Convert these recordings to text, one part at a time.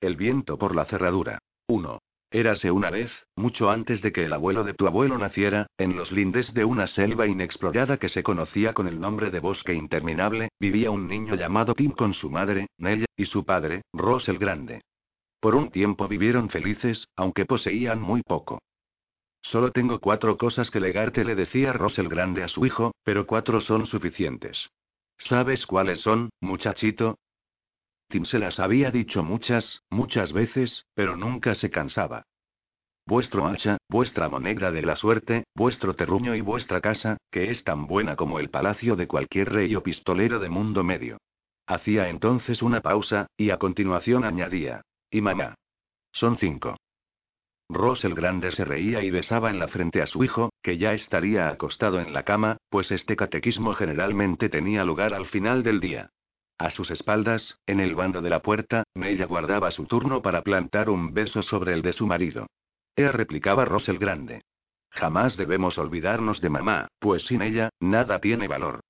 El viento por la cerradura. 1. Érase una vez, mucho antes de que el abuelo de tu abuelo naciera, en los lindes de una selva inexplorada que se conocía con el nombre de bosque interminable, vivía un niño llamado Tim con su madre, Nella, y su padre, Ross el Grande. Por un tiempo vivieron felices, aunque poseían muy poco. Solo tengo cuatro cosas que legarte, le decía Ross el Grande a su hijo, pero cuatro son suficientes. ¿Sabes cuáles son, muchachito? Tim se las había dicho muchas, muchas veces, pero nunca se cansaba. Vuestro hacha, vuestra moneda de la suerte, vuestro terruño y vuestra casa, que es tan buena como el palacio de cualquier rey o pistolero de mundo medio. Hacía entonces una pausa, y a continuación añadía. Y mamá. Son cinco. Ross el Grande se reía y besaba en la frente a su hijo, que ya estaría acostado en la cama, pues este catequismo generalmente tenía lugar al final del día. A sus espaldas, en el bando de la puerta, Nella guardaba su turno para plantar un beso sobre el de su marido. Ea replicaba Ross el Grande. Jamás debemos olvidarnos de mamá, pues sin ella, nada tiene valor.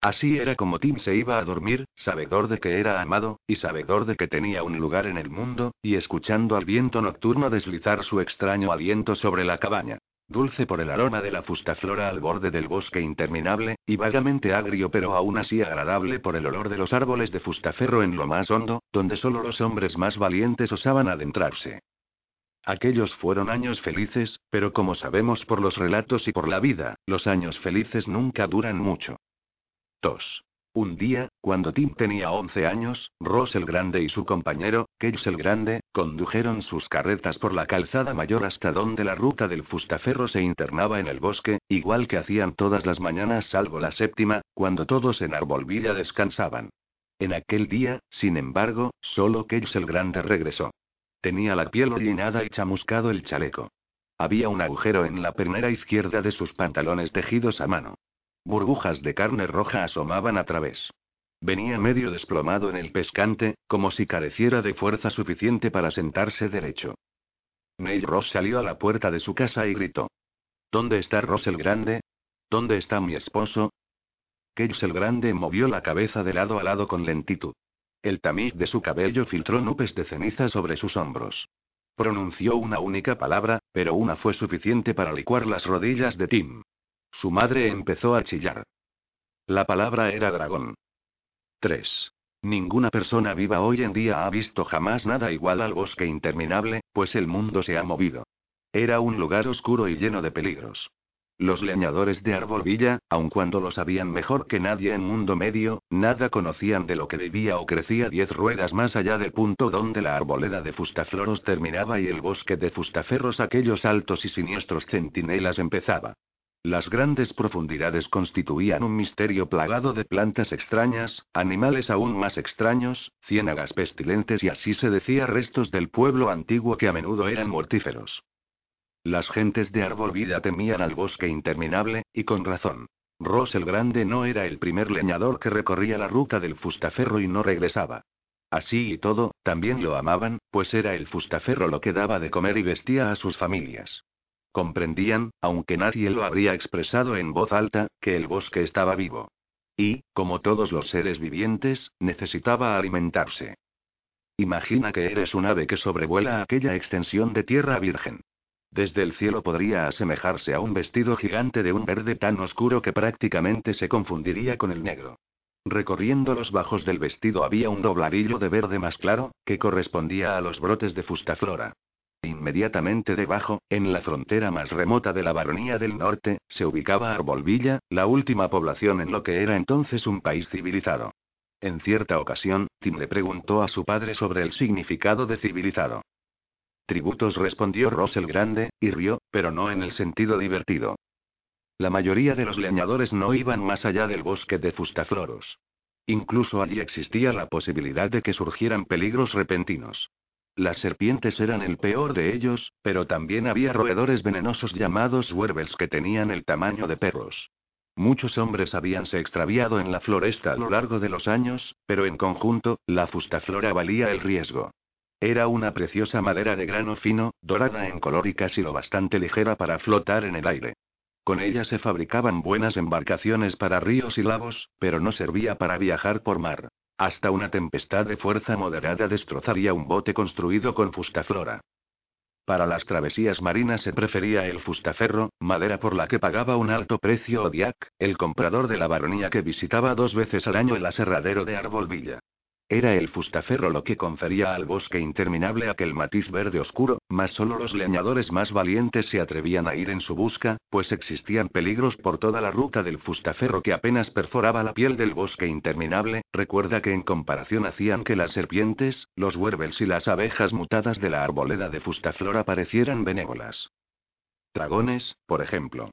Así era como Tim se iba a dormir, sabedor de que era amado, y sabedor de que tenía un lugar en el mundo, y escuchando al viento nocturno deslizar su extraño aliento sobre la cabaña dulce por el aroma de la fustaflora al borde del bosque interminable, y vagamente agrio pero aún así agradable por el olor de los árboles de fustaferro en lo más hondo, donde solo los hombres más valientes osaban adentrarse. Aquellos fueron años felices, pero como sabemos por los relatos y por la vida, los años felices nunca duran mucho. 2. Un día, cuando Tim tenía 11 años, Ross el Grande y su compañero, Cage el Grande, condujeron sus carretas por la calzada mayor hasta donde la ruta del fustaferro se internaba en el bosque, igual que hacían todas las mañanas salvo la séptima, cuando todos en Arbolvilla descansaban. En aquel día, sin embargo, solo Cage el Grande regresó. Tenía la piel orinada y chamuscado el chaleco. Había un agujero en la pernera izquierda de sus pantalones tejidos a mano. Burbujas de carne roja asomaban a través. Venía medio desplomado en el pescante, como si careciera de fuerza suficiente para sentarse derecho. Neil Ross salió a la puerta de su casa y gritó. ¿Dónde está Ross el Grande? ¿Dónde está mi esposo? Cage el Grande movió la cabeza de lado a lado con lentitud. El tamiz de su cabello filtró nubes de ceniza sobre sus hombros. Pronunció una única palabra, pero una fue suficiente para licuar las rodillas de Tim. Su madre empezó a chillar. La palabra era dragón. 3. Ninguna persona viva hoy en día ha visto jamás nada igual al bosque interminable, pues el mundo se ha movido. Era un lugar oscuro y lleno de peligros. Los leñadores de Arbolvilla, aun cuando lo sabían mejor que nadie en mundo medio, nada conocían de lo que vivía o crecía diez ruedas más allá del punto donde la arboleda de fustafloros terminaba y el bosque de fustaferros aquellos altos y siniestros centinelas empezaba. Las grandes profundidades constituían un misterio plagado de plantas extrañas, animales aún más extraños, ciénagas pestilentes y así se decía restos del pueblo antiguo que a menudo eran mortíferos. Las gentes de Arbolvida temían al bosque interminable, y con razón. Ross el Grande no era el primer leñador que recorría la ruta del fustaferro y no regresaba. Así y todo, también lo amaban, pues era el fustaferro lo que daba de comer y vestía a sus familias. Comprendían, aunque nadie lo habría expresado en voz alta, que el bosque estaba vivo. Y, como todos los seres vivientes, necesitaba alimentarse. Imagina que eres un ave que sobrevuela aquella extensión de tierra virgen. Desde el cielo podría asemejarse a un vestido gigante de un verde tan oscuro que prácticamente se confundiría con el negro. Recorriendo los bajos del vestido había un dobladillo de verde más claro, que correspondía a los brotes de fustaflora. Inmediatamente debajo, en la frontera más remota de la baronía del norte, se ubicaba Arbolvilla, la última población en lo que era entonces un país civilizado. En cierta ocasión, Tim le preguntó a su padre sobre el significado de civilizado. Tributos respondió Ross el Grande, y rió, pero no en el sentido divertido. La mayoría de los leñadores no iban más allá del bosque de fustafloros. Incluso allí existía la posibilidad de que surgieran peligros repentinos. Las serpientes eran el peor de ellos, pero también había roedores venenosos llamados huervels que tenían el tamaño de perros. Muchos hombres habíanse extraviado en la floresta a lo largo de los años, pero en conjunto, la fustaflora valía el riesgo. Era una preciosa madera de grano fino, dorada en color y casi lo bastante ligera para flotar en el aire. Con ella se fabricaban buenas embarcaciones para ríos y lagos, pero no servía para viajar por mar. Hasta una tempestad de fuerza moderada destrozaría un bote construido con fustaflora. Para las travesías marinas se prefería el fustaferro, madera por la que pagaba un alto precio Odiak, el comprador de la baronía que visitaba dos veces al año el aserradero de Arbolvilla. Era el fustaferro lo que confería al bosque interminable aquel matiz verde oscuro, mas solo los leñadores más valientes se atrevían a ir en su busca, pues existían peligros por toda la ruta del fustaferro que apenas perforaba la piel del bosque interminable. Recuerda que en comparación hacían que las serpientes, los huervels y las abejas mutadas de la arboleda de fustaflora parecieran benévolas. Dragones, por ejemplo.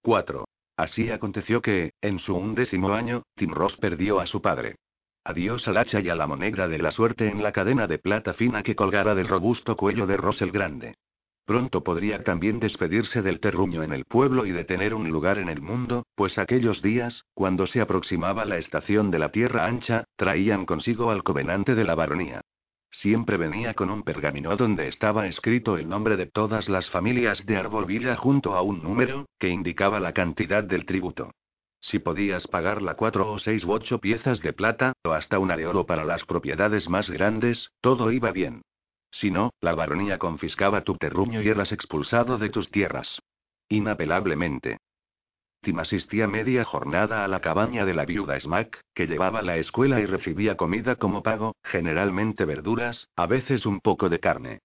4. Así aconteció que, en su undécimo año, Tim Ross perdió a su padre. Adiós al hacha y a la moneda de la suerte en la cadena de plata fina que colgara del robusto cuello de Ross el Grande. Pronto podría también despedirse del terruño en el pueblo y de tener un lugar en el mundo, pues aquellos días, cuando se aproximaba la estación de la Tierra Ancha, traían consigo al covenante de la baronía. Siempre venía con un pergamino donde estaba escrito el nombre de todas las familias de Arbolvilla junto a un número, que indicaba la cantidad del tributo. Si podías pagarla cuatro o seis u ocho piezas de plata, o hasta una de oro para las propiedades más grandes, todo iba bien. Si no, la baronía confiscaba tu terruño y eras expulsado de tus tierras. Inapelablemente. Tim asistía media jornada a la cabaña de la viuda Smack, que llevaba la escuela y recibía comida como pago, generalmente verduras, a veces un poco de carne.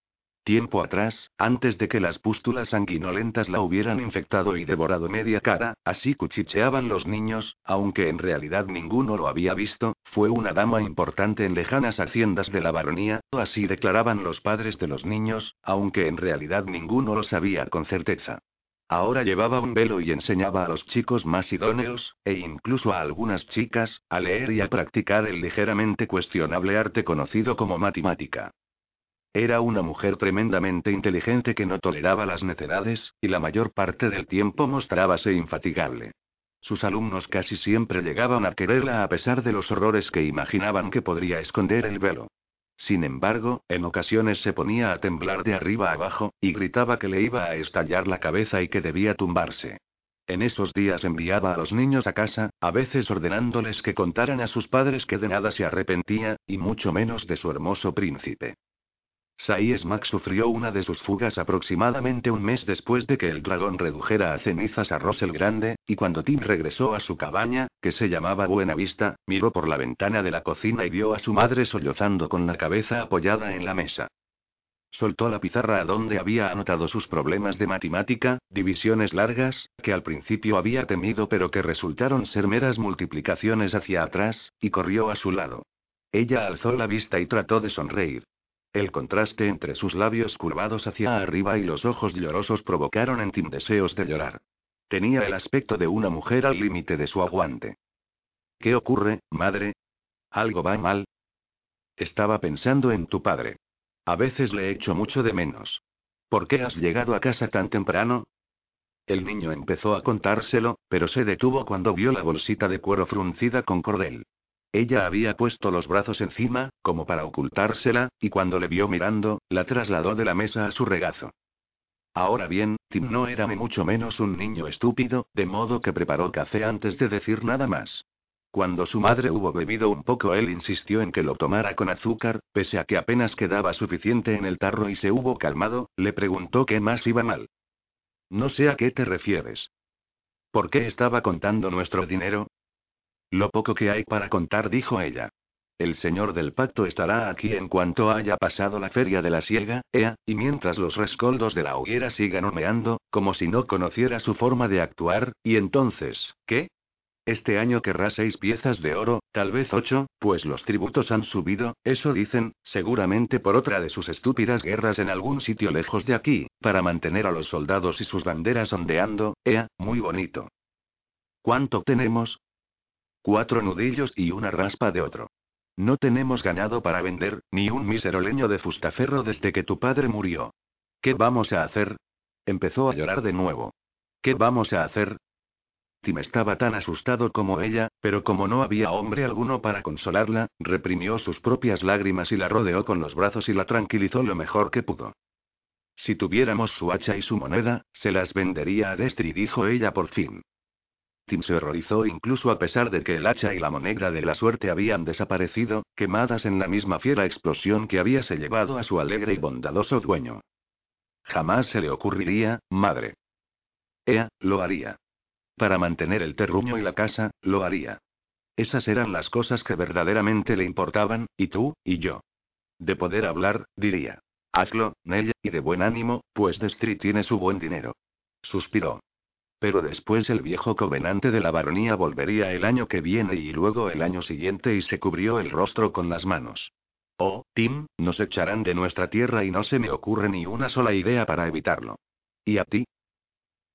Tiempo atrás, antes de que las pústulas sanguinolentas la hubieran infectado y devorado media cara, así cuchicheaban los niños, aunque en realidad ninguno lo había visto, fue una dama importante en lejanas haciendas de la baronía, así declaraban los padres de los niños, aunque en realidad ninguno lo sabía con certeza. Ahora llevaba un velo y enseñaba a los chicos más idóneos, e incluso a algunas chicas, a leer y a practicar el ligeramente cuestionable arte conocido como matemática. Era una mujer tremendamente inteligente que no toleraba las necedades, y la mayor parte del tiempo mostrábase infatigable. Sus alumnos casi siempre llegaban a quererla a pesar de los horrores que imaginaban que podría esconder el velo. Sin embargo, en ocasiones se ponía a temblar de arriba abajo, y gritaba que le iba a estallar la cabeza y que debía tumbarse. En esos días enviaba a los niños a casa, a veces ordenándoles que contaran a sus padres que de nada se arrepentía, y mucho menos de su hermoso príncipe. Sai Max sufrió una de sus fugas aproximadamente un mes después de que el dragón redujera a cenizas a Ross el Grande, y cuando Tim regresó a su cabaña, que se llamaba Buena Vista, miró por la ventana de la cocina y vio a su madre sollozando con la cabeza apoyada en la mesa. Soltó la pizarra a donde había anotado sus problemas de matemática, divisiones largas, que al principio había temido pero que resultaron ser meras multiplicaciones hacia atrás, y corrió a su lado. Ella alzó la vista y trató de sonreír. El contraste entre sus labios curvados hacia arriba y los ojos llorosos provocaron en Tim deseos de llorar. Tenía el aspecto de una mujer al límite de su aguante. ¿Qué ocurre, madre? ¿Algo va mal? Estaba pensando en tu padre. A veces le echo mucho de menos. ¿Por qué has llegado a casa tan temprano? El niño empezó a contárselo, pero se detuvo cuando vio la bolsita de cuero fruncida con cordel. Ella había puesto los brazos encima, como para ocultársela, y cuando le vio mirando, la trasladó de la mesa a su regazo. Ahora bien, Tim no era ni mucho menos un niño estúpido, de modo que preparó café antes de decir nada más. Cuando su madre hubo bebido un poco, él insistió en que lo tomara con azúcar, pese a que apenas quedaba suficiente en el tarro y se hubo calmado, le preguntó qué más iba mal. No sé a qué te refieres. ¿Por qué estaba contando nuestro dinero? Lo poco que hay para contar, dijo ella. El señor del pacto estará aquí en cuanto haya pasado la feria de la siega, ea, y mientras los rescoldos de la hoguera sigan humeando, como si no conociera su forma de actuar, y entonces, ¿qué? Este año querrá seis piezas de oro, tal vez ocho, pues los tributos han subido, eso dicen, seguramente por otra de sus estúpidas guerras en algún sitio lejos de aquí, para mantener a los soldados y sus banderas ondeando, ea, muy bonito. ¿Cuánto tenemos? Cuatro nudillos y una raspa de otro. No tenemos ganado para vender, ni un mísero leño de fustaferro desde que tu padre murió. ¿Qué vamos a hacer? Empezó a llorar de nuevo. ¿Qué vamos a hacer? Tim estaba tan asustado como ella, pero como no había hombre alguno para consolarla, reprimió sus propias lágrimas y la rodeó con los brazos y la tranquilizó lo mejor que pudo. Si tuviéramos su hacha y su moneda, se las vendería a Destri, dijo ella por fin. Tim se horrorizó incluso a pesar de que el hacha y la moneda de la suerte habían desaparecido, quemadas en la misma fiera explosión que habíase llevado a su alegre y bondadoso dueño. Jamás se le ocurriría, madre. Ea, lo haría. Para mantener el terruño y la casa, lo haría. Esas eran las cosas que verdaderamente le importaban, y tú, y yo. De poder hablar, diría. Hazlo, Nell, y de buen ánimo, pues Destry tiene su buen dinero. Suspiró. Pero después el viejo covenante de la baronía volvería el año que viene y luego el año siguiente y se cubrió el rostro con las manos. Oh, Tim, nos echarán de nuestra tierra y no se me ocurre ni una sola idea para evitarlo. ¿Y a ti?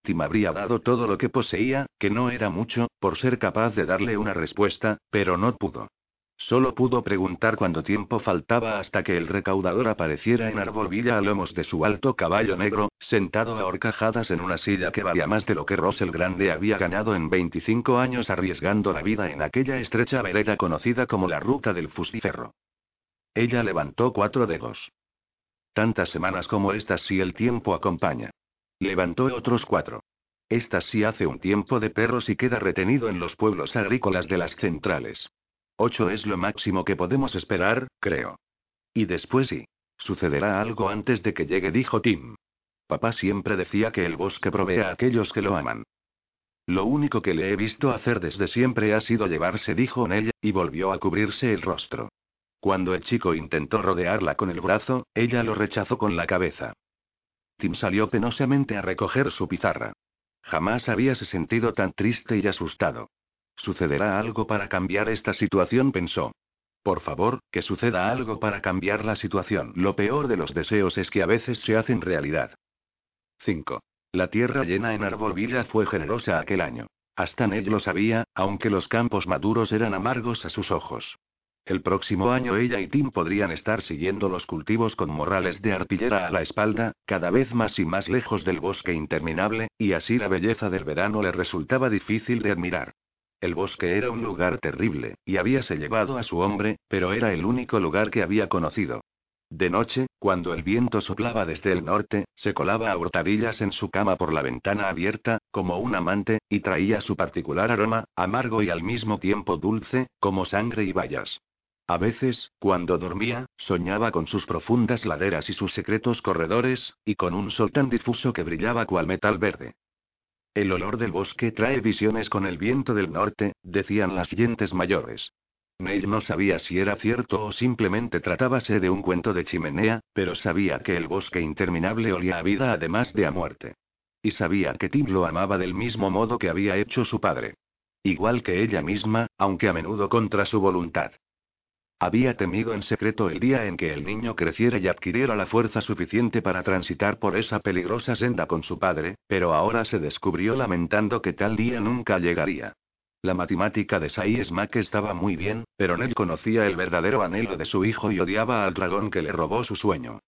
Tim habría dado todo lo que poseía, que no era mucho, por ser capaz de darle una respuesta, pero no pudo. Solo pudo preguntar cuánto tiempo faltaba hasta que el recaudador apareciera en Arbolvilla a lomos de su alto caballo negro, sentado a horcajadas en una silla que valía más de lo que Rosel Grande había ganado en 25 años arriesgando la vida en aquella estrecha vereda conocida como la ruta del fusiferro. Ella levantó cuatro dedos. Tantas semanas como estas si el tiempo acompaña. Levantó otros cuatro. Estas sí hace un tiempo de perros y queda retenido en los pueblos agrícolas de las centrales. Ocho es lo máximo que podemos esperar, creo. Y después sí. Sucederá algo antes de que llegue, dijo Tim. Papá siempre decía que el bosque provee a aquellos que lo aman. Lo único que le he visto hacer desde siempre ha sido llevarse, dijo ella, y volvió a cubrirse el rostro. Cuando el chico intentó rodearla con el brazo, ella lo rechazó con la cabeza. Tim salió penosamente a recoger su pizarra. Jamás habíase sentido tan triste y asustado. Sucederá algo para cambiar esta situación, pensó. Por favor, que suceda algo para cambiar la situación. Lo peor de los deseos es que a veces se hacen realidad. 5. La tierra llena en Arbolvilla fue generosa aquel año. Hasta Ned lo sabía, aunque los campos maduros eran amargos a sus ojos. El próximo año ella y Tim podrían estar siguiendo los cultivos con morrales de arpillera a la espalda, cada vez más y más lejos del bosque interminable, y así la belleza del verano le resultaba difícil de admirar. El bosque era un lugar terrible, y habíase llevado a su hombre, pero era el único lugar que había conocido. De noche, cuando el viento soplaba desde el norte, se colaba a hurtadillas en su cama por la ventana abierta, como un amante, y traía su particular aroma, amargo y al mismo tiempo dulce, como sangre y bayas. A veces, cuando dormía, soñaba con sus profundas laderas y sus secretos corredores, y con un sol tan difuso que brillaba cual metal verde. El olor del bosque trae visiones con el viento del norte, decían las yentes mayores. Neil no sabía si era cierto o simplemente tratábase de un cuento de chimenea, pero sabía que el bosque interminable olía a vida además de a muerte. Y sabía que Tim lo amaba del mismo modo que había hecho su padre. Igual que ella misma, aunque a menudo contra su voluntad. Había temido en secreto el día en que el niño creciera y adquiriera la fuerza suficiente para transitar por esa peligrosa senda con su padre, pero ahora se descubrió lamentando que tal día nunca llegaría. La matemática de Sai Smack estaba muy bien, pero Ned conocía el verdadero anhelo de su hijo y odiaba al dragón que le robó su sueño.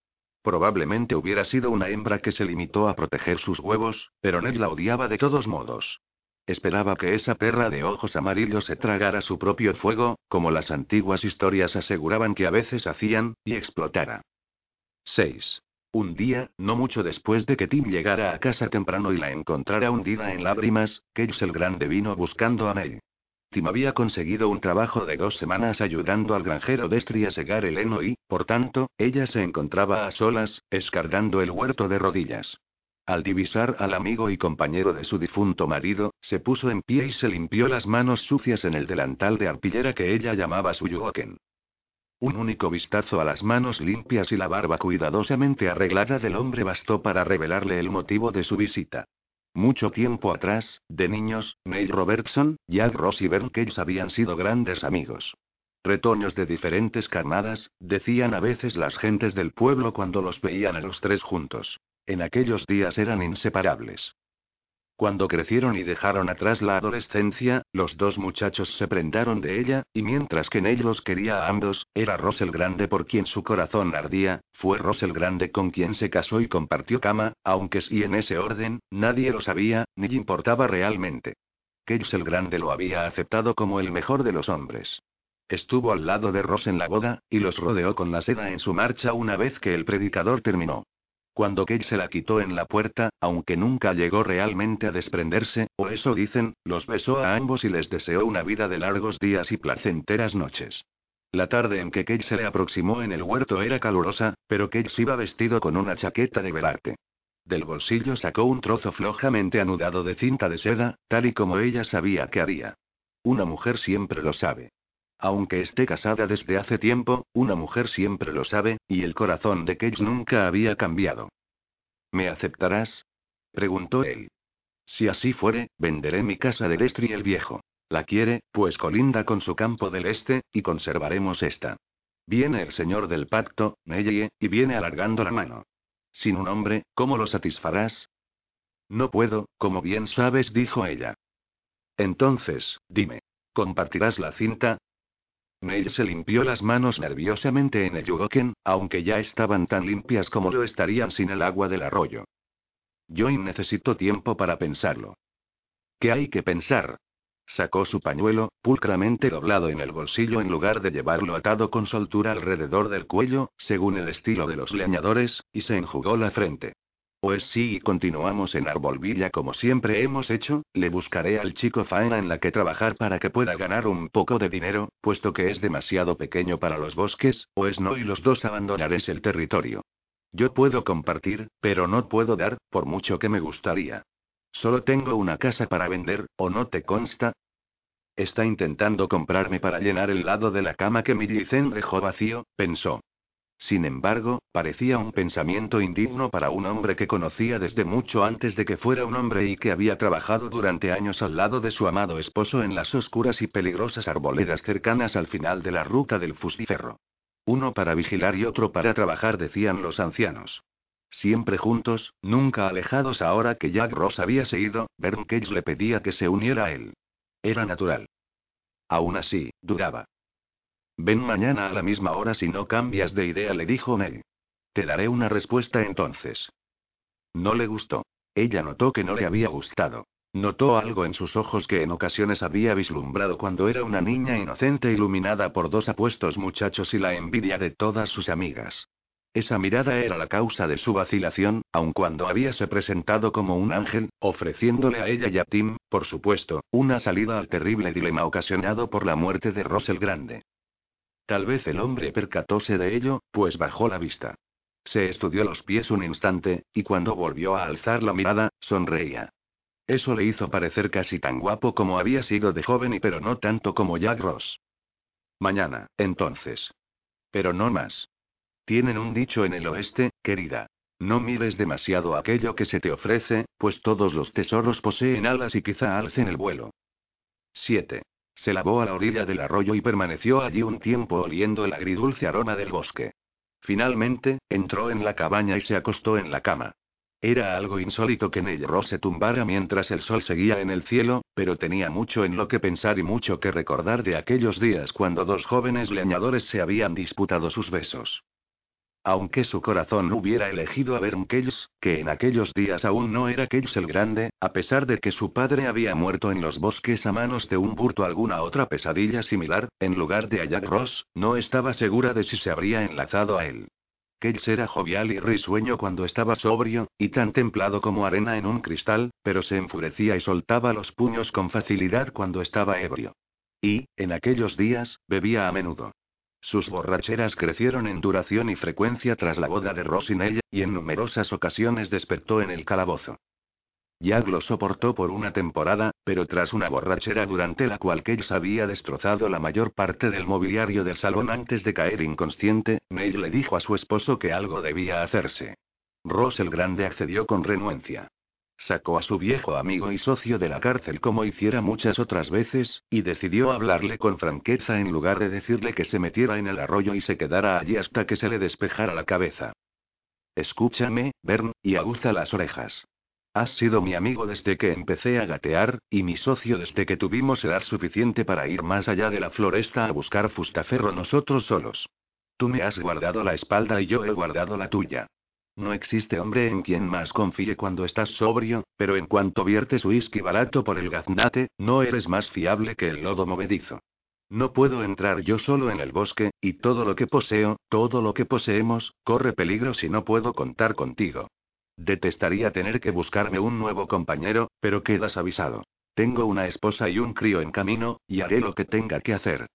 Probablemente hubiera sido una hembra que se limitó a proteger sus huevos, pero Ned la odiaba de todos modos. Esperaba que esa perra de ojos amarillos se tragara su propio fuego, como las antiguas historias aseguraban que a veces hacían, y explotara. 6. Un día, no mucho después de que Tim llegara a casa temprano y la encontrara hundida en lágrimas, Cage el Grande vino buscando a Nell. Tim había conseguido un trabajo de dos semanas ayudando al granjero Destry a segar el heno y, por tanto, ella se encontraba a solas, escardando el huerto de rodillas. Al divisar al amigo y compañero de su difunto marido, se puso en pie y se limpió las manos sucias en el delantal de arpillera que ella llamaba su yuoken. Un único vistazo a las manos limpias y la barba cuidadosamente arreglada del hombre bastó para revelarle el motivo de su visita. Mucho tiempo atrás, de niños, Neil Robertson, Jack Ross y Bern Cage habían sido grandes amigos. Retoños de diferentes carnadas, decían a veces las gentes del pueblo cuando los veían a los tres juntos. En aquellos días eran inseparables. Cuando crecieron y dejaron atrás la adolescencia, los dos muchachos se prendaron de ella, y mientras que Ney los quería a ambos, era Ross el Grande por quien su corazón ardía, fue Ross el Grande con quien se casó y compartió cama, aunque si en ese orden, nadie lo sabía, ni importaba realmente. Cage el Grande lo había aceptado como el mejor de los hombres. Estuvo al lado de Ross en la boda, y los rodeó con la seda en su marcha una vez que el predicador terminó. Cuando Kate se la quitó en la puerta, aunque nunca llegó realmente a desprenderse, o eso dicen, los besó a ambos y les deseó una vida de largos días y placenteras noches. La tarde en que Kate se le aproximó en el huerto era calurosa, pero Kate iba vestido con una chaqueta de velarte. Del bolsillo sacó un trozo flojamente anudado de cinta de seda, tal y como ella sabía que haría. Una mujer siempre lo sabe. Aunque esté casada desde hace tiempo, una mujer siempre lo sabe, y el corazón de Kate nunca había cambiado. ¿Me aceptarás? preguntó él. Si así fuere, venderé mi casa del Estri el Viejo. La quiere, pues colinda con su campo del este, y conservaremos esta. Viene el señor del pacto, Neye, y viene alargando la mano. Sin un hombre, ¿cómo lo satisfarás? No puedo, como bien sabes, dijo ella. Entonces, dime, ¿compartirás la cinta? Ney se limpió las manos nerviosamente en el yugoken, aunque ya estaban tan limpias como lo estarían sin el agua del arroyo. Yo necesito tiempo para pensarlo. ¿Qué hay que pensar? Sacó su pañuelo, pulcramente doblado en el bolsillo en lugar de llevarlo atado con soltura alrededor del cuello, según el estilo de los leñadores, y se enjugó la frente. Pues sí, y continuamos en Arbolvilla como siempre hemos hecho, le buscaré al chico faena en la que trabajar para que pueda ganar un poco de dinero, puesto que es demasiado pequeño para los bosques, o es no y los dos abandonaréis el territorio. Yo puedo compartir, pero no puedo dar, por mucho que me gustaría. Solo tengo una casa para vender, ¿o no te consta? Está intentando comprarme para llenar el lado de la cama que Millicent dejó vacío, pensó. Sin embargo, parecía un pensamiento indigno para un hombre que conocía desde mucho antes de que fuera un hombre y que había trabajado durante años al lado de su amado esposo en las oscuras y peligrosas arboledas cercanas al final de la ruta del fustiferro. Uno para vigilar y otro para trabajar, decían los ancianos. Siempre juntos, nunca alejados ahora que Jack Ross había seguido, Bern Cage le pedía que se uniera a él. Era natural. Aún así, dudaba. Ven mañana a la misma hora si no cambias de idea, le dijo Ney. Te daré una respuesta entonces. No le gustó. Ella notó que no le había gustado. Notó algo en sus ojos que en ocasiones había vislumbrado cuando era una niña inocente iluminada por dos apuestos muchachos y la envidia de todas sus amigas. Esa mirada era la causa de su vacilación, aun cuando habíase presentado como un ángel, ofreciéndole a ella y a Tim, por supuesto, una salida al terrible dilema ocasionado por la muerte de Ross el Grande. Tal vez el hombre percatóse de ello, pues bajó la vista. Se estudió los pies un instante, y cuando volvió a alzar la mirada, sonreía. Eso le hizo parecer casi tan guapo como había sido de joven y pero no tanto como Jack Ross. Mañana, entonces. Pero no más. Tienen un dicho en el oeste, querida. No mires demasiado aquello que se te ofrece, pues todos los tesoros poseen alas y quizá alcen el vuelo. 7. Se lavó a la orilla del arroyo y permaneció allí un tiempo oliendo el agridulce aroma del bosque. Finalmente, entró en la cabaña y se acostó en la cama. Era algo insólito que Neyro se tumbara mientras el sol seguía en el cielo, pero tenía mucho en lo que pensar y mucho que recordar de aquellos días cuando dos jóvenes leñadores se habían disputado sus besos. Aunque su corazón hubiera elegido a Kells, que en aquellos días aún no era Kells el Grande, a pesar de que su padre había muerto en los bosques a manos de un burto alguna otra pesadilla similar, en lugar de a Jack Ross, no estaba segura de si se habría enlazado a él. Kells era jovial y risueño cuando estaba sobrio, y tan templado como arena en un cristal, pero se enfurecía y soltaba los puños con facilidad cuando estaba ebrio. Y, en aquellos días, bebía a menudo. Sus borracheras crecieron en duración y frecuencia tras la boda de Rosinella, y en numerosas ocasiones despertó en el calabozo. Jack lo soportó por una temporada, pero tras una borrachera durante la cual Cage había destrozado la mayor parte del mobiliario del salón antes de caer inconsciente, Neil le dijo a su esposo que algo debía hacerse. Ross el Grande accedió con renuencia. Sacó a su viejo amigo y socio de la cárcel como hiciera muchas otras veces, y decidió hablarle con franqueza en lugar de decirle que se metiera en el arroyo y se quedara allí hasta que se le despejara la cabeza. Escúchame, Bern, y aguza las orejas. Has sido mi amigo desde que empecé a gatear, y mi socio desde que tuvimos edad suficiente para ir más allá de la floresta a buscar fustaferro nosotros solos. Tú me has guardado la espalda y yo he guardado la tuya. No existe hombre en quien más confíe cuando estás sobrio, pero en cuanto viertes whisky barato por el gaznate, no eres más fiable que el lodo movedizo. No puedo entrar yo solo en el bosque, y todo lo que poseo, todo lo que poseemos, corre peligro si no puedo contar contigo. Detestaría tener que buscarme un nuevo compañero, pero quedas avisado. Tengo una esposa y un crío en camino, y haré lo que tenga que hacer.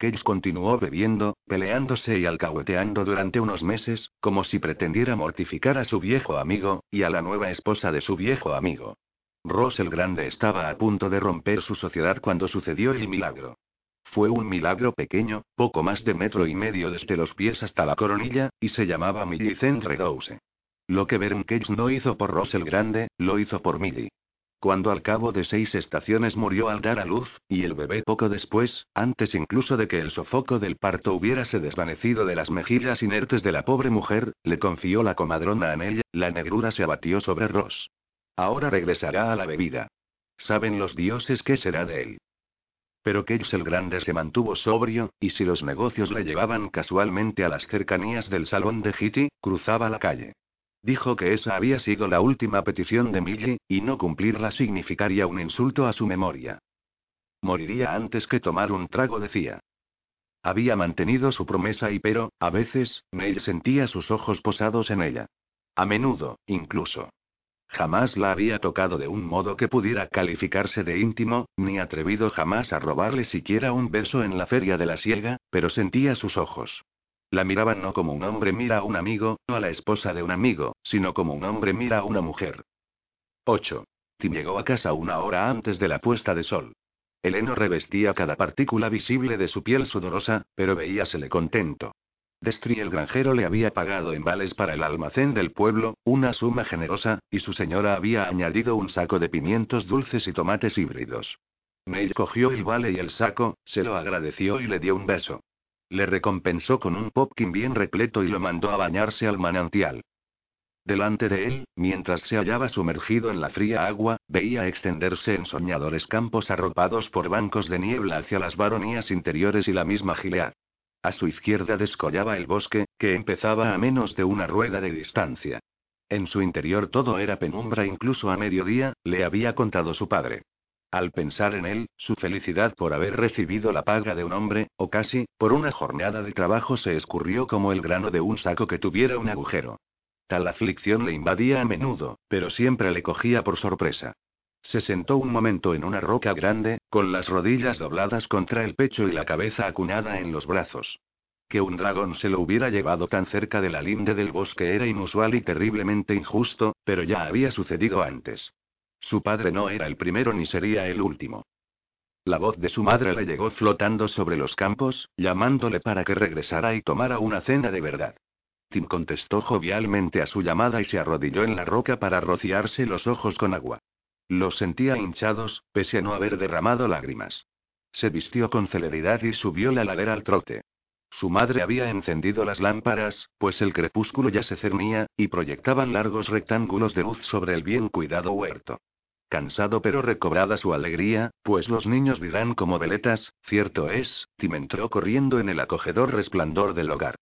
Cage continuó bebiendo, peleándose y alcahueteando durante unos meses, como si pretendiera mortificar a su viejo amigo, y a la nueva esposa de su viejo amigo. Ross el Grande estaba a punto de romper su sociedad cuando sucedió el milagro. Fue un milagro pequeño, poco más de metro y medio desde los pies hasta la coronilla, y se llamaba Millicent Redouse. Lo que Bern Cage no hizo por Ross el Grande, lo hizo por Millie. Cuando al cabo de seis estaciones murió al dar a luz, y el bebé poco después, antes incluso de que el sofoco del parto hubiérase desvanecido de las mejillas inertes de la pobre mujer, le confió la comadrona a Nella, la negrura se abatió sobre Ross. Ahora regresará a la bebida. Saben los dioses qué será de él. Pero Cage el Grande se mantuvo sobrio, y si los negocios le llevaban casualmente a las cercanías del salón de Hitty, cruzaba la calle. Dijo que esa había sido la última petición de Millie, y no cumplirla significaría un insulto a su memoria. Moriría antes que tomar un trago, decía. Había mantenido su promesa y pero, a veces, Neil sentía sus ojos posados en ella. A menudo, incluso. Jamás la había tocado de un modo que pudiera calificarse de íntimo, ni atrevido jamás a robarle siquiera un beso en la feria de la siega, pero sentía sus ojos. La miraban no como un hombre mira a un amigo, o a la esposa de un amigo, sino como un hombre mira a una mujer. 8. Tim llegó a casa una hora antes de la puesta de sol. El heno revestía cada partícula visible de su piel sudorosa, pero veíasele contento. Destri el granjero le había pagado en vales para el almacén del pueblo, una suma generosa, y su señora había añadido un saco de pimientos dulces y tomates híbridos. Neil cogió el vale y el saco, se lo agradeció y le dio un beso. Le recompensó con un popkin bien repleto y lo mandó a bañarse al manantial. Delante de él, mientras se hallaba sumergido en la fría agua, veía extenderse en soñadores campos arropados por bancos de niebla hacia las baronías interiores y la misma Gilead. A su izquierda descollaba el bosque, que empezaba a menos de una rueda de distancia. En su interior todo era penumbra incluso a mediodía, le había contado su padre. Al pensar en él, su felicidad por haber recibido la paga de un hombre, o casi, por una jornada de trabajo se escurrió como el grano de un saco que tuviera un agujero. Tal aflicción le invadía a menudo, pero siempre le cogía por sorpresa. Se sentó un momento en una roca grande, con las rodillas dobladas contra el pecho y la cabeza acuñada en los brazos. Que un dragón se lo hubiera llevado tan cerca de la linde del bosque era inusual y terriblemente injusto, pero ya había sucedido antes. Su padre no era el primero ni sería el último. La voz de su madre le llegó flotando sobre los campos, llamándole para que regresara y tomara una cena de verdad. Tim contestó jovialmente a su llamada y se arrodilló en la roca para rociarse los ojos con agua. Los sentía hinchados, pese a no haber derramado lágrimas. Se vistió con celeridad y subió la ladera al trote. Su madre había encendido las lámparas, pues el crepúsculo ya se cernía, y proyectaban largos rectángulos de luz sobre el bien cuidado huerto. Cansado pero recobrada su alegría, pues los niños dirán como veletas, cierto es, Tim entró corriendo en el acogedor resplandor del hogar.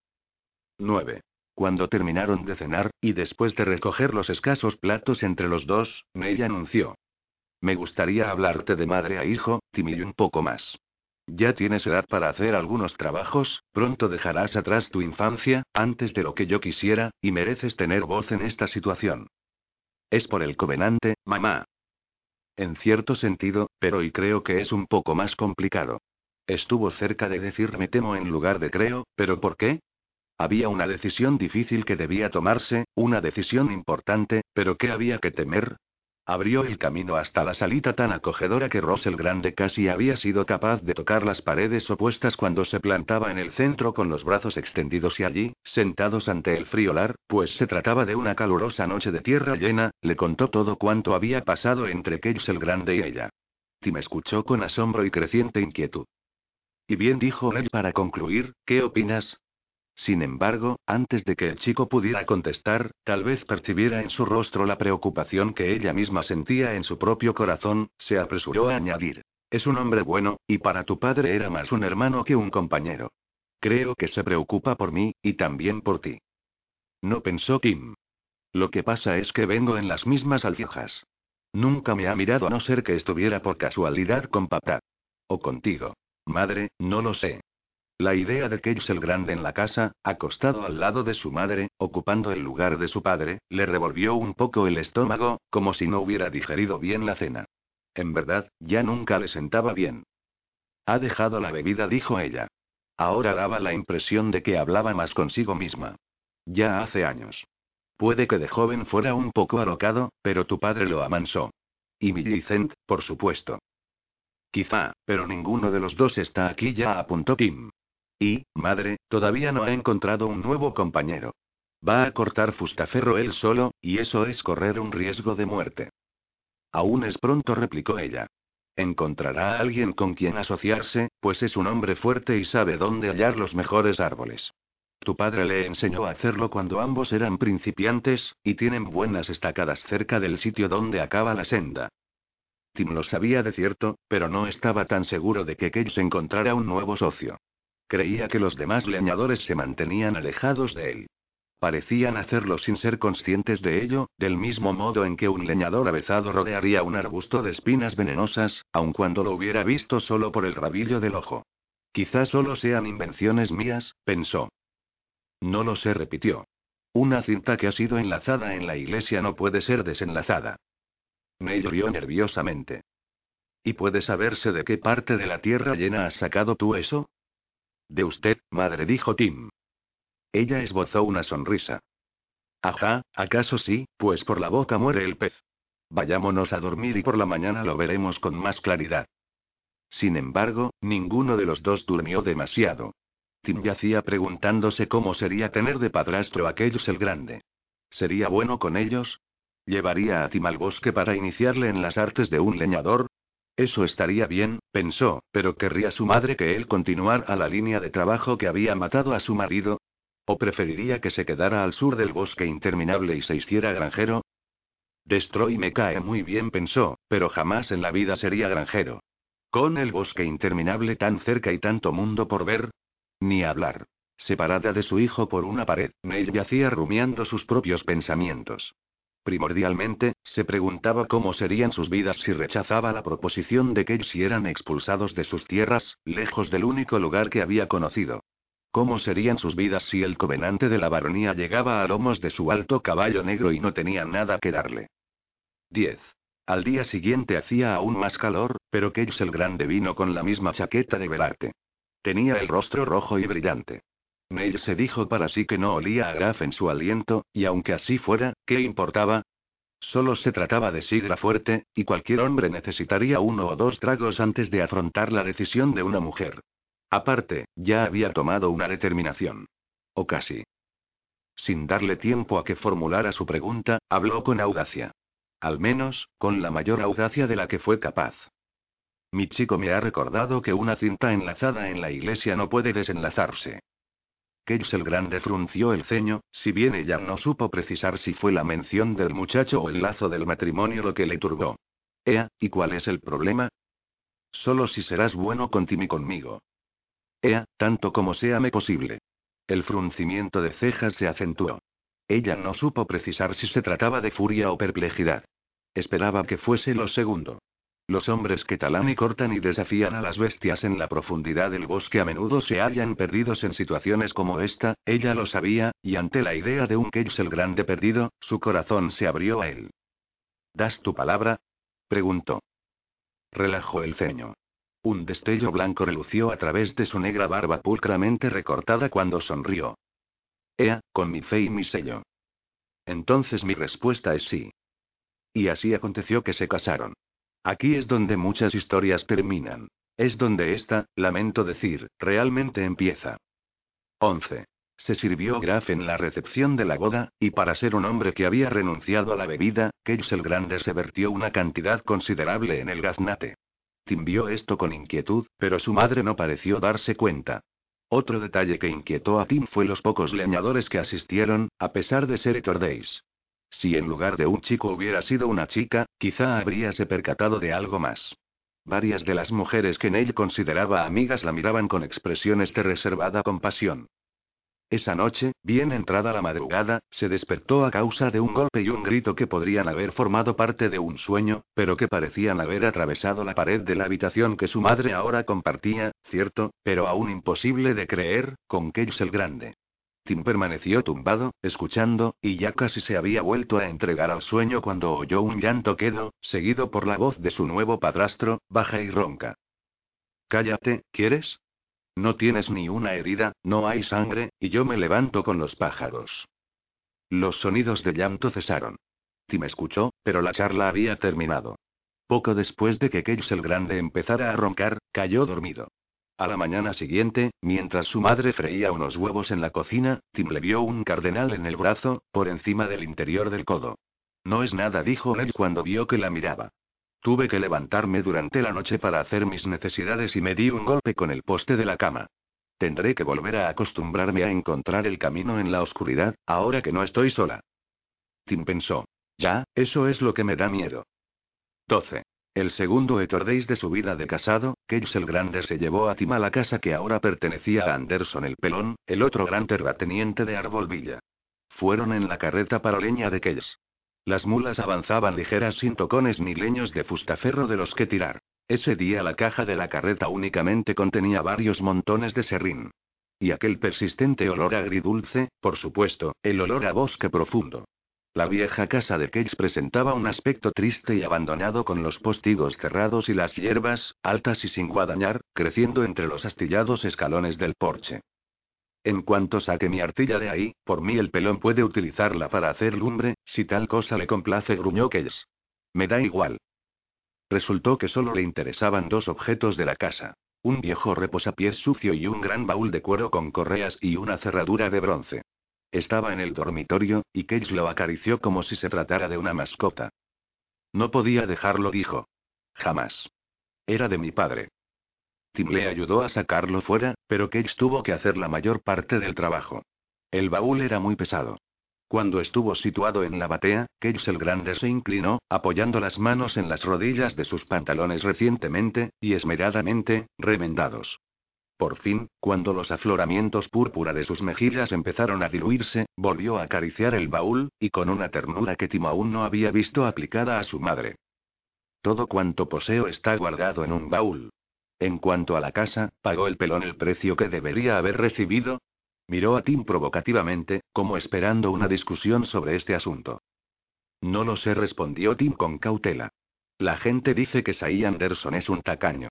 9. Cuando terminaron de cenar, y después de recoger los escasos platos entre los dos, May anunció. Me gustaría hablarte de madre a hijo, Tim y un poco más. Ya tienes edad para hacer algunos trabajos, pronto dejarás atrás tu infancia, antes de lo que yo quisiera, y mereces tener voz en esta situación. Es por el covenante, mamá. En cierto sentido, pero y creo que es un poco más complicado. Estuvo cerca de decirme temo en lugar de creo, pero ¿por qué? Había una decisión difícil que debía tomarse, una decisión importante, pero ¿qué había que temer? Abrió el camino hasta la salita tan acogedora que Ross el Grande casi había sido capaz de tocar las paredes opuestas cuando se plantaba en el centro con los brazos extendidos y allí, sentados ante el friolar, pues se trataba de una calurosa noche de tierra llena, le contó todo cuanto había pasado entre Cage el Grande y ella. Tim escuchó con asombro y creciente inquietud. Y bien dijo él para concluir, ¿qué opinas? Sin embargo, antes de que el chico pudiera contestar, tal vez percibiera en su rostro la preocupación que ella misma sentía en su propio corazón, se apresuró a añadir. Es un hombre bueno, y para tu padre era más un hermano que un compañero. Creo que se preocupa por mí, y también por ti. No pensó Kim. Lo que pasa es que vengo en las mismas alfijas. Nunca me ha mirado a no ser que estuviera por casualidad con papá. O contigo. madre, no lo sé. La idea de Cage el Grande en la casa, acostado al lado de su madre, ocupando el lugar de su padre, le revolvió un poco el estómago, como si no hubiera digerido bien la cena. En verdad, ya nunca le sentaba bien. Ha dejado la bebida, dijo ella. Ahora daba la impresión de que hablaba más consigo misma. Ya hace años. Puede que de joven fuera un poco alocado, pero tu padre lo amansó. Y Millicent, por supuesto. Quizá, pero ninguno de los dos está aquí ya, apuntó Tim. Y, madre, todavía no ha encontrado un nuevo compañero. Va a cortar fustaferro él solo, y eso es correr un riesgo de muerte. Aún es pronto, replicó ella. Encontrará a alguien con quien asociarse, pues es un hombre fuerte y sabe dónde hallar los mejores árboles. Tu padre le enseñó a hacerlo cuando ambos eran principiantes, y tienen buenas estacadas cerca del sitio donde acaba la senda. Tim lo sabía de cierto, pero no estaba tan seguro de que Cage encontrara un nuevo socio. Creía que los demás leñadores se mantenían alejados de él. Parecían hacerlo sin ser conscientes de ello, del mismo modo en que un leñador avezado rodearía un arbusto de espinas venenosas, aun cuando lo hubiera visto solo por el rabillo del ojo. Quizás solo sean invenciones mías, pensó. No lo sé, repitió. Una cinta que ha sido enlazada en la iglesia no puede ser desenlazada. Me rió nerviosamente. ¿Y puede saberse de qué parte de la tierra llena has sacado tú eso? De usted, madre, dijo Tim. Ella esbozó una sonrisa. Ajá, ¿acaso sí? Pues por la boca muere el pez. Vayámonos a dormir y por la mañana lo veremos con más claridad. Sin embargo, ninguno de los dos durmió demasiado. Tim yacía preguntándose cómo sería tener de padrastro a aquellos el Grande. ¿Sería bueno con ellos? ¿Llevaría a Tim al bosque para iniciarle en las artes de un leñador? Eso estaría bien, pensó, pero ¿querría su madre que él continuara la línea de trabajo que había matado a su marido? ¿O preferiría que se quedara al sur del bosque interminable y se hiciera granjero? Destroy me cae muy bien, pensó, pero jamás en la vida sería granjero. Con el bosque interminable tan cerca y tanto mundo por ver. Ni hablar. Separada de su hijo por una pared, Neil yacía rumiando sus propios pensamientos. Primordialmente, se preguntaba cómo serían sus vidas si rechazaba la proposición de que si eran expulsados de sus tierras, lejos del único lugar que había conocido. ¿Cómo serían sus vidas si el covenante de la baronía llegaba a lomos de su alto caballo negro y no tenía nada que darle? 10. Al día siguiente hacía aún más calor, pero Cage el Grande vino con la misma chaqueta de velarte. Tenía el rostro rojo y brillante. Neil se dijo para sí que no olía a Graf en su aliento, y aunque así fuera, ¿qué importaba? Solo se trataba de sidra fuerte, y cualquier hombre necesitaría uno o dos tragos antes de afrontar la decisión de una mujer. Aparte, ya había tomado una determinación. O casi. Sin darle tiempo a que formulara su pregunta, habló con audacia. Al menos, con la mayor audacia de la que fue capaz. Mi chico me ha recordado que una cinta enlazada en la iglesia no puede desenlazarse. El Grande frunció el ceño, si bien ella no supo precisar si fue la mención del muchacho o el lazo del matrimonio lo que le turbó. Ea, ¿y cuál es el problema? Solo si serás bueno con Tim y conmigo. Ea, tanto como sea me posible. El fruncimiento de cejas se acentuó. Ella no supo precisar si se trataba de furia o perplejidad. Esperaba que fuese lo segundo. Los hombres que talan y cortan y desafían a las bestias en la profundidad del bosque a menudo se hallan perdidos en situaciones como esta, ella lo sabía, y ante la idea de un Cage el Grande perdido, su corazón se abrió a él. ¿Das tu palabra? preguntó. Relajó el ceño. Un destello blanco relució a través de su negra barba pulcramente recortada cuando sonrió. Ea, con mi fe y mi sello. Entonces mi respuesta es sí. Y así aconteció que se casaron. Aquí es donde muchas historias terminan. Es donde esta, lamento decir, realmente empieza. 11. Se sirvió Graf en la recepción de la boda, y para ser un hombre que había renunciado a la bebida, Cage el Grande se vertió una cantidad considerable en el gaznate. Tim vio esto con inquietud, pero su madre no pareció darse cuenta. Otro detalle que inquietó a Tim fue los pocos leñadores que asistieron, a pesar de ser Days. Si en lugar de un chico hubiera sido una chica, quizá habríase percatado de algo más. Varias de las mujeres que Neil consideraba amigas la miraban con expresiones de reservada compasión. Esa noche, bien entrada la madrugada, se despertó a causa de un golpe y un grito que podrían haber formado parte de un sueño, pero que parecían haber atravesado la pared de la habitación que su madre ahora compartía, cierto, pero aún imposible de creer, con Cage el Grande. Tim permaneció tumbado, escuchando, y ya casi se había vuelto a entregar al sueño cuando oyó un llanto quedo, seguido por la voz de su nuevo padrastro, baja y ronca. Cállate, ¿quieres? No tienes ni una herida, no hay sangre, y yo me levanto con los pájaros. Los sonidos de llanto cesaron. Tim escuchó, pero la charla había terminado. Poco después de que Cage el Grande empezara a roncar, cayó dormido. A la mañana siguiente, mientras su madre freía unos huevos en la cocina, Tim le vio un cardenal en el brazo, por encima del interior del codo. No es nada, dijo Ned cuando vio que la miraba. Tuve que levantarme durante la noche para hacer mis necesidades y me di un golpe con el poste de la cama. Tendré que volver a acostumbrarme a encontrar el camino en la oscuridad, ahora que no estoy sola. Tim pensó. Ya, eso es lo que me da miedo. 12. El segundo Etordéis de su vida de casado, Cage el Grande se llevó a Tim a la casa que ahora pertenecía a Anderson el Pelón, el otro gran terrateniente de Arbolvilla. Fueron en la carreta leña de Cage. Las mulas avanzaban ligeras sin tocones ni leños de fustaferro de los que tirar. Ese día la caja de la carreta únicamente contenía varios montones de serrín. Y aquel persistente olor agridulce, por supuesto, el olor a bosque profundo. La vieja casa de Cage presentaba un aspecto triste y abandonado con los postigos cerrados y las hierbas, altas y sin guadañar, creciendo entre los astillados escalones del porche. En cuanto saque mi artilla de ahí, por mí el pelón puede utilizarla para hacer lumbre, si tal cosa le complace, gruñó Kells. Me da igual. Resultó que solo le interesaban dos objetos de la casa. Un viejo reposapiés sucio y un gran baúl de cuero con correas y una cerradura de bronce. Estaba en el dormitorio, y Cage lo acarició como si se tratara de una mascota. No podía dejarlo, dijo. Jamás. Era de mi padre. Tim le ayudó a sacarlo fuera, pero Cage tuvo que hacer la mayor parte del trabajo. El baúl era muy pesado. Cuando estuvo situado en la batea, Cage el Grande se inclinó, apoyando las manos en las rodillas de sus pantalones recientemente, y esmeradamente, remendados. Por fin, cuando los afloramientos púrpura de sus mejillas empezaron a diluirse, volvió a acariciar el baúl, y con una ternura que Tim aún no había visto aplicada a su madre. Todo cuanto poseo está guardado en un baúl. En cuanto a la casa, ¿pagó el pelón el precio que debería haber recibido? Miró a Tim provocativamente, como esperando una discusión sobre este asunto. No lo sé, respondió Tim con cautela. La gente dice que Sai Anderson es un tacaño.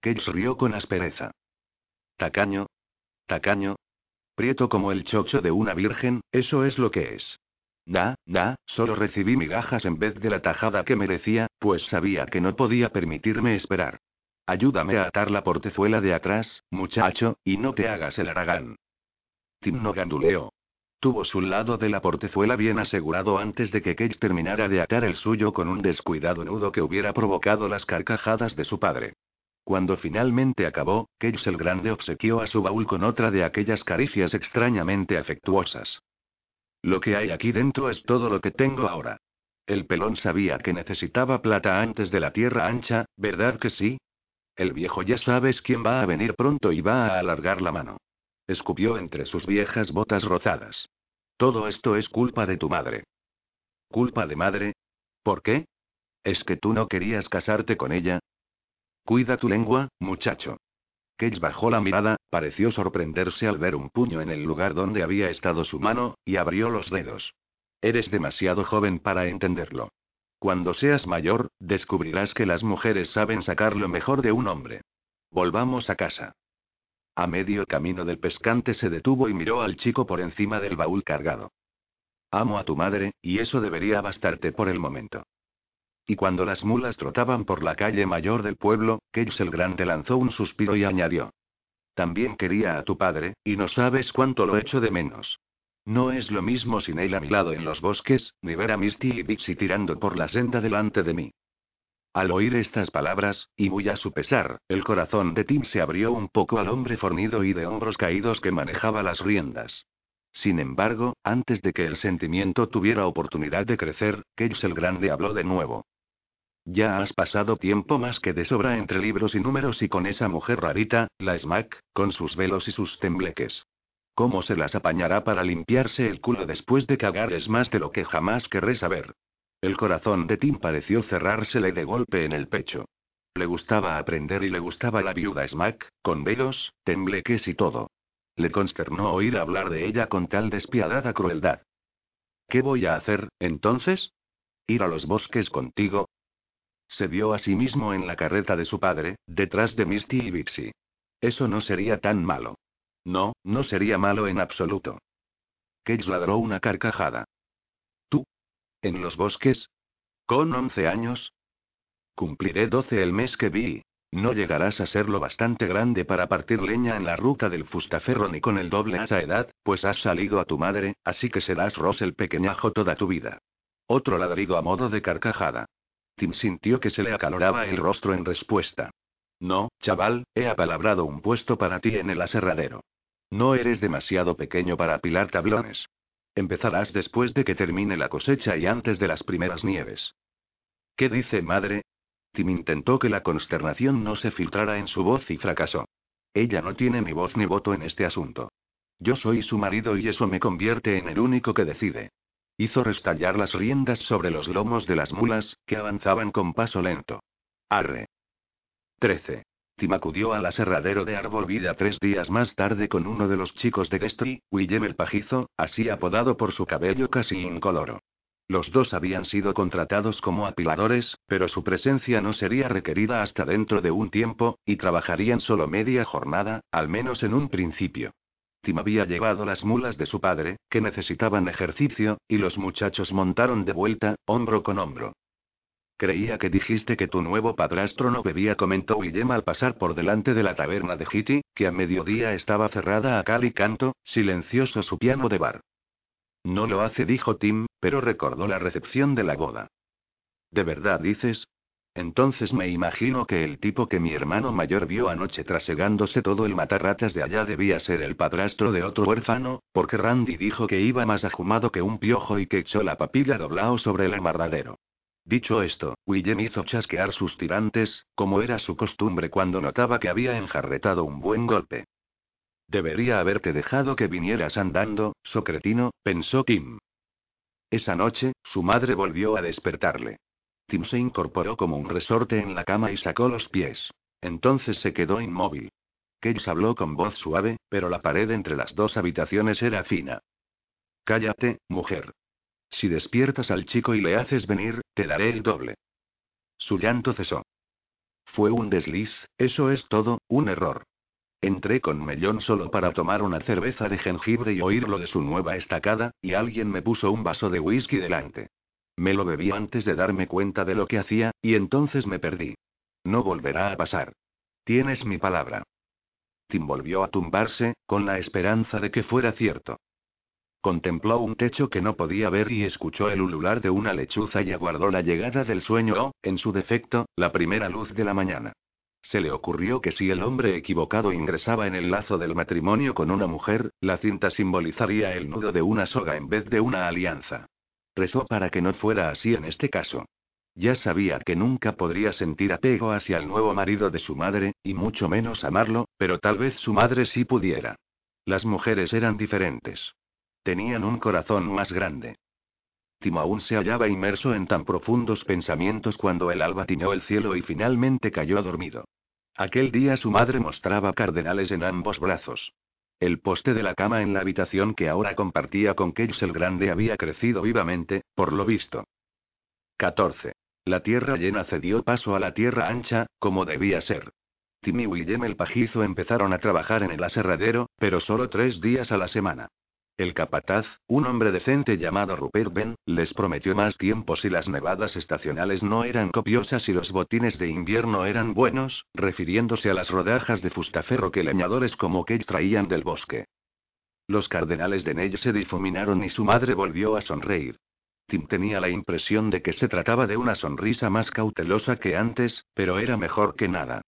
Cage rió con aspereza. ¿Tacaño? ¿Tacaño? Prieto como el chocho de una virgen, eso es lo que es. Da, da, solo recibí migajas en vez de la tajada que merecía, pues sabía que no podía permitirme esperar. Ayúdame a atar la portezuela de atrás, muchacho, y no te hagas el aragán. Tim no ganduleó. Tuvo su lado de la portezuela bien asegurado antes de que Cage terminara de atar el suyo con un descuidado nudo que hubiera provocado las carcajadas de su padre. Cuando finalmente acabó, Cage el Grande obsequió a su baúl con otra de aquellas caricias extrañamente afectuosas. Lo que hay aquí dentro es todo lo que tengo ahora. El pelón sabía que necesitaba plata antes de la tierra ancha, ¿verdad que sí? El viejo ya sabes quién va a venir pronto y va a alargar la mano. Escupió entre sus viejas botas rozadas. Todo esto es culpa de tu madre. ¿Culpa de madre? ¿Por qué? ¿Es que tú no querías casarte con ella? Cuida tu lengua, muchacho. Cage bajó la mirada, pareció sorprenderse al ver un puño en el lugar donde había estado su mano, y abrió los dedos. Eres demasiado joven para entenderlo. Cuando seas mayor, descubrirás que las mujeres saben sacar lo mejor de un hombre. Volvamos a casa. A medio camino del pescante se detuvo y miró al chico por encima del baúl cargado. Amo a tu madre, y eso debería bastarte por el momento. Y cuando las mulas trotaban por la calle mayor del pueblo, Cage el Grande lanzó un suspiro y añadió. También quería a tu padre, y no sabes cuánto lo echo de menos. No es lo mismo sin él a mi lado en los bosques, ni ver a Misty y Dixie tirando por la senda delante de mí. Al oír estas palabras, y muy a su pesar, el corazón de Tim se abrió un poco al hombre fornido y de hombros caídos que manejaba las riendas. Sin embargo, antes de que el sentimiento tuviera oportunidad de crecer, Cage el Grande habló de nuevo. Ya has pasado tiempo más que de sobra entre libros y números y con esa mujer rarita, la Smack, con sus velos y sus tembleques. ¿Cómo se las apañará para limpiarse el culo después de cagar es más de lo que jamás querré saber? El corazón de Tim pareció cerrársele de golpe en el pecho. Le gustaba aprender y le gustaba la viuda Smack, con velos, tembleques y todo. Le consternó oír hablar de ella con tal despiadada crueldad. ¿Qué voy a hacer, entonces? ¿Ir a los bosques contigo? Se vio a sí mismo en la carreta de su padre, detrás de Misty y Bixie. Eso no sería tan malo. No, no sería malo en absoluto. Cage ladró una carcajada. ¿Tú? ¿En los bosques? ¿Con once años? Cumpliré doce el mes que vi. No llegarás a ser lo bastante grande para partir leña en la ruta del fustaferro ni con el doble a esa edad, pues has salido a tu madre, así que serás Ross el pequeñajo toda tu vida. Otro ladrido a modo de carcajada. Tim sintió que se le acaloraba el rostro en respuesta. No, chaval, he apalabrado un puesto para ti en el aserradero. No eres demasiado pequeño para apilar tablones. Empezarás después de que termine la cosecha y antes de las primeras nieves. ¿Qué dice madre? Tim intentó que la consternación no se filtrara en su voz y fracasó. Ella no tiene ni voz ni voto en este asunto. Yo soy su marido y eso me convierte en el único que decide. Hizo restallar las riendas sobre los lomos de las mulas, que avanzaban con paso lento. Arre. 13. Tim acudió al aserradero de Árbol Vida tres días más tarde con uno de los chicos de Destry, Willem el Pajizo, así apodado por su cabello casi incoloro. Los dos habían sido contratados como apiladores, pero su presencia no sería requerida hasta dentro de un tiempo, y trabajarían solo media jornada, al menos en un principio. Tim había llevado las mulas de su padre, que necesitaban ejercicio, y los muchachos montaron de vuelta, hombro con hombro. Creía que dijiste que tu nuevo padrastro no bebía, comentó Willem al pasar por delante de la taberna de Hitty, que a mediodía estaba cerrada a cal y canto, silencioso su piano de bar. No lo hace, dijo Tim, pero recordó la recepción de la boda. ¿De verdad dices? Entonces me imagino que el tipo que mi hermano mayor vio anoche trasegándose todo el matarratas de allá debía ser el padrastro de otro huérfano, porque Randy dijo que iba más ajumado que un piojo y que echó la papilla doblao sobre el amarradero. Dicho esto, Willem hizo chasquear sus tirantes, como era su costumbre cuando notaba que había enjarretado un buen golpe. Debería haberte dejado que vinieras andando, socretino, pensó Tim. Esa noche, su madre volvió a despertarle. Tim se incorporó como un resorte en la cama y sacó los pies. Entonces se quedó inmóvil. Cage habló con voz suave, pero la pared entre las dos habitaciones era fina. Cállate, mujer. Si despiertas al chico y le haces venir, te daré el doble. Su llanto cesó. Fue un desliz, eso es todo, un error. Entré con Mellón solo para tomar una cerveza de jengibre y oír lo de su nueva estacada, y alguien me puso un vaso de whisky delante. Me lo bebí antes de darme cuenta de lo que hacía, y entonces me perdí. No volverá a pasar. Tienes mi palabra. Tim volvió a tumbarse, con la esperanza de que fuera cierto. Contempló un techo que no podía ver y escuchó el ulular de una lechuza y aguardó la llegada del sueño o, en su defecto, la primera luz de la mañana. Se le ocurrió que si el hombre equivocado ingresaba en el lazo del matrimonio con una mujer, la cinta simbolizaría el nudo de una soga en vez de una alianza. Rezó para que no fuera así en este caso. Ya sabía que nunca podría sentir apego hacia el nuevo marido de su madre, y mucho menos amarlo, pero tal vez su madre sí pudiera. Las mujeres eran diferentes. Tenían un corazón más grande. Timo aún se hallaba inmerso en tan profundos pensamientos cuando el alba tiñó el cielo y finalmente cayó dormido. Aquel día su madre mostraba cardenales en ambos brazos. El poste de la cama en la habitación que ahora compartía con Cage el Grande había crecido vivamente, por lo visto. 14. La tierra llena cedió paso a la tierra ancha, como debía ser. Tim y Willem el pajizo empezaron a trabajar en el aserradero, pero solo tres días a la semana. El capataz, un hombre decente llamado Rupert Ben, les prometió más tiempo si las nevadas estacionales no eran copiosas y los botines de invierno eran buenos, refiriéndose a las rodajas de fustaferro que leñadores como Kate traían del bosque. Los cardenales de Ney se difuminaron y su madre volvió a sonreír. Tim tenía la impresión de que se trataba de una sonrisa más cautelosa que antes, pero era mejor que nada.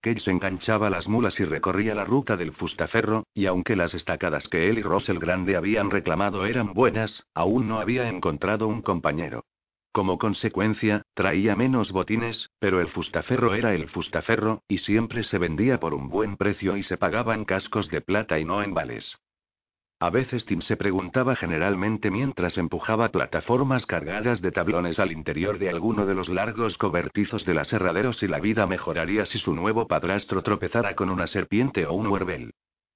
Cage enganchaba las mulas y recorría la ruta del fustaferro, y aunque las estacadas que él y Ross el Grande habían reclamado eran buenas, aún no había encontrado un compañero. Como consecuencia, traía menos botines, pero el fustaferro era el fustaferro, y siempre se vendía por un buen precio y se pagaban cascos de plata y no en vales. A veces Tim se preguntaba generalmente mientras empujaba plataformas cargadas de tablones al interior de alguno de los largos cobertizos del aserradero si la vida mejoraría si su nuevo padrastro tropezara con una serpiente o un huerbel.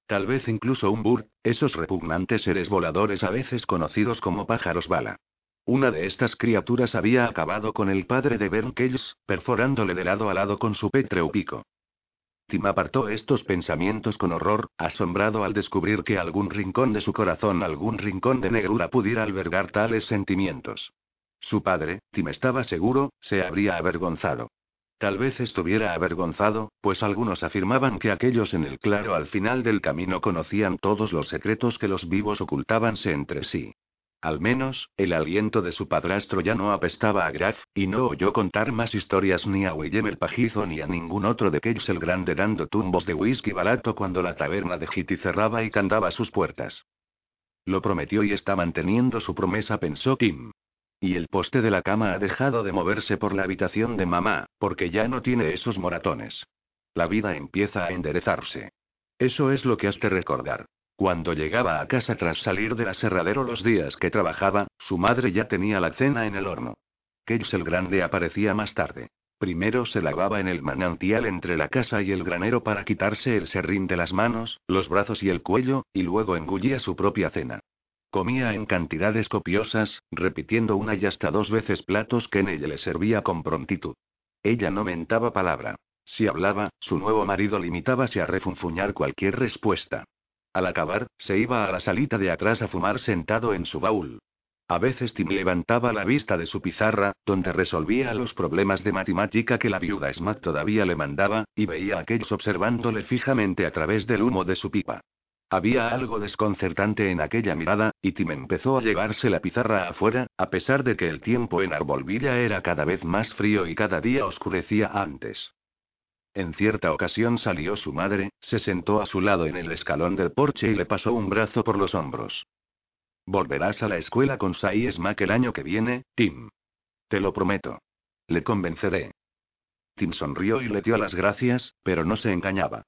Tal vez incluso un bur, esos repugnantes seres voladores a veces conocidos como pájaros bala. Una de estas criaturas había acabado con el padre de Ben Kells, perforándole de lado a lado con su pétreo pico. Tim apartó estos pensamientos con horror, asombrado al descubrir que algún rincón de su corazón, algún rincón de negrura pudiera albergar tales sentimientos. Su padre, Tim estaba seguro, se habría avergonzado. Tal vez estuviera avergonzado, pues algunos afirmaban que aquellos en el claro al final del camino conocían todos los secretos que los vivos ocultábanse entre sí. Al menos, el aliento de su padrastro ya no apestaba a Graf, y no oyó contar más historias ni a Willem el Pajizo ni a ningún otro de Cage el Grande dando tumbos de whisky barato cuando la taberna de Hitty cerraba y cantaba sus puertas. Lo prometió y está manteniendo su promesa, pensó Kim. Y el poste de la cama ha dejado de moverse por la habitación de mamá, porque ya no tiene esos moratones. La vida empieza a enderezarse. Eso es lo que has de recordar. Cuando llegaba a casa tras salir del aserradero los días que trabajaba, su madre ya tenía la cena en el horno. Cage el Grande aparecía más tarde. Primero se lavaba en el manantial entre la casa y el granero para quitarse el serrín de las manos, los brazos y el cuello, y luego engullía su propia cena. Comía en cantidades copiosas, repitiendo una y hasta dos veces platos que en ella le servía con prontitud. Ella no mentaba palabra. Si hablaba, su nuevo marido limitábase a refunfuñar cualquier respuesta. Al acabar, se iba a la salita de atrás a fumar sentado en su baúl. A veces Tim levantaba la vista de su pizarra, donde resolvía los problemas de matemática que la viuda Smack todavía le mandaba, y veía a aquellos observándole fijamente a través del humo de su pipa. Había algo desconcertante en aquella mirada, y Tim empezó a llevarse la pizarra afuera, a pesar de que el tiempo en Arbolvilla era cada vez más frío y cada día oscurecía antes. En cierta ocasión salió su madre, se sentó a su lado en el escalón del porche y le pasó un brazo por los hombros. Volverás a la escuela con Sai Smack el año que viene, Tim. Te lo prometo. Le convenceré. Tim sonrió y le dio las gracias, pero no se engañaba.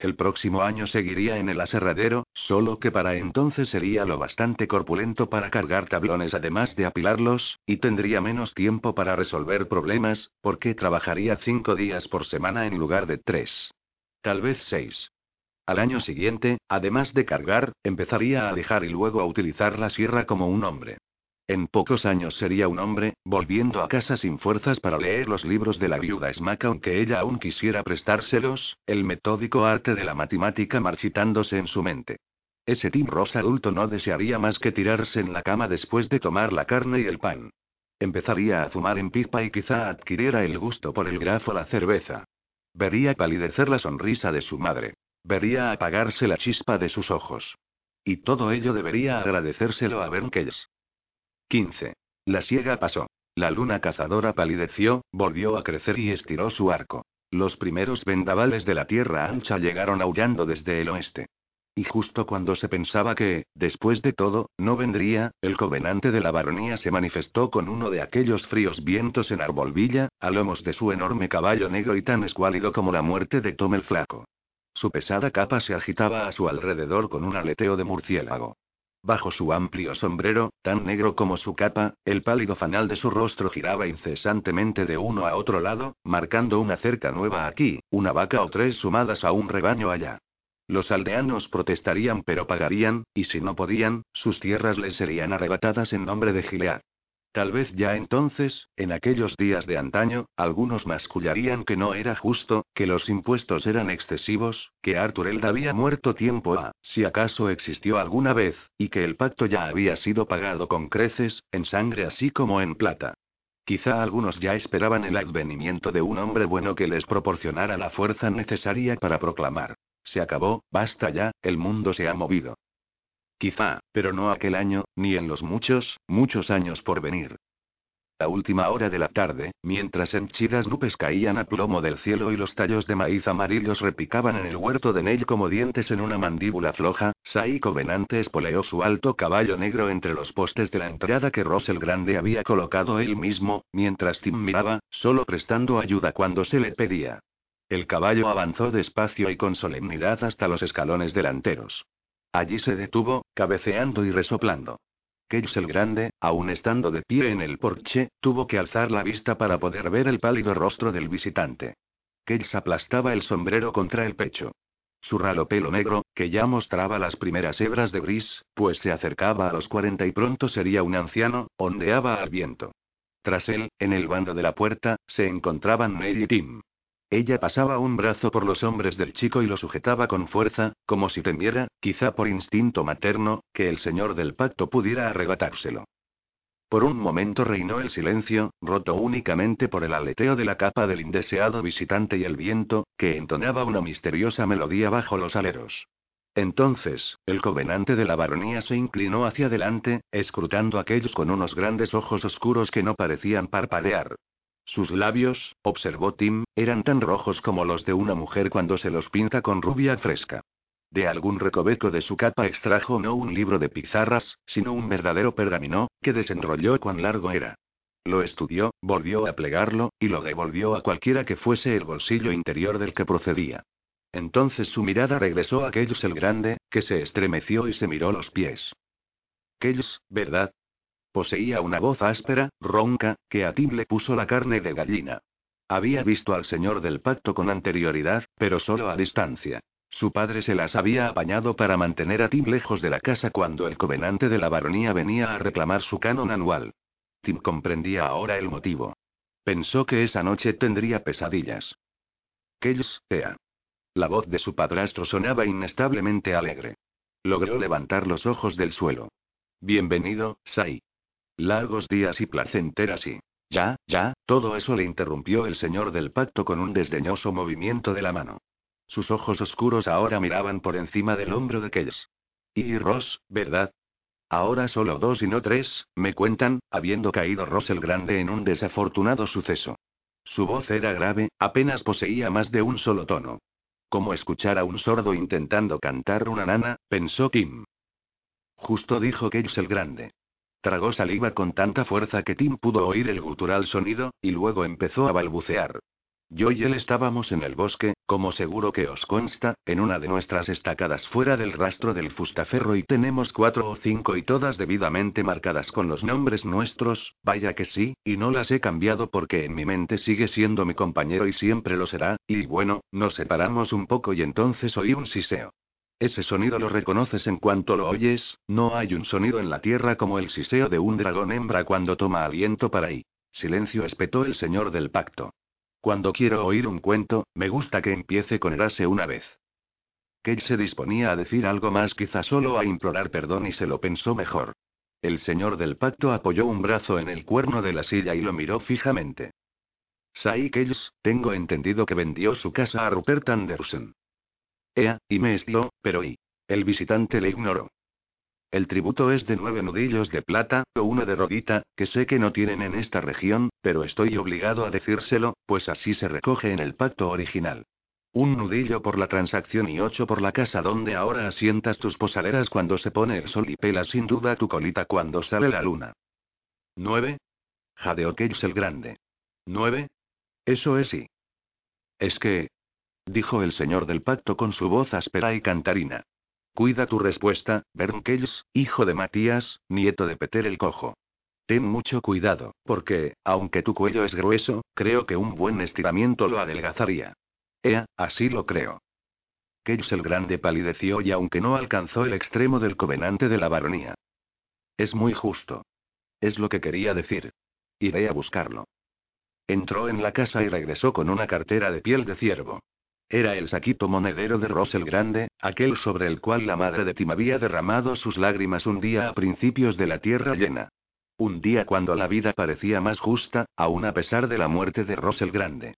El próximo año seguiría en el aserradero, solo que para entonces sería lo bastante corpulento para cargar tablones además de apilarlos, y tendría menos tiempo para resolver problemas, porque trabajaría cinco días por semana en lugar de tres. Tal vez seis. Al año siguiente, además de cargar, empezaría a alejar y luego a utilizar la sierra como un hombre. En pocos años sería un hombre, volviendo a casa sin fuerzas para leer los libros de la viuda Smack aunque ella aún quisiera prestárselos, el metódico arte de la matemática marchitándose en su mente. Ese Tim Ross adulto no desearía más que tirarse en la cama después de tomar la carne y el pan. Empezaría a fumar en pipa y quizá adquiriera el gusto por el grafo la cerveza. Vería palidecer la sonrisa de su madre. Vería apagarse la chispa de sus ojos. Y todo ello debería agradecérselo a Ben 15. La siega pasó. La luna cazadora palideció, volvió a crecer y estiró su arco. Los primeros vendavales de la tierra ancha llegaron aullando desde el oeste. Y justo cuando se pensaba que, después de todo, no vendría, el covenante de la baronía se manifestó con uno de aquellos fríos vientos en Arbolvilla, a lomos de su enorme caballo negro y tan escuálido como la muerte de Tom el Flaco. Su pesada capa se agitaba a su alrededor con un aleteo de murciélago. Bajo su amplio sombrero, tan negro como su capa, el pálido fanal de su rostro giraba incesantemente de uno a otro lado, marcando una cerca nueva aquí, una vaca o tres sumadas a un rebaño allá. Los aldeanos protestarían pero pagarían, y si no podían, sus tierras les serían arrebatadas en nombre de Gilead. Tal vez ya entonces, en aquellos días de antaño, algunos mascullarían que no era justo, que los impuestos eran excesivos, que Arthur Eld había muerto tiempo a, si acaso existió alguna vez, y que el pacto ya había sido pagado con creces, en sangre así como en plata. Quizá algunos ya esperaban el advenimiento de un hombre bueno que les proporcionara la fuerza necesaria para proclamar. Se acabó, basta ya, el mundo se ha movido. Quizá, pero no aquel año, ni en los muchos, muchos años por venir. La última hora de la tarde, mientras henchidas nubes caían a plomo del cielo y los tallos de maíz amarillos repicaban en el huerto de Nell como dientes en una mandíbula floja, Sai Covenante espoleó su alto caballo negro entre los postes de la entrada que Ross el Grande había colocado él mismo, mientras Tim miraba, solo prestando ayuda cuando se le pedía. El caballo avanzó despacio y con solemnidad hasta los escalones delanteros. Allí se detuvo, cabeceando y resoplando. Cage el Grande, aún estando de pie en el porche, tuvo que alzar la vista para poder ver el pálido rostro del visitante. Cage aplastaba el sombrero contra el pecho. Su ralo pelo negro, que ya mostraba las primeras hebras de gris, pues se acercaba a los cuarenta y pronto sería un anciano, ondeaba al viento. Tras él, en el bando de la puerta, se encontraban Nell y Tim. Ella pasaba un brazo por los hombres del chico y lo sujetaba con fuerza, como si temiera, quizá por instinto materno, que el señor del pacto pudiera arrebatárselo. Por un momento reinó el silencio, roto únicamente por el aleteo de la capa del indeseado visitante y el viento, que entonaba una misteriosa melodía bajo los aleros. Entonces, el covenante de la baronía se inclinó hacia adelante, escrutando aquellos con unos grandes ojos oscuros que no parecían parpadear. Sus labios, observó Tim, eran tan rojos como los de una mujer cuando se los pinta con rubia fresca. De algún recoveco de su capa extrajo no un libro de pizarras, sino un verdadero pergamino, que desenrolló cuán largo era. Lo estudió, volvió a plegarlo, y lo devolvió a cualquiera que fuese el bolsillo interior del que procedía. Entonces su mirada regresó a Kells el Grande, que se estremeció y se miró los pies. Kells, ¿verdad? Poseía una voz áspera, ronca, que a Tim le puso la carne de gallina. Había visto al señor del pacto con anterioridad, pero solo a distancia. Su padre se las había apañado para mantener a Tim lejos de la casa cuando el covenante de la baronía venía a reclamar su canon anual. Tim comprendía ahora el motivo. Pensó que esa noche tendría pesadillas. Kells, Ea. La voz de su padrastro sonaba inestablemente alegre. Logró levantar los ojos del suelo. Bienvenido, Sai. Largos días y placenteras y... Ya, ya, todo eso le interrumpió el señor del pacto con un desdeñoso movimiento de la mano. Sus ojos oscuros ahora miraban por encima del hombro de Kells. Y Ross, ¿verdad? Ahora solo dos y no tres, me cuentan, habiendo caído Ross el Grande en un desafortunado suceso. Su voz era grave, apenas poseía más de un solo tono. Como escuchar a un sordo intentando cantar una nana, pensó Tim. Justo dijo Kells el Grande. Tragó saliva con tanta fuerza que Tim pudo oír el gutural sonido, y luego empezó a balbucear. Yo y él estábamos en el bosque, como seguro que os consta, en una de nuestras estacadas fuera del rastro del fustaferro y tenemos cuatro o cinco y todas debidamente marcadas con los nombres nuestros, vaya que sí, y no las he cambiado porque en mi mente sigue siendo mi compañero y siempre lo será, y bueno, nos separamos un poco y entonces oí un siseo. Ese sonido lo reconoces en cuanto lo oyes, no hay un sonido en la tierra como el siseo de un dragón hembra cuando toma aliento para ahí. Silencio espetó el señor del pacto. Cuando quiero oír un cuento, me gusta que empiece con erase una vez. Kate se disponía a decir algo más, quizá solo a implorar perdón y se lo pensó mejor. El señor del pacto apoyó un brazo en el cuerno de la silla y lo miró fijamente. Sai tengo entendido que vendió su casa a Rupert Anderson. Ea, y me estló, pero y. El visitante le ignoró. El tributo es de nueve nudillos de plata, o uno de rodita, que sé que no tienen en esta región, pero estoy obligado a decírselo, pues así se recoge en el pacto original. Un nudillo por la transacción y ocho por la casa donde ahora asientas tus posaleras cuando se pone el sol y pelas sin duda tu colita cuando sale la luna. ¿Nueve? Jadeó Cage el Grande. ¿Nueve? Eso es sí. Es que... dijo el señor del pacto con su voz áspera y cantarina. Cuida tu respuesta, Kells, hijo de Matías, nieto de Peter el Cojo. Ten mucho cuidado, porque, aunque tu cuello es grueso, creo que un buen estiramiento lo adelgazaría. Ea, así lo creo. Kells el Grande palideció y aunque no alcanzó el extremo del covenante de la baronía. Es muy justo. Es lo que quería decir. Iré a buscarlo. Entró en la casa y regresó con una cartera de piel de ciervo. Era el saquito monedero de Ross el Grande, aquel sobre el cual la madre de Tim había derramado sus lágrimas un día a principios de la tierra llena. Un día cuando la vida parecía más justa, aún a pesar de la muerte de Ross el Grande.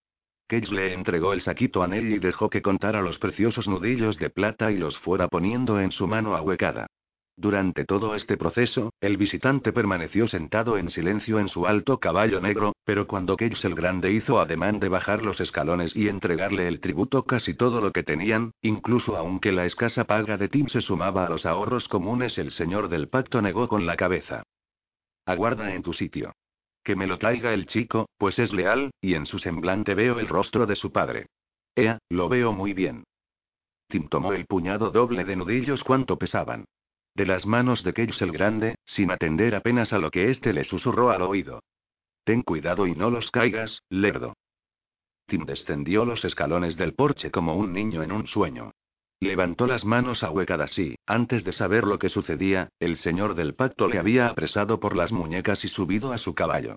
Cage le entregó el saquito a Nelly y dejó que contara los preciosos nudillos de plata y los fuera poniendo en su mano ahuecada. Durante todo este proceso, el visitante permaneció sentado en silencio en su alto caballo negro, pero cuando Cage el Grande hizo ademán de bajar los escalones y entregarle el tributo casi todo lo que tenían, incluso aunque la escasa paga de Tim se sumaba a los ahorros comunes, el señor del pacto negó con la cabeza. Aguarda en tu sitio. Que me lo traiga el chico, pues es leal, y en su semblante veo el rostro de su padre. Ea, lo veo muy bien. Tim tomó el puñado doble de nudillos cuanto pesaban. De las manos de Cage el Grande, sin atender apenas a lo que éste le susurró al oído. Ten cuidado y no los caigas, lerdo. Tim descendió los escalones del porche como un niño en un sueño. Levantó las manos ahuecadas y, antes de saber lo que sucedía, el señor del pacto le había apresado por las muñecas y subido a su caballo.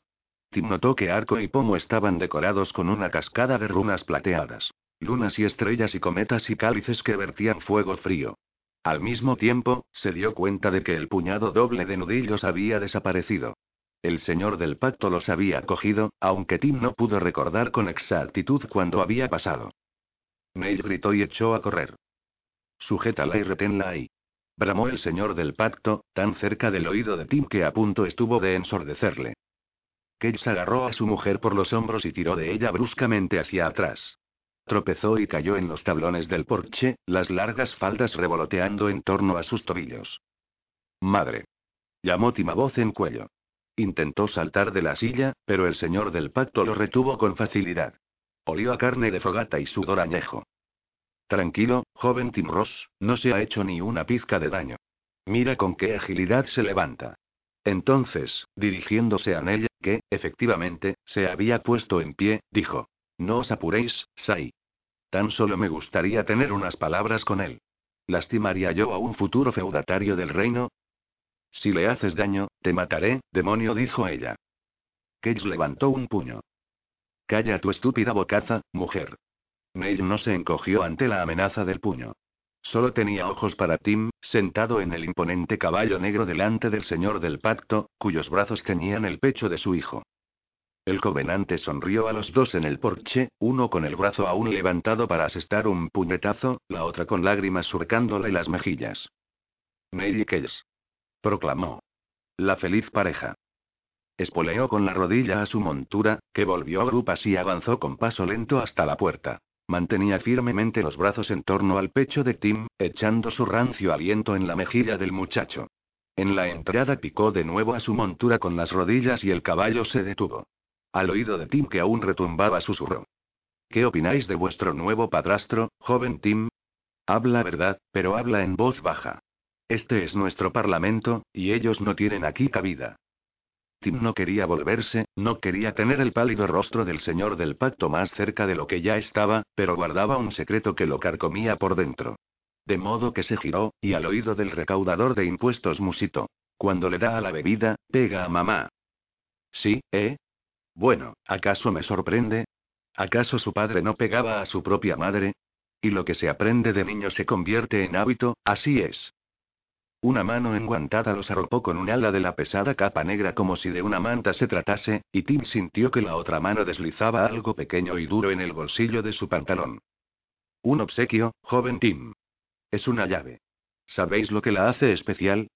Tim notó que arco y pomo estaban decorados con una cascada de runas plateadas. Lunas y estrellas y cometas y cálices que vertían fuego frío. Al mismo tiempo, se dio cuenta de que el puñado doble de nudillos había desaparecido. El señor del pacto los había cogido, aunque Tim no pudo recordar con exactitud cuándo había pasado. Neil gritó y echó a correr. Sujétala y reténla ahí. Bramó el señor del pacto, tan cerca del oído de Tim que a punto estuvo de ensordecerle. Cage agarró a su mujer por los hombros y tiró de ella bruscamente hacia atrás. Tropezó y cayó en los tablones del porche, las largas faldas revoloteando en torno a sus tobillos. Madre. Llamó Tim a voz en cuello. Intentó saltar de la silla, pero el señor del pacto lo retuvo con facilidad. Olió a carne de fogata y sudor añejo. Tranquilo, joven Tim Ross, no se ha hecho ni una pizca de daño. Mira con qué agilidad se levanta. Entonces, dirigiéndose a Nell, que, efectivamente, se había puesto en pie, dijo: No os apuréis, Sai. Tan solo me gustaría tener unas palabras con él. ¿Lastimaría yo a un futuro feudatario del reino? Si le haces daño, te mataré, demonio, dijo ella. Cage levantó un puño. Calla tu estúpida bocaza, mujer. Neil no se encogió ante la amenaza del puño. Solo tenía ojos para Tim, sentado en el imponente caballo negro delante del señor del pacto, cuyos brazos tenían el pecho de su hijo. El covenante sonrió a los dos en el porche, uno con el brazo aún levantado para asestar un puñetazo, la otra con lágrimas surcándole las mejillas. Neil y proclamó. La feliz pareja. Espoleó con la rodilla a su montura, que volvió a grupas y avanzó con paso lento hasta la puerta. Mantenía firmemente los brazos en torno al pecho de Tim, echando su rancio aliento en la mejilla del muchacho. En la entrada picó de nuevo a su montura con las rodillas y el caballo se detuvo. Al oído de Tim que aún retumbaba susurró. ¿Qué opináis de vuestro nuevo padrastro, joven Tim? Habla verdad, pero habla en voz baja. Este es nuestro parlamento, y ellos no tienen aquí cabida. Tim no quería volverse, no quería tener el pálido rostro del señor del pacto más cerca de lo que ya estaba, pero guardaba un secreto que lo carcomía por dentro. De modo que se giró, y al oído del recaudador de impuestos musitó. Cuando le da a la bebida, pega a mamá. Sí, ¿eh? Bueno, ¿acaso me sorprende? ¿Acaso su padre no pegaba a su propia madre? Y lo que se aprende de niño se convierte en hábito, así es. Una mano enguantada los arropó con un ala de la pesada capa negra como si de una manta se tratase, y Tim sintió que la otra mano deslizaba algo pequeño y duro en el bolsillo de su pantalón. Un obsequio, joven Tim. Es una llave. ¿Sabéis lo que la hace especial?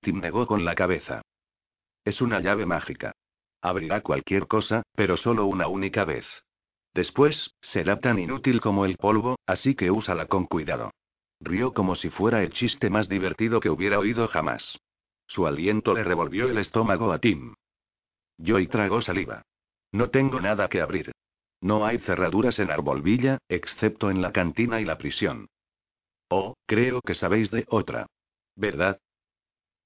Tim negó con la cabeza. Es una llave mágica. Abrirá cualquier cosa, pero solo una única vez. Después, será tan inútil como el polvo, así que úsala con cuidado. Rió como si fuera el chiste más divertido que hubiera oído jamás. Su aliento le revolvió el estómago a Tim. Joy tragó saliva. No tengo nada que abrir. No hay cerraduras en Arbolvilla, excepto en la cantina y la prisión. Oh, creo que sabéis de otra. ¿Verdad?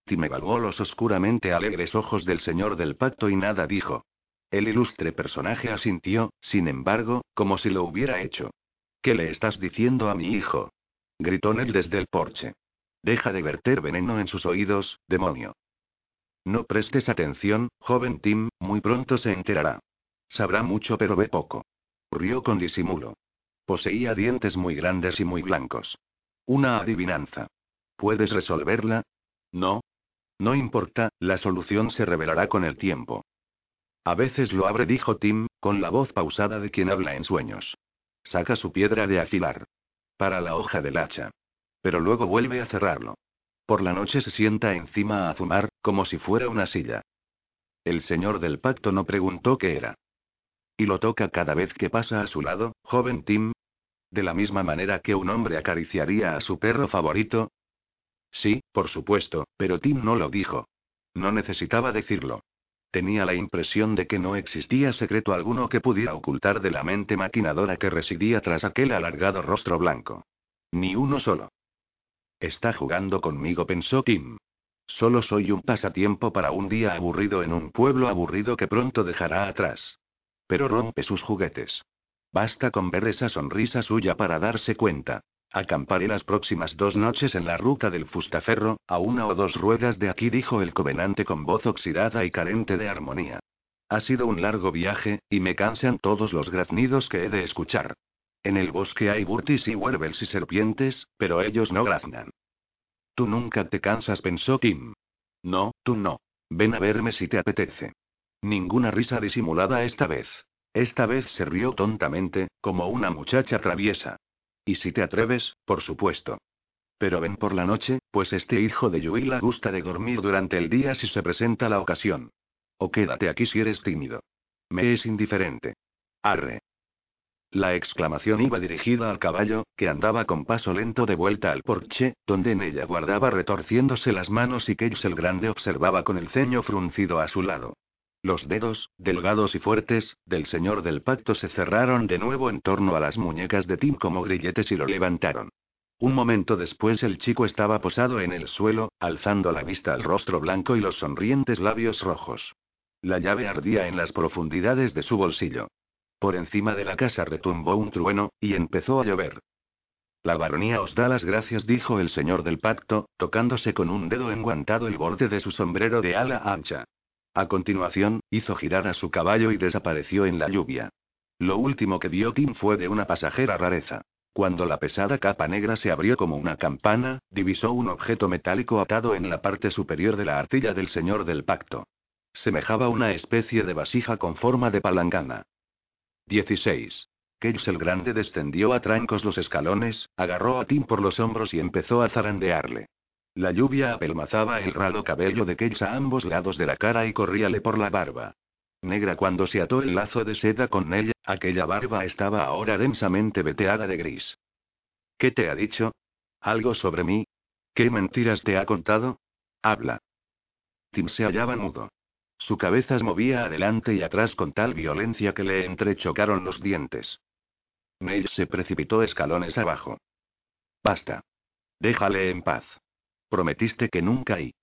Tim evaluó los oscuramente alegres ojos del señor del pacto y nada dijo. El ilustre personaje asintió, sin embargo, como si lo hubiera hecho. ¿Qué le estás diciendo a mi hijo? Gritó Ned desde el porche. Deja de verter veneno en sus oídos, demonio. No prestes atención, joven Tim, muy pronto se enterará. Sabrá mucho pero ve poco. Rió con disimulo. Poseía dientes muy grandes y muy blancos. Una adivinanza. ¿Puedes resolverla? No. No importa, la solución se revelará con el tiempo. A veces lo abre, dijo Tim, con la voz pausada de quien habla en sueños. Saca su piedra de afilar para la hoja del hacha. Pero luego vuelve a cerrarlo. Por la noche se sienta encima a fumar, como si fuera una silla. El señor del pacto no preguntó qué era. ¿Y lo toca cada vez que pasa a su lado, joven Tim? ¿De la misma manera que un hombre acariciaría a su perro favorito? Sí, por supuesto, pero Tim no lo dijo. No necesitaba decirlo. Tenía la impresión de que no existía secreto alguno que pudiera ocultar de la mente maquinadora que residía tras aquel alargado rostro blanco. Ni uno solo. Está jugando conmigo, pensó Tim. Solo soy un pasatiempo para un día aburrido en un pueblo aburrido que pronto dejará atrás. Pero rompe sus juguetes. Basta con ver esa sonrisa suya para darse cuenta. Acamparé las próximas dos noches en la ruta del Fustaferro, a una o dos ruedas de aquí, dijo el covenante con voz oxidada y carente de armonía. Ha sido un largo viaje, y me cansan todos los graznidos que he de escuchar. En el bosque hay burtis y huervels y serpientes, pero ellos no graznan. Tú nunca te cansas, pensó Kim. No, tú no. Ven a verme si te apetece. Ninguna risa disimulada esta vez. Esta vez se rió tontamente, como una muchacha traviesa. Y si te atreves, por supuesto. Pero ven por la noche, pues este hijo de Yuila gusta de dormir durante el día si se presenta la ocasión. O quédate aquí si eres tímido. Me es indiferente. Arre. La exclamación iba dirigida al caballo, que andaba con paso lento de vuelta al porche, donde en ella guardaba retorciéndose las manos y Cage el Grande observaba con el ceño fruncido a su lado. Los dedos, delgados y fuertes, del señor del pacto se cerraron de nuevo en torno a las muñecas de Tim como grilletes y lo levantaron. Un momento después el chico estaba posado en el suelo, alzando la vista al rostro blanco y los sonrientes labios rojos. La llave ardía en las profundidades de su bolsillo. Por encima de la casa retumbó un trueno, y empezó a llover. La baronía os da las gracias, dijo el señor del pacto, tocándose con un dedo enguantado el borde de su sombrero de ala ancha. A continuación, hizo girar a su caballo y desapareció en la lluvia. Lo último que vio Tim fue de una pasajera rareza. Cuando la pesada capa negra se abrió como una campana, divisó un objeto metálico atado en la parte superior de la artilla del señor del pacto. Semejaba una especie de vasija con forma de palangana. 16. Cage el Grande descendió a trancos los escalones, agarró a Tim por los hombros y empezó a zarandearle. La lluvia apelmazaba el ralo cabello de Cage a ambos lados de la cara y corríale por la barba. Negra cuando se ató el lazo de seda con ella, aquella barba estaba ahora densamente veteada de gris. ¿Qué te ha dicho? ¿Algo sobre mí? ¿Qué mentiras te ha contado? Habla. Tim se hallaba mudo. Su cabeza se movía adelante y atrás con tal violencia que le entrechocaron los dientes. Neil se precipitó escalones abajo. Basta. Déjale en paz. Prometiste que nunca hay.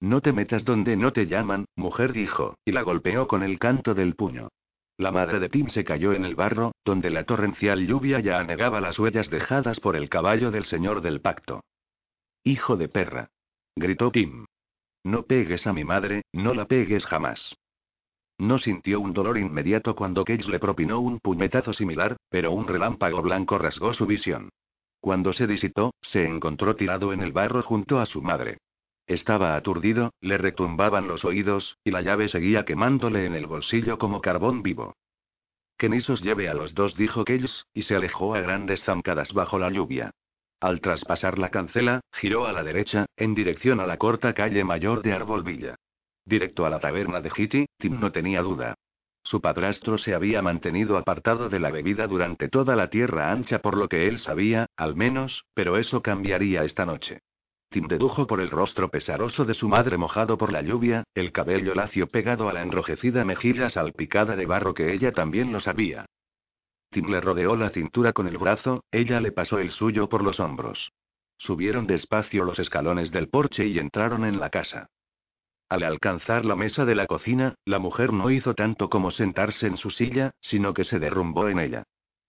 No te metas donde no te llaman, mujer dijo, y la golpeó con el canto del puño. La madre de Tim se cayó en el barro, donde la torrencial lluvia ya anegaba las huellas dejadas por el caballo del señor del pacto. Hijo de perra. gritó Tim. No pegues a mi madre, no la pegues jamás. No sintió un dolor inmediato cuando Cage le propinó un puñetazo similar, pero un relámpago blanco rasgó su visión. Cuando se disitó, se encontró tirado en el barro junto a su madre. Estaba aturdido, le retumbaban los oídos, y la llave seguía quemándole en el bolsillo como carbón vivo. Que Nisos lleve a los dos, dijo Cage, y se alejó a grandes zancadas bajo la lluvia. Al traspasar la cancela, giró a la derecha, en dirección a la corta calle mayor de Arbolvilla. Directo a la taberna de Hitty, Tim no tenía duda. Su padrastro se había mantenido apartado de la bebida durante toda la tierra ancha por lo que él sabía, al menos, pero eso cambiaría esta noche. Tim dedujo por el rostro pesaroso de su madre mojado por la lluvia, el cabello lacio pegado a la enrojecida mejilla salpicada de barro que ella también lo sabía. Tim le rodeó la cintura con el brazo, ella le pasó el suyo por los hombros. Subieron despacio los escalones del porche y entraron en la casa. Al alcanzar la mesa de la cocina, la mujer no hizo tanto como sentarse en su silla, sino que se derrumbó en ella.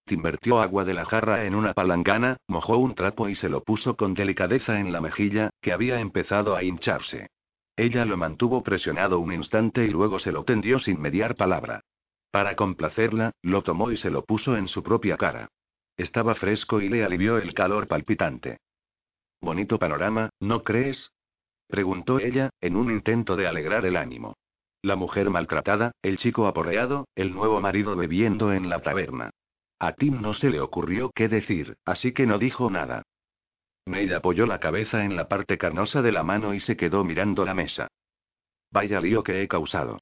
Tim vertió agua de la jarra en una palangana, mojó un trapo y se lo puso con delicadeza en la mejilla, que había empezado a hincharse. Ella lo mantuvo presionado un instante y luego se lo tendió sin mediar palabra. Para complacerla, lo tomó y se lo puso en su propia cara. Estaba fresco y le alivió el calor palpitante. Bonito panorama, ¿no crees? Preguntó ella, en un intento de alegrar el ánimo. La mujer maltratada, el chico aporreado, el nuevo marido bebiendo en la taberna. A Tim no se le ocurrió qué decir, así que no dijo nada. May apoyó la cabeza en la parte carnosa de la mano y se quedó mirando la mesa. Vaya lío que he causado.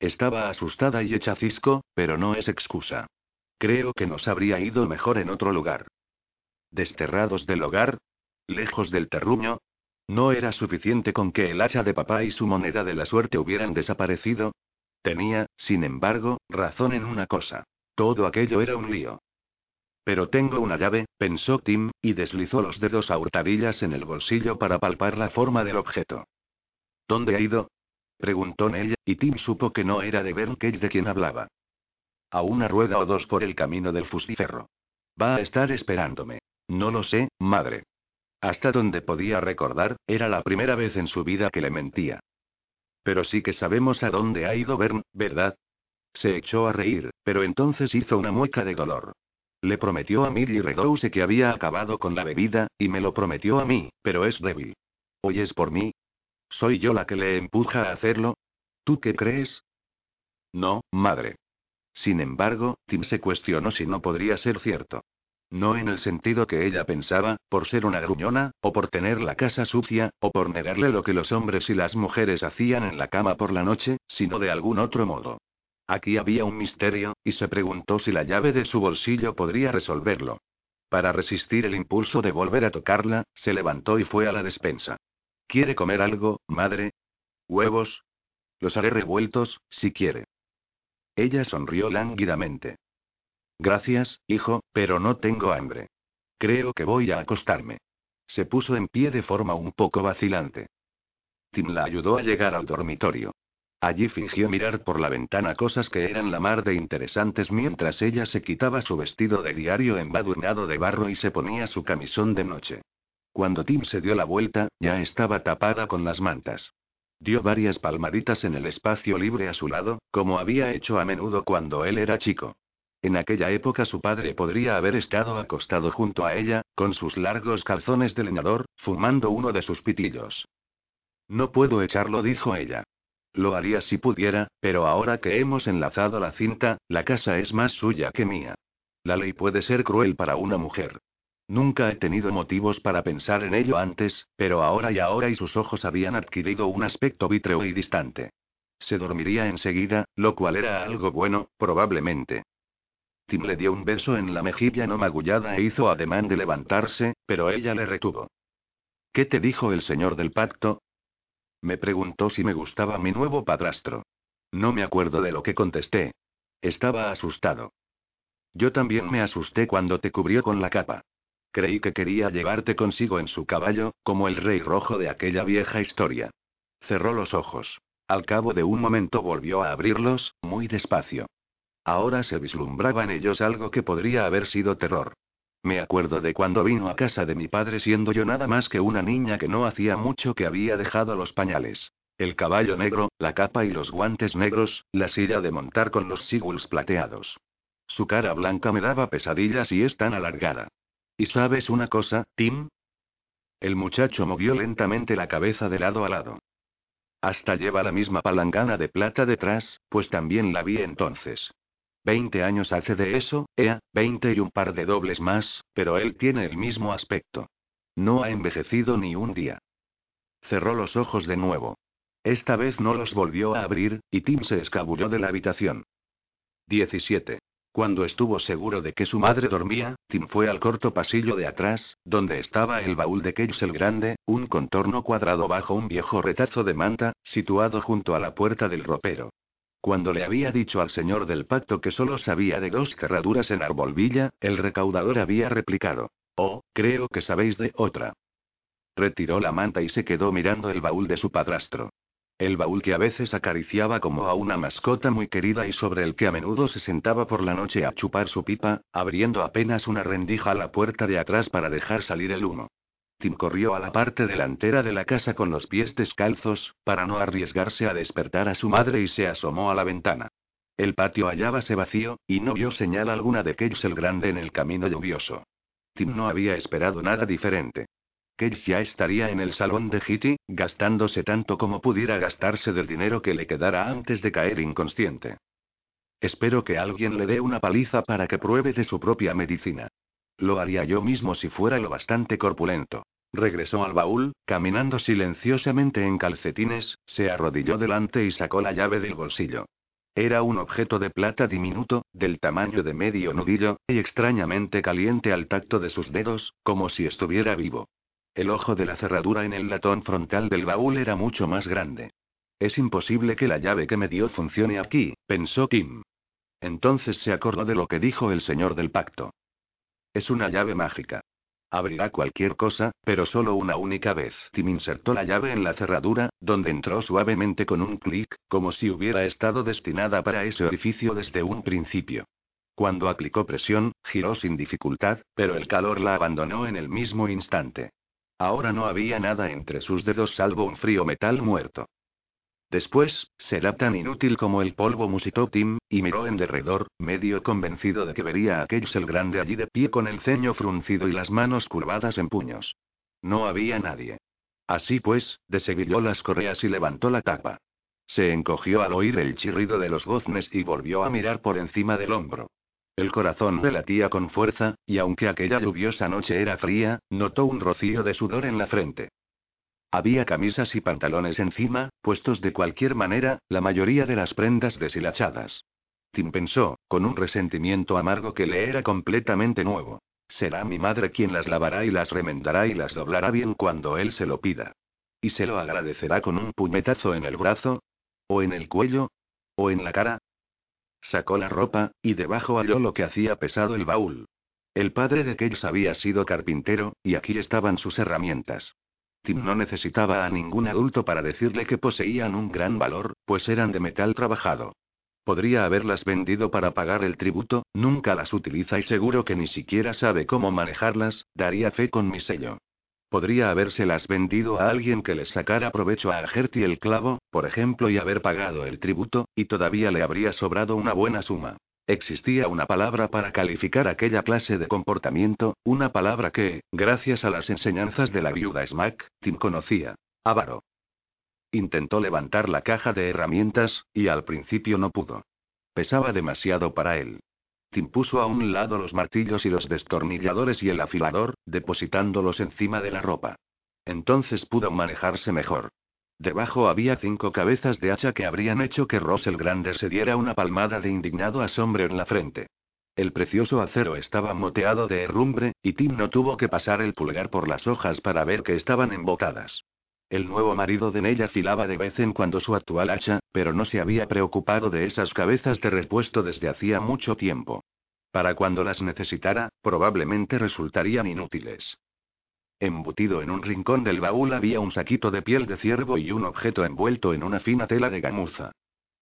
Estaba asustada y hecha cisco, pero no es excusa. Creo que nos habría ido mejor en otro lugar. Desterrados del hogar, lejos del terruño, ¿no era suficiente con que el hacha de papá y su moneda de la suerte hubieran desaparecido? Tenía, sin embargo, razón en una cosa. Todo aquello era un lío. Pero tengo una llave, pensó Tim, y deslizó los dedos a hurtadillas en el bolsillo para palpar la forma del objeto. ¿Dónde ha ido? preguntó Nell, y Tim supo que no era de Cage de quien hablaba. A una rueda o dos por el camino del fustiferro. Va a estar esperándome. No lo sé, madre. Hasta donde podía recordar, era la primera vez en su vida que le mentía. Pero sí que sabemos a dónde ha ido Bern, ¿verdad? Se echó a reír, pero entonces hizo una mueca de dolor. Le prometió a Millie Redouce que había acabado con la bebida, y me lo prometió a mí, pero es débil. ¿Oyes por mí? ¿Soy yo la que le empuja a hacerlo? ¿Tú qué crees? No, madre. Sin embargo, Tim se cuestionó si no podría ser cierto. No en el sentido que ella pensaba, por ser una gruñona, o por tener la casa sucia, o por negarle lo que los hombres y las mujeres hacían en la cama por la noche, sino de algún otro modo. Aquí había un misterio, y se preguntó si la llave de su bolsillo podría resolverlo. Para resistir el impulso de volver a tocarla, se levantó y fue a la despensa. ¿Quiere comer algo, madre? ¿Huevos? Los haré revueltos, si quiere. Ella sonrió lánguidamente. Gracias, hijo, pero no tengo hambre. Creo que voy a acostarme. Se puso en pie de forma un poco vacilante. Tim la ayudó a llegar al dormitorio. Allí fingió mirar por la ventana cosas que eran la mar de interesantes mientras ella se quitaba su vestido de diario embadurnado de barro y se ponía su camisón de noche. Cuando Tim se dio la vuelta, ya estaba tapada con las mantas. Dio varias palmaditas en el espacio libre a su lado, como había hecho a menudo cuando él era chico. En aquella época su padre podría haber estado acostado junto a ella, con sus largos calzones de leñador, fumando uno de sus pitillos. No puedo echarlo, dijo ella. Lo haría si pudiera, pero ahora que hemos enlazado la cinta, la casa es más suya que mía. La ley puede ser cruel para una mujer. Nunca he tenido motivos para pensar en ello antes, pero ahora y ahora y sus ojos habían adquirido un aspecto vítreo y distante. Se dormiría enseguida, lo cual era algo bueno, probablemente. Tim le dio un beso en la mejilla no magullada e hizo ademán de levantarse, pero ella le retuvo. ¿Qué te dijo el señor del pacto? Me preguntó si me gustaba mi nuevo padrastro. No me acuerdo de lo que contesté. Estaba asustado. Yo también me asusté cuando te cubrió con la capa. Creí que quería llevarte consigo en su caballo, como el rey rojo de aquella vieja historia. Cerró los ojos. Al cabo de un momento volvió a abrirlos, muy despacio. Ahora se vislumbraba en ellos algo que podría haber sido terror. Me acuerdo de cuando vino a casa de mi padre siendo yo nada más que una niña que no hacía mucho que había dejado los pañales. El caballo negro, la capa y los guantes negros, la silla de montar con los siguls plateados. Su cara blanca me daba pesadillas y es tan alargada. ¿Y sabes una cosa, Tim? El muchacho movió lentamente la cabeza de lado a lado. Hasta lleva la misma palangana de plata detrás, pues también la vi entonces. Veinte años hace de eso, ea, veinte y un par de dobles más, pero él tiene el mismo aspecto. No ha envejecido ni un día. Cerró los ojos de nuevo. Esta vez no los volvió a abrir, y Tim se escabulló de la habitación. 17. Cuando estuvo seguro de que su madre dormía, Tim fue al corto pasillo de atrás, donde estaba el baúl de Cage el Grande, un contorno cuadrado bajo un viejo retazo de manta, situado junto a la puerta del ropero. Cuando le había dicho al señor del pacto que solo sabía de dos cerraduras en Arbolvilla, el recaudador había replicado. Oh, creo que sabéis de otra. Retiró la manta y se quedó mirando el baúl de su padrastro. El baúl que a veces acariciaba como a una mascota muy querida y sobre el que a menudo se sentaba por la noche a chupar su pipa, abriendo apenas una rendija a la puerta de atrás para dejar salir el humo. Tim corrió a la parte delantera de la casa con los pies descalzos, para no arriesgarse a despertar a su madre y se asomó a la ventana. El patio hallábase vacío, y no vio señal alguna de Cage el Grande en el camino lluvioso. Tim no había esperado nada diferente. Cage ya estaría en el salón de Hitty, gastándose tanto como pudiera gastarse del dinero que le quedara antes de caer inconsciente. Espero que alguien le dé una paliza para que pruebe de su propia medicina. Lo haría yo mismo si fuera lo bastante corpulento. Regresó al baúl, caminando silenciosamente en calcetines, se arrodilló delante y sacó la llave del bolsillo. Era un objeto de plata diminuto, del tamaño de medio nudillo, y extrañamente caliente al tacto de sus dedos, como si estuviera vivo. El ojo de la cerradura en el latón frontal del baúl era mucho más grande. Es imposible que la llave que me dio funcione aquí, pensó Kim. Entonces se acordó de lo que dijo el señor del pacto. Es una llave mágica. Abrirá cualquier cosa, pero solo una única vez. Tim insertó la llave en la cerradura, donde entró suavemente con un clic, como si hubiera estado destinada para ese orificio desde un principio. Cuando aplicó presión, giró sin dificultad, pero el calor la abandonó en el mismo instante. Ahora no había nada entre sus dedos salvo un frío metal muerto. Después, será tan inútil como el polvo, musitó Tim, y miró en derredor, medio convencido de que vería a Cage el Grande allí de pie con el ceño fruncido y las manos curvadas en puños. No había nadie. Así pues, deseguilló las correas y levantó la tapa. Se encogió al oír el chirrido de los goznes y volvió a mirar por encima del hombro. El corazón le latía con fuerza, y aunque aquella lluviosa noche era fría, notó un rocío de sudor en la frente. Había camisas y pantalones encima, puestos de cualquier manera, la mayoría de las prendas deshilachadas. Tim pensó, con un resentimiento amargo que le era completamente nuevo. Será mi madre quien las lavará y las remendará y las doblará bien cuando él se lo pida. ¿Y se lo agradecerá con un puñetazo en el brazo? ¿O en el cuello? ¿O en la cara? Sacó la ropa, y debajo halló lo que hacía pesado el baúl. El padre de Cage había sido carpintero, y aquí estaban sus herramientas. Tim no necesitaba a ningún adulto para decirle que poseían un gran valor, pues eran de metal trabajado. Podría haberlas vendido para pagar el tributo, nunca las utiliza y seguro que ni siquiera sabe cómo manejarlas, daría fe con mi sello. Podría habérselas vendido a alguien que les sacara provecho a Gertie el clavo, por ejemplo, y haber pagado el tributo, y todavía le habría sobrado una buena suma. Existía una palabra para calificar aquella clase de comportamiento, una palabra que, gracias a las enseñanzas de la viuda Smack, Tim conocía. Avaro. Intentó levantar la caja de herramientas, y al principio no pudo. Pesaba demasiado para él. Tim puso a un lado los martillos y los destornilladores y el afilador, depositándolos encima de la ropa. Entonces pudo manejarse mejor. Debajo había cinco cabezas de hacha que habrían hecho que Ross el Grande se diera una palmada de indignado asombro en la frente. El precioso acero estaba moteado de herrumbre, y Tim no tuvo que pasar el pulgar por las hojas para ver que estaban embotadas. El nuevo marido de Nella afilaba de vez en cuando su actual hacha, pero no se había preocupado de esas cabezas de repuesto desde hacía mucho tiempo. Para cuando las necesitara, probablemente resultarían inútiles. Embutido en un rincón del baúl había un saquito de piel de ciervo y un objeto envuelto en una fina tela de gamuza.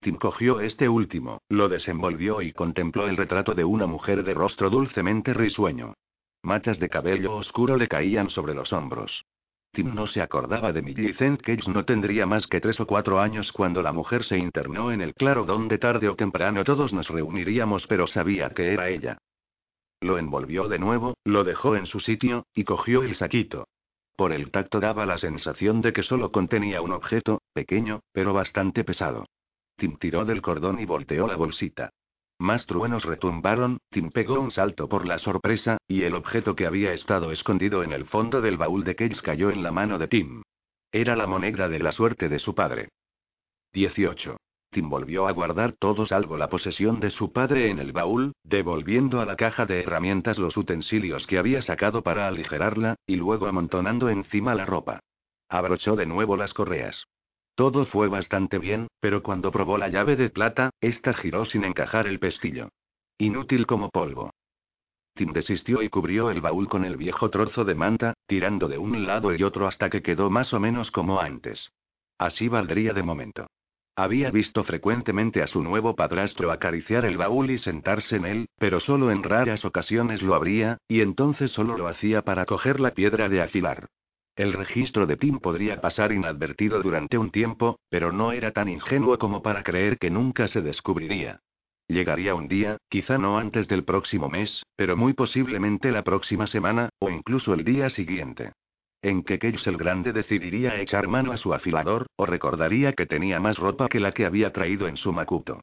Tim cogió este último, lo desenvolvió y contempló el retrato de una mujer de rostro dulcemente risueño. Matas de cabello oscuro le caían sobre los hombros. Tim no se acordaba de Millicent Cage no tendría más que tres o cuatro años cuando la mujer se internó en el claro donde tarde o temprano todos nos reuniríamos pero sabía que era ella. Lo envolvió de nuevo, lo dejó en su sitio, y cogió el saquito. Por el tacto daba la sensación de que solo contenía un objeto, pequeño, pero bastante pesado. Tim tiró del cordón y volteó la bolsita. Más truenos retumbaron, Tim pegó un salto por la sorpresa, y el objeto que había estado escondido en el fondo del baúl de Cage cayó en la mano de Tim. Era la moneda de la suerte de su padre. 18. Tim volvió a guardar todo salvo la posesión de su padre en el baúl, devolviendo a la caja de herramientas los utensilios que había sacado para aligerarla, y luego amontonando encima la ropa. Abrochó de nuevo las correas. Todo fue bastante bien, pero cuando probó la llave de plata, ésta giró sin encajar el pestillo. Inútil como polvo. Tim desistió y cubrió el baúl con el viejo trozo de manta, tirando de un lado y otro hasta que quedó más o menos como antes. Así valdría de momento. Había visto frecuentemente a su nuevo padrastro acariciar el baúl y sentarse en él, pero solo en raras ocasiones lo abría, y entonces solo lo hacía para coger la piedra de afilar. El registro de Tim podría pasar inadvertido durante un tiempo, pero no era tan ingenuo como para creer que nunca se descubriría. Llegaría un día, quizá no antes del próximo mes, pero muy posiblemente la próxima semana, o incluso el día siguiente en que Cage el Grande decidiría echar mano a su afilador, o recordaría que tenía más ropa que la que había traído en su macuto.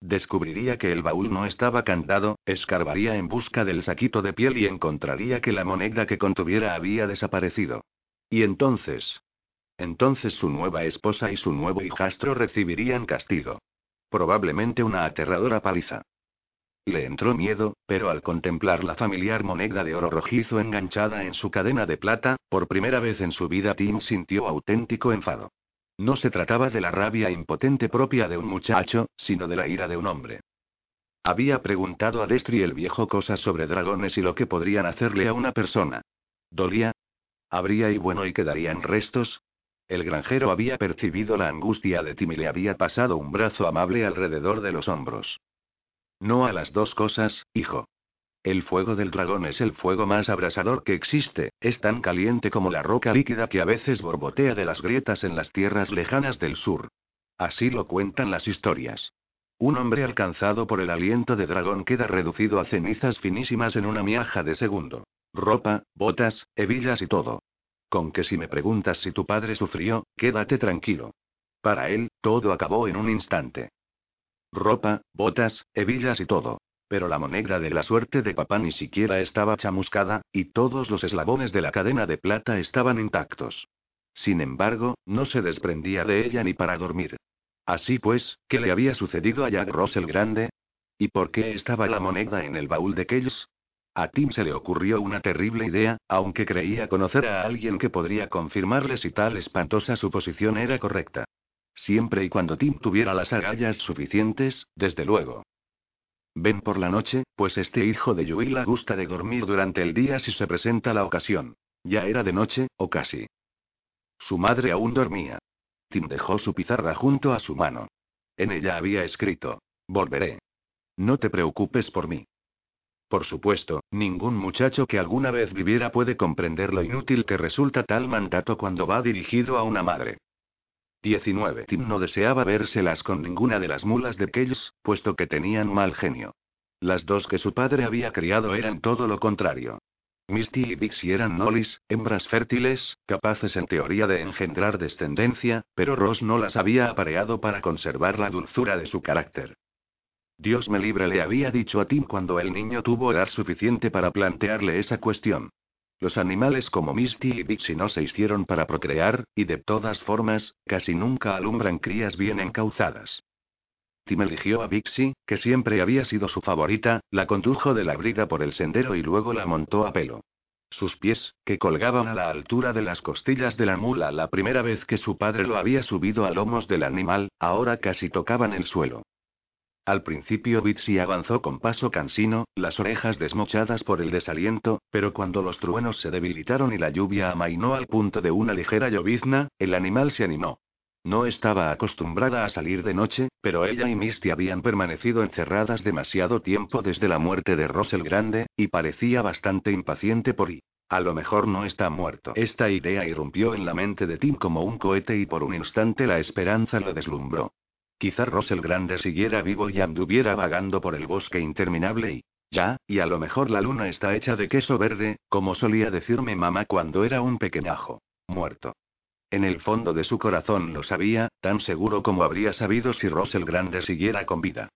Descubriría que el baúl no estaba candado, escarbaría en busca del saquito de piel y encontraría que la moneda que contuviera había desaparecido. Y entonces. Entonces su nueva esposa y su nuevo hijastro recibirían castigo. Probablemente una aterradora paliza. Le entró miedo, pero al contemplar la familiar moneda de oro rojizo enganchada en su cadena de plata, por primera vez en su vida Tim sintió auténtico enfado. No se trataba de la rabia impotente propia de un muchacho, sino de la ira de un hombre. Había preguntado a Destri el viejo cosas sobre dragones y lo que podrían hacerle a una persona. ¿Dolía? ¿Habría y bueno y quedarían restos? El granjero había percibido la angustia de Tim y le había pasado un brazo amable alrededor de los hombros. No a las dos cosas, hijo. El fuego del dragón es el fuego más abrasador que existe, es tan caliente como la roca líquida que a veces borbotea de las grietas en las tierras lejanas del sur. Así lo cuentan las historias. Un hombre alcanzado por el aliento de dragón queda reducido a cenizas finísimas en una miaja de segundo. Ropa, botas, hebillas y todo. Con que si me preguntas si tu padre sufrió, quédate tranquilo. Para él, todo acabó en un instante. Ropa, botas, hebillas y todo. Pero la moneda de la suerte de papá ni siquiera estaba chamuscada, y todos los eslabones de la cadena de plata estaban intactos. Sin embargo, no se desprendía de ella ni para dormir. Así pues, ¿qué le había sucedido a Jack Ross el Grande? ¿Y por qué estaba la moneda en el baúl de Kells? A Tim se le ocurrió una terrible idea, aunque creía conocer a alguien que podría confirmarle si tal espantosa suposición era correcta. Siempre y cuando Tim tuviera las agallas suficientes, desde luego. Ven por la noche, pues este hijo de Yuila gusta de dormir durante el día si se presenta la ocasión. Ya era de noche, o casi. Su madre aún dormía. Tim dejó su pizarra junto a su mano. En ella había escrito: Volveré. No te preocupes por mí. Por supuesto, ningún muchacho que alguna vez viviera puede comprender lo inútil que resulta tal mandato cuando va dirigido a una madre. 19. Tim no deseaba vérselas con ninguna de las mulas de Kells, puesto que tenían mal genio. Las dos que su padre había criado eran todo lo contrario. Misty y Bixie eran nolis, hembras fértiles, capaces en teoría de engendrar descendencia, pero Ross no las había apareado para conservar la dulzura de su carácter. Dios me libre le había dicho a Tim cuando el niño tuvo edad suficiente para plantearle esa cuestión. Los animales como Misty y Bixie no se hicieron para procrear, y de todas formas, casi nunca alumbran crías bien encauzadas. Tim eligió a Bixie, que siempre había sido su favorita, la condujo de la brida por el sendero y luego la montó a pelo. Sus pies, que colgaban a la altura de las costillas de la mula la primera vez que su padre lo había subido a lomos del animal, ahora casi tocaban el suelo. Al principio Bitsy avanzó con paso cansino, las orejas desmochadas por el desaliento, pero cuando los truenos se debilitaron y la lluvia amainó al punto de una ligera llovizna, el animal se animó. No estaba acostumbrada a salir de noche, pero ella y Misty habían permanecido encerradas demasiado tiempo desde la muerte de Ross el Grande, y parecía bastante impaciente por y. A lo mejor no está muerto. Esta idea irrumpió en la mente de Tim como un cohete y por un instante la esperanza lo deslumbró. Quizá el Grande siguiera vivo y anduviera vagando por el bosque interminable y... Ya, y a lo mejor la luna está hecha de queso verde, como solía decirme mamá cuando era un pequeñajo. Muerto. En el fondo de su corazón lo sabía, tan seguro como habría sabido si el Grande siguiera con vida.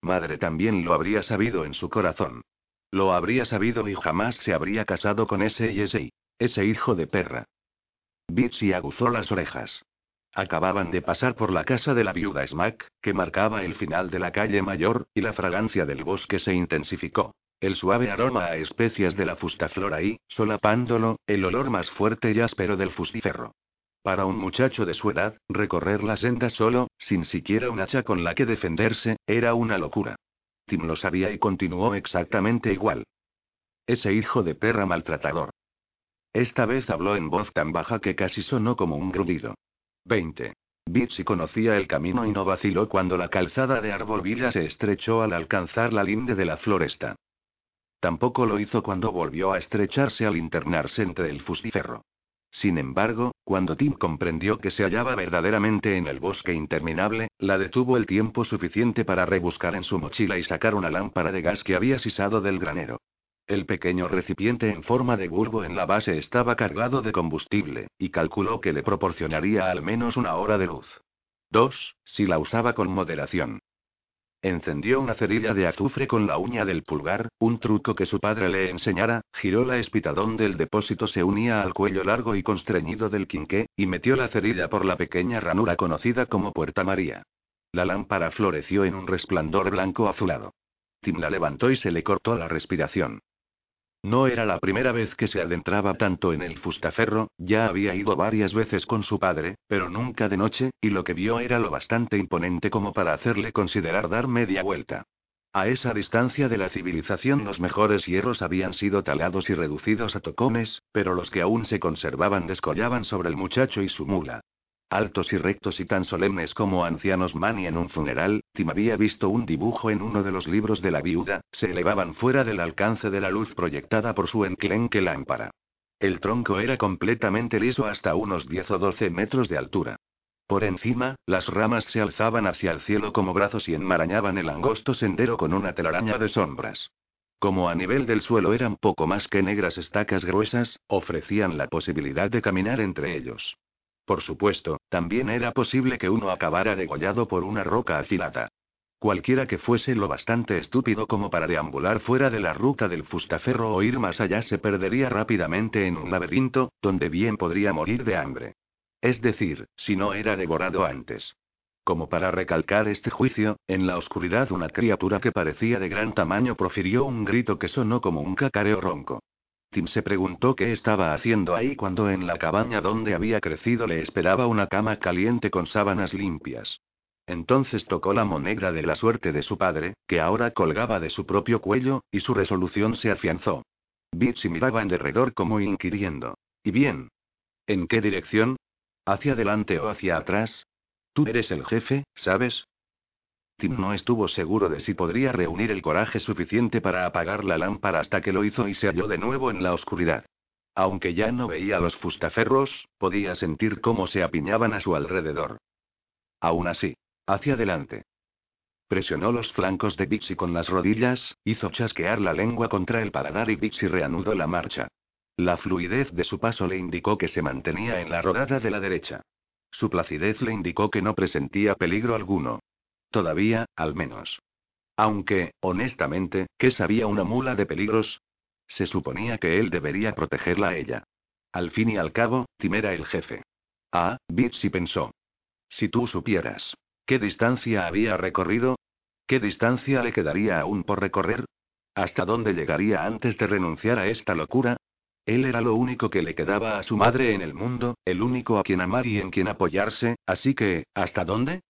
Madre también lo habría sabido en su corazón. Lo habría sabido y jamás se habría casado con ese y ese ese hijo de perra. Bitsy aguzó las orejas. Acababan de pasar por la casa de la viuda Smack, que marcaba el final de la calle mayor, y la fragancia del bosque se intensificó. El suave aroma a especias de la fustaflora y, solapándolo, el olor más fuerte y áspero del fustiferro. Para un muchacho de su edad, recorrer la senda solo, sin siquiera un hacha con la que defenderse, era una locura. Tim lo sabía y continuó exactamente igual. Ese hijo de perra maltratador. Esta vez habló en voz tan baja que casi sonó como un grudido. 20. Bitsy conocía el camino y no vaciló cuando la calzada de Arbolvilla se estrechó al alcanzar la linde de la floresta. Tampoco lo hizo cuando volvió a estrecharse al internarse entre el fustiferro. Sin embargo, cuando Tim comprendió que se hallaba verdaderamente en el bosque interminable, la detuvo el tiempo suficiente para rebuscar en su mochila y sacar una lámpara de gas que había sisado del granero. El pequeño recipiente en forma de bulbo en la base estaba cargado de combustible, y calculó que le proporcionaría al menos una hora de luz. Dos, si la usaba con moderación. Encendió una cerilla de azufre con la uña del pulgar, un truco que su padre le enseñara, giró la espita donde el depósito se unía al cuello largo y constreñido del quinqué, y metió la cerilla por la pequeña ranura conocida como Puerta María. La lámpara floreció en un resplandor blanco azulado. Tim la levantó y se le cortó la respiración. No era la primera vez que se adentraba tanto en el fustaferro, ya había ido varias veces con su padre, pero nunca de noche, y lo que vio era lo bastante imponente como para hacerle considerar dar media vuelta. A esa distancia de la civilización los mejores hierros habían sido talados y reducidos a tocones, pero los que aún se conservaban descollaban sobre el muchacho y su mula. Altos y rectos y tan solemnes como ancianos Mani en un funeral, Tim había visto un dibujo en uno de los libros de la viuda, se elevaban fuera del alcance de la luz proyectada por su enclenque lámpara. El tronco era completamente liso hasta unos 10 o 12 metros de altura. Por encima, las ramas se alzaban hacia el cielo como brazos y enmarañaban el angosto sendero con una telaraña de sombras. Como a nivel del suelo eran poco más que negras estacas gruesas, ofrecían la posibilidad de caminar entre ellos. Por supuesto, también era posible que uno acabara degollado por una roca afilada. Cualquiera que fuese lo bastante estúpido como para deambular fuera de la ruta del fustaferro o ir más allá se perdería rápidamente en un laberinto, donde bien podría morir de hambre. Es decir, si no era devorado antes. Como para recalcar este juicio, en la oscuridad una criatura que parecía de gran tamaño profirió un grito que sonó como un cacareo ronco. Tim se preguntó qué estaba haciendo ahí cuando en la cabaña donde había crecido le esperaba una cama caliente con sábanas limpias. Entonces tocó la moneda de la suerte de su padre, que ahora colgaba de su propio cuello, y su resolución se afianzó. Bitsy miraba en derredor como inquiriendo. ¿Y bien? ¿En qué dirección? ¿Hacia adelante o hacia atrás? Tú eres el jefe, ¿sabes? Tim no estuvo seguro de si podría reunir el coraje suficiente para apagar la lámpara hasta que lo hizo y se halló de nuevo en la oscuridad. Aunque ya no veía los fustaferros, podía sentir cómo se apiñaban a su alrededor. Aún así, hacia adelante. Presionó los flancos de Bixi con las rodillas, hizo chasquear la lengua contra el paladar y Bixi reanudó la marcha. La fluidez de su paso le indicó que se mantenía en la rodada de la derecha. Su placidez le indicó que no presentía peligro alguno. Todavía, al menos. Aunque, honestamente, ¿qué sabía una mula de peligros? Se suponía que él debería protegerla a ella. Al fin y al cabo, Tim era el jefe. Ah, Bitsy pensó. Si tú supieras. ¿Qué distancia había recorrido? ¿Qué distancia le quedaría aún por recorrer? ¿Hasta dónde llegaría antes de renunciar a esta locura? Él era lo único que le quedaba a su madre en el mundo, el único a quien amar y en quien apoyarse, así que, ¿hasta dónde?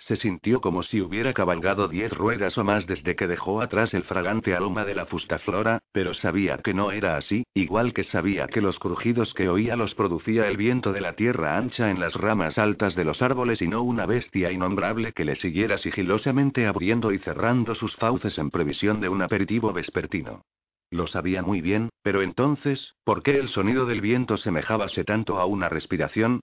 Se sintió como si hubiera cabalgado diez ruedas o más desde que dejó atrás el fragante aroma de la fustaflora, pero sabía que no era así, igual que sabía que los crujidos que oía los producía el viento de la tierra ancha en las ramas altas de los árboles y no una bestia innombrable que le siguiera sigilosamente abriendo y cerrando sus fauces en previsión de un aperitivo vespertino. Lo sabía muy bien, pero entonces, ¿por qué el sonido del viento semejábase tanto a una respiración?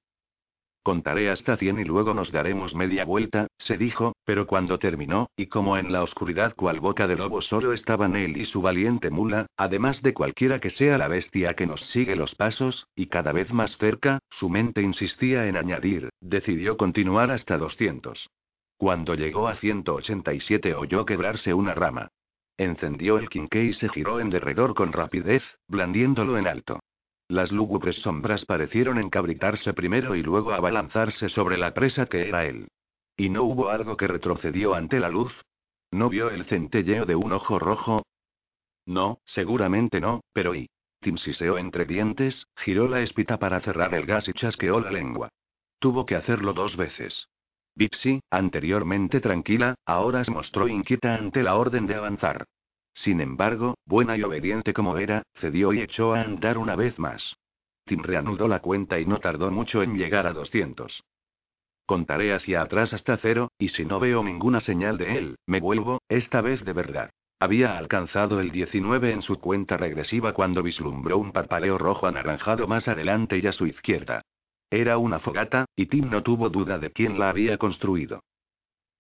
Contaré hasta cien y luego nos daremos media vuelta, se dijo, pero cuando terminó, y como en la oscuridad cual boca de lobo solo estaban él y su valiente mula, además de cualquiera que sea la bestia que nos sigue los pasos, y cada vez más cerca, su mente insistía en añadir, decidió continuar hasta 200. Cuando llegó a 187 oyó quebrarse una rama. Encendió el quinqué y se giró en derredor con rapidez, blandiéndolo en alto. Las lúgubres sombras parecieron encabritarse primero y luego abalanzarse sobre la presa que era él. ¿Y no hubo algo que retrocedió ante la luz? ¿No vio el centelleo de un ojo rojo? No, seguramente no, pero y. Tim siseó entre dientes, giró la espita para cerrar el gas y chasqueó la lengua. Tuvo que hacerlo dos veces. Bixi, anteriormente tranquila, ahora se mostró inquieta ante la orden de avanzar. Sin embargo, buena y obediente como era, cedió y echó a andar una vez más. Tim reanudó la cuenta y no tardó mucho en llegar a 200. Contaré hacia atrás hasta cero, y si no veo ninguna señal de él, me vuelvo, esta vez de verdad. Había alcanzado el 19 en su cuenta regresiva cuando vislumbró un parpaleo rojo anaranjado más adelante y a su izquierda. Era una fogata, y Tim no tuvo duda de quién la había construido.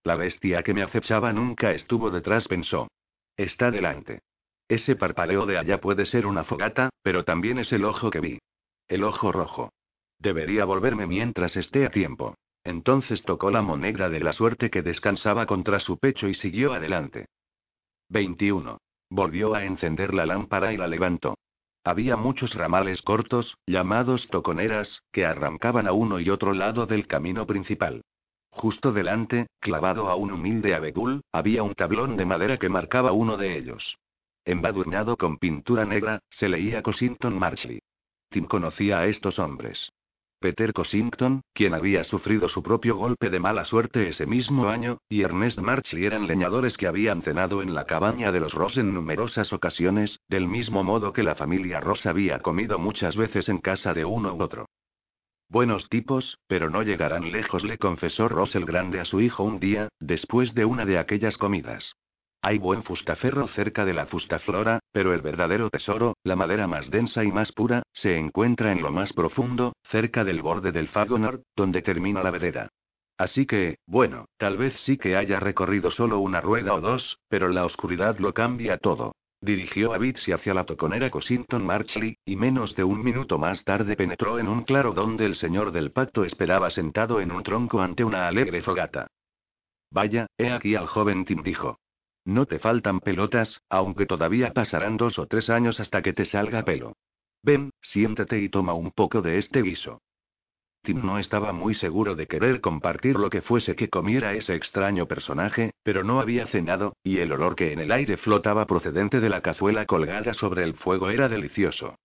La bestia que me acechaba nunca estuvo detrás, pensó. Está delante. Ese parpadeo de allá puede ser una fogata, pero también es el ojo que vi. El ojo rojo. Debería volverme mientras esté a tiempo. Entonces tocó la moneda de la suerte que descansaba contra su pecho y siguió adelante. 21. Volvió a encender la lámpara y la levantó. Había muchos ramales cortos, llamados toconeras, que arrancaban a uno y otro lado del camino principal. Justo delante, clavado a un humilde abedul, había un tablón de madera que marcaba uno de ellos. Embadurnado con pintura negra, se leía Cosington Marchley. Tim conocía a estos hombres. Peter Cosington, quien había sufrido su propio golpe de mala suerte ese mismo año, y Ernest Marchley eran leñadores que habían cenado en la cabaña de los Ross en numerosas ocasiones, del mismo modo que la familia Ross había comido muchas veces en casa de uno u otro. Buenos tipos, pero no llegarán lejos, le confesó Ross el Grande a su hijo un día, después de una de aquellas comidas. Hay buen fustaferro cerca de la fustaflora, pero el verdadero tesoro, la madera más densa y más pura, se encuentra en lo más profundo, cerca del borde del Fagonor, donde termina la vereda. Así que, bueno, tal vez sí que haya recorrido solo una rueda o dos, pero la oscuridad lo cambia todo. Dirigió a Bitsy hacia la toconera Cosington Marchley, y menos de un minuto más tarde penetró en un claro donde el señor del pacto esperaba sentado en un tronco ante una alegre fogata. Vaya, he aquí al joven Tim dijo. No te faltan pelotas, aunque todavía pasarán dos o tres años hasta que te salga pelo. Ven, siéntate y toma un poco de este guiso. Tim no estaba muy seguro de querer compartir lo que fuese que comiera ese extraño personaje, pero no había cenado, y el olor que en el aire flotaba procedente de la cazuela colgada sobre el fuego era delicioso.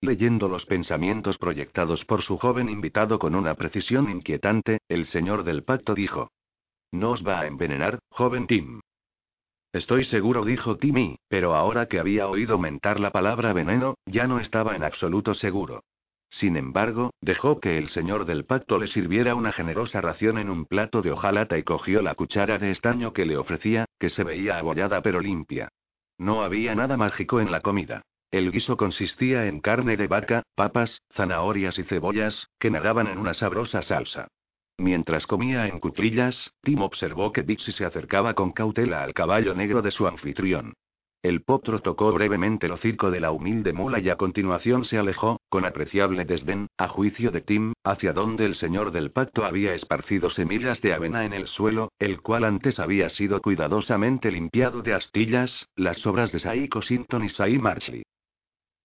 Leyendo los pensamientos proyectados por su joven invitado con una precisión inquietante, el señor del pacto dijo. ¿No os va a envenenar, joven Tim? Estoy seguro, dijo Timmy, pero ahora que había oído mentar la palabra veneno, ya no estaba en absoluto seguro. Sin embargo, dejó que el señor del pacto le sirviera una generosa ración en un plato de hojalata y cogió la cuchara de estaño que le ofrecía, que se veía abollada pero limpia. No había nada mágico en la comida. El guiso consistía en carne de vaca, papas, zanahorias y cebollas, que nadaban en una sabrosa salsa. Mientras comía en cuclillas, Tim observó que Dixie se acercaba con cautela al caballo negro de su anfitrión. El potro tocó brevemente el hocico de la humilde mula y a continuación se alejó, con apreciable desdén, a juicio de Tim, hacia donde el señor del pacto había esparcido semillas de avena en el suelo, el cual antes había sido cuidadosamente limpiado de astillas, las sobras de Sai Cosington y Sai Marchley.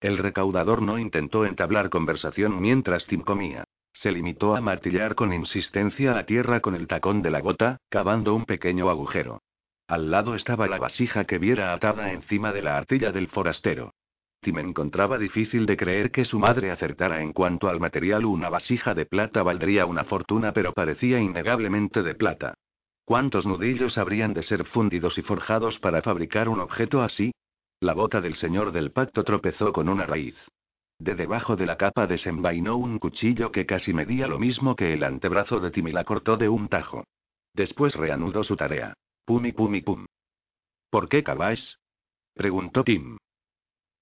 El recaudador no intentó entablar conversación mientras Tim comía. Se limitó a martillar con insistencia la tierra con el tacón de la gota, cavando un pequeño agujero. Al lado estaba la vasija que viera atada encima de la artilla del forastero. Tim encontraba difícil de creer que su madre acertara en cuanto al material. Una vasija de plata valdría una fortuna, pero parecía innegablemente de plata. ¿Cuántos nudillos habrían de ser fundidos y forjados para fabricar un objeto así? La bota del señor del pacto tropezó con una raíz. De debajo de la capa desenvainó un cuchillo que casi medía lo mismo que el antebrazo de Tim y la cortó de un tajo. Después reanudó su tarea. Pum y pum. ¿Por qué caváis? preguntó Tim.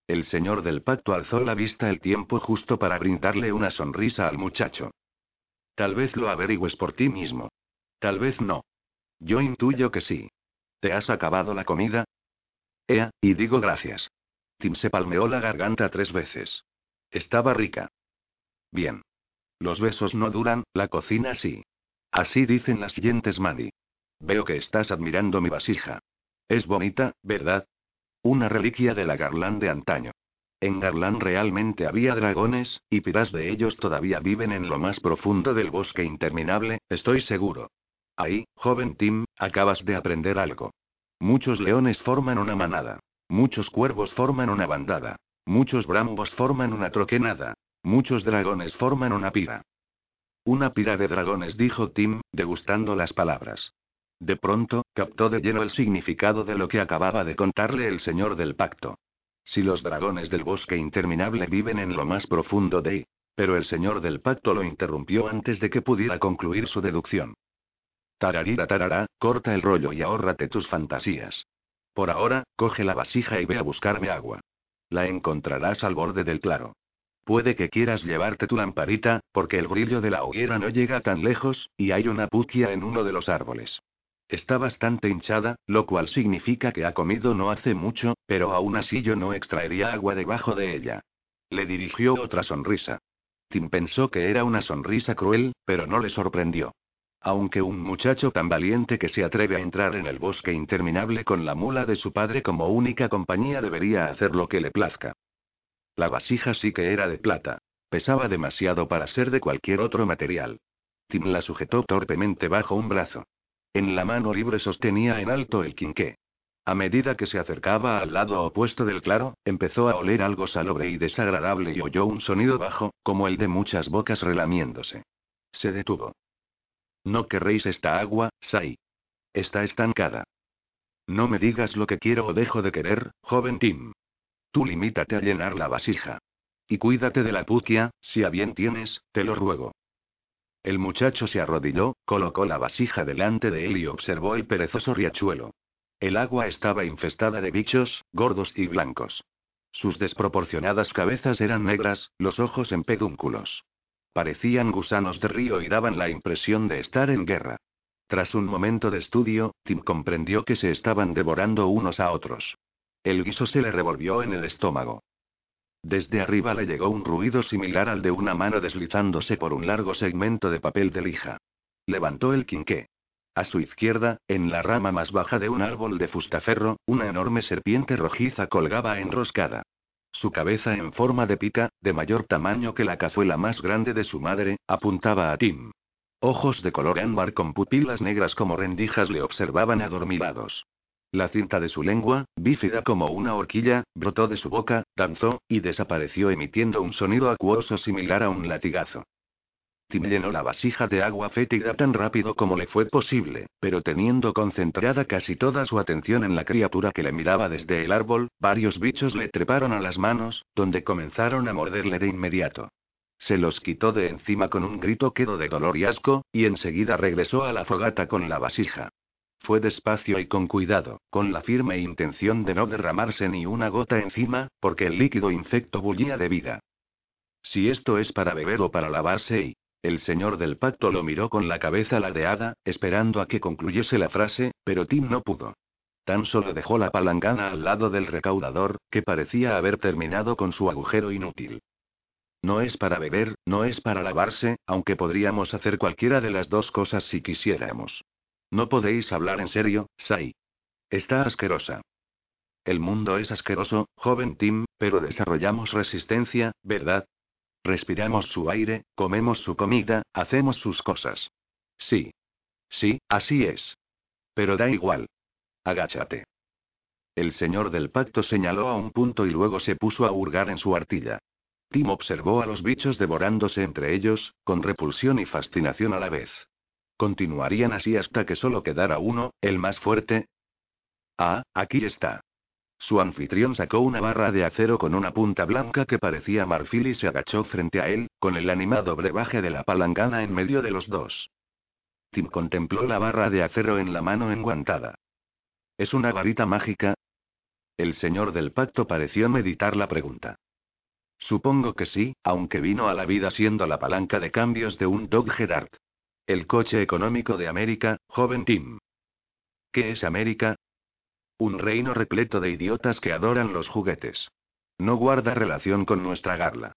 El señor del pacto alzó la vista el tiempo justo para brindarle una sonrisa al muchacho. Tal vez lo averigües por ti mismo. Tal vez no. Yo intuyo que sí. ¿Te has acabado la comida? Ea, y digo gracias. Tim se palmeó la garganta tres veces. Estaba rica. Bien. Los besos no duran, la cocina sí. Así dicen las siguientes Maddie. Veo que estás admirando mi vasija. Es bonita, ¿verdad? Una reliquia de la Garland de antaño. En Garland realmente había dragones, y piras de ellos todavía viven en lo más profundo del bosque interminable, estoy seguro. Ahí, joven Tim, acabas de aprender algo. Muchos leones forman una manada. Muchos cuervos forman una bandada. Muchos brambos forman una troquenada. Muchos dragones forman una pira. Una pira de dragones, dijo Tim, degustando las palabras. De pronto, captó de lleno el significado de lo que acababa de contarle el señor del pacto. Si los dragones del bosque interminable viven en lo más profundo de... Pero el señor del pacto lo interrumpió antes de que pudiera concluir su deducción. Tararira tarará, corta el rollo y ahórrate tus fantasías. Por ahora, coge la vasija y ve a buscarme agua. La encontrarás al borde del claro. Puede que quieras llevarte tu lamparita, porque el brillo de la hoguera no llega tan lejos, y hay una puquia en uno de los árboles. Está bastante hinchada, lo cual significa que ha comido no hace mucho, pero aún así yo no extraería agua debajo de ella. Le dirigió otra sonrisa. Tim pensó que era una sonrisa cruel, pero no le sorprendió. Aunque un muchacho tan valiente que se atreve a entrar en el bosque interminable con la mula de su padre como única compañía debería hacer lo que le plazca. La vasija sí que era de plata. Pesaba demasiado para ser de cualquier otro material. Tim la sujetó torpemente bajo un brazo. En la mano libre sostenía en alto el quinqué. A medida que se acercaba al lado opuesto del claro, empezó a oler algo salobre y desagradable y oyó un sonido bajo, como el de muchas bocas relamiéndose. Se detuvo. No querréis esta agua, Sai. Está estancada. No me digas lo que quiero o dejo de querer, joven Tim. Tú limítate a llenar la vasija. Y cuídate de la pucia, si a bien tienes, te lo ruego. El muchacho se arrodilló, colocó la vasija delante de él y observó el perezoso riachuelo. El agua estaba infestada de bichos, gordos y blancos. Sus desproporcionadas cabezas eran negras, los ojos en pedúnculos. Parecían gusanos de río y daban la impresión de estar en guerra. Tras un momento de estudio, Tim comprendió que se estaban devorando unos a otros. El guiso se le revolvió en el estómago. Desde arriba le llegó un ruido similar al de una mano deslizándose por un largo segmento de papel de lija. Levantó el quinqué. A su izquierda, en la rama más baja de un árbol de fustaferro, una enorme serpiente rojiza colgaba enroscada. Su cabeza en forma de pica, de mayor tamaño que la cazuela más grande de su madre, apuntaba a Tim. Ojos de color ámbar con pupilas negras como rendijas le observaban adormilados. La cinta de su lengua, bífida como una horquilla, brotó de su boca, danzó, y desapareció emitiendo un sonido acuoso similar a un latigazo. Tim llenó la vasija de agua fétida tan rápido como le fue posible, pero teniendo concentrada casi toda su atención en la criatura que le miraba desde el árbol, varios bichos le treparon a las manos, donde comenzaron a morderle de inmediato. Se los quitó de encima con un grito quedo de dolor y asco, y enseguida regresó a la fogata con la vasija. Fue despacio y con cuidado, con la firme intención de no derramarse ni una gota encima, porque el líquido infecto bullía de vida. Si esto es para beber o para lavarse y... El señor del pacto lo miró con la cabeza ladeada, esperando a que concluyese la frase, pero Tim no pudo. Tan solo dejó la palangana al lado del recaudador, que parecía haber terminado con su agujero inútil. No es para beber, no es para lavarse, aunque podríamos hacer cualquiera de las dos cosas si quisiéramos. No podéis hablar en serio, Sai. Está asquerosa. El mundo es asqueroso, joven Tim, pero desarrollamos resistencia, ¿verdad? Respiramos su aire, comemos su comida, hacemos sus cosas. Sí. Sí, así es. Pero da igual. Agáchate. El señor del pacto señaló a un punto y luego se puso a hurgar en su artilla. Tim observó a los bichos devorándose entre ellos, con repulsión y fascinación a la vez. Continuarían así hasta que solo quedara uno, el más fuerte. Ah, aquí está. Su anfitrión sacó una barra de acero con una punta blanca que parecía marfil y se agachó frente a él, con el animado brebaje de la palangana en medio de los dos. Tim contempló la barra de acero en la mano enguantada. ¿Es una varita mágica? El señor del pacto pareció meditar la pregunta. Supongo que sí, aunque vino a la vida siendo la palanca de cambios de un Dodge Dart. El coche económico de América, joven Tim. ¿Qué es América? Un reino repleto de idiotas que adoran los juguetes. No guarda relación con nuestra garla.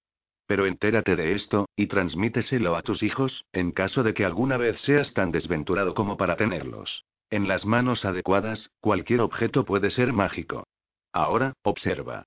Pero entérate de esto, y transmíteselo a tus hijos, en caso de que alguna vez seas tan desventurado como para tenerlos. En las manos adecuadas, cualquier objeto puede ser mágico. Ahora, observa.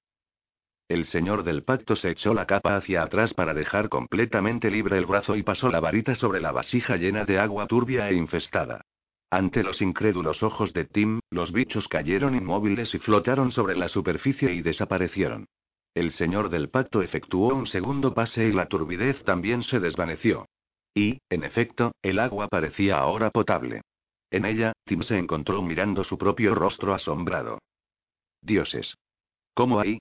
El señor del pacto se echó la capa hacia atrás para dejar completamente libre el brazo y pasó la varita sobre la vasija llena de agua turbia e infestada. Ante los incrédulos ojos de Tim, los bichos cayeron inmóviles y flotaron sobre la superficie y desaparecieron. El señor del pacto efectuó un segundo pase y la turbidez también se desvaneció. Y, en efecto, el agua parecía ahora potable. En ella, Tim se encontró mirando su propio rostro asombrado. Dioses. ¿Cómo hay?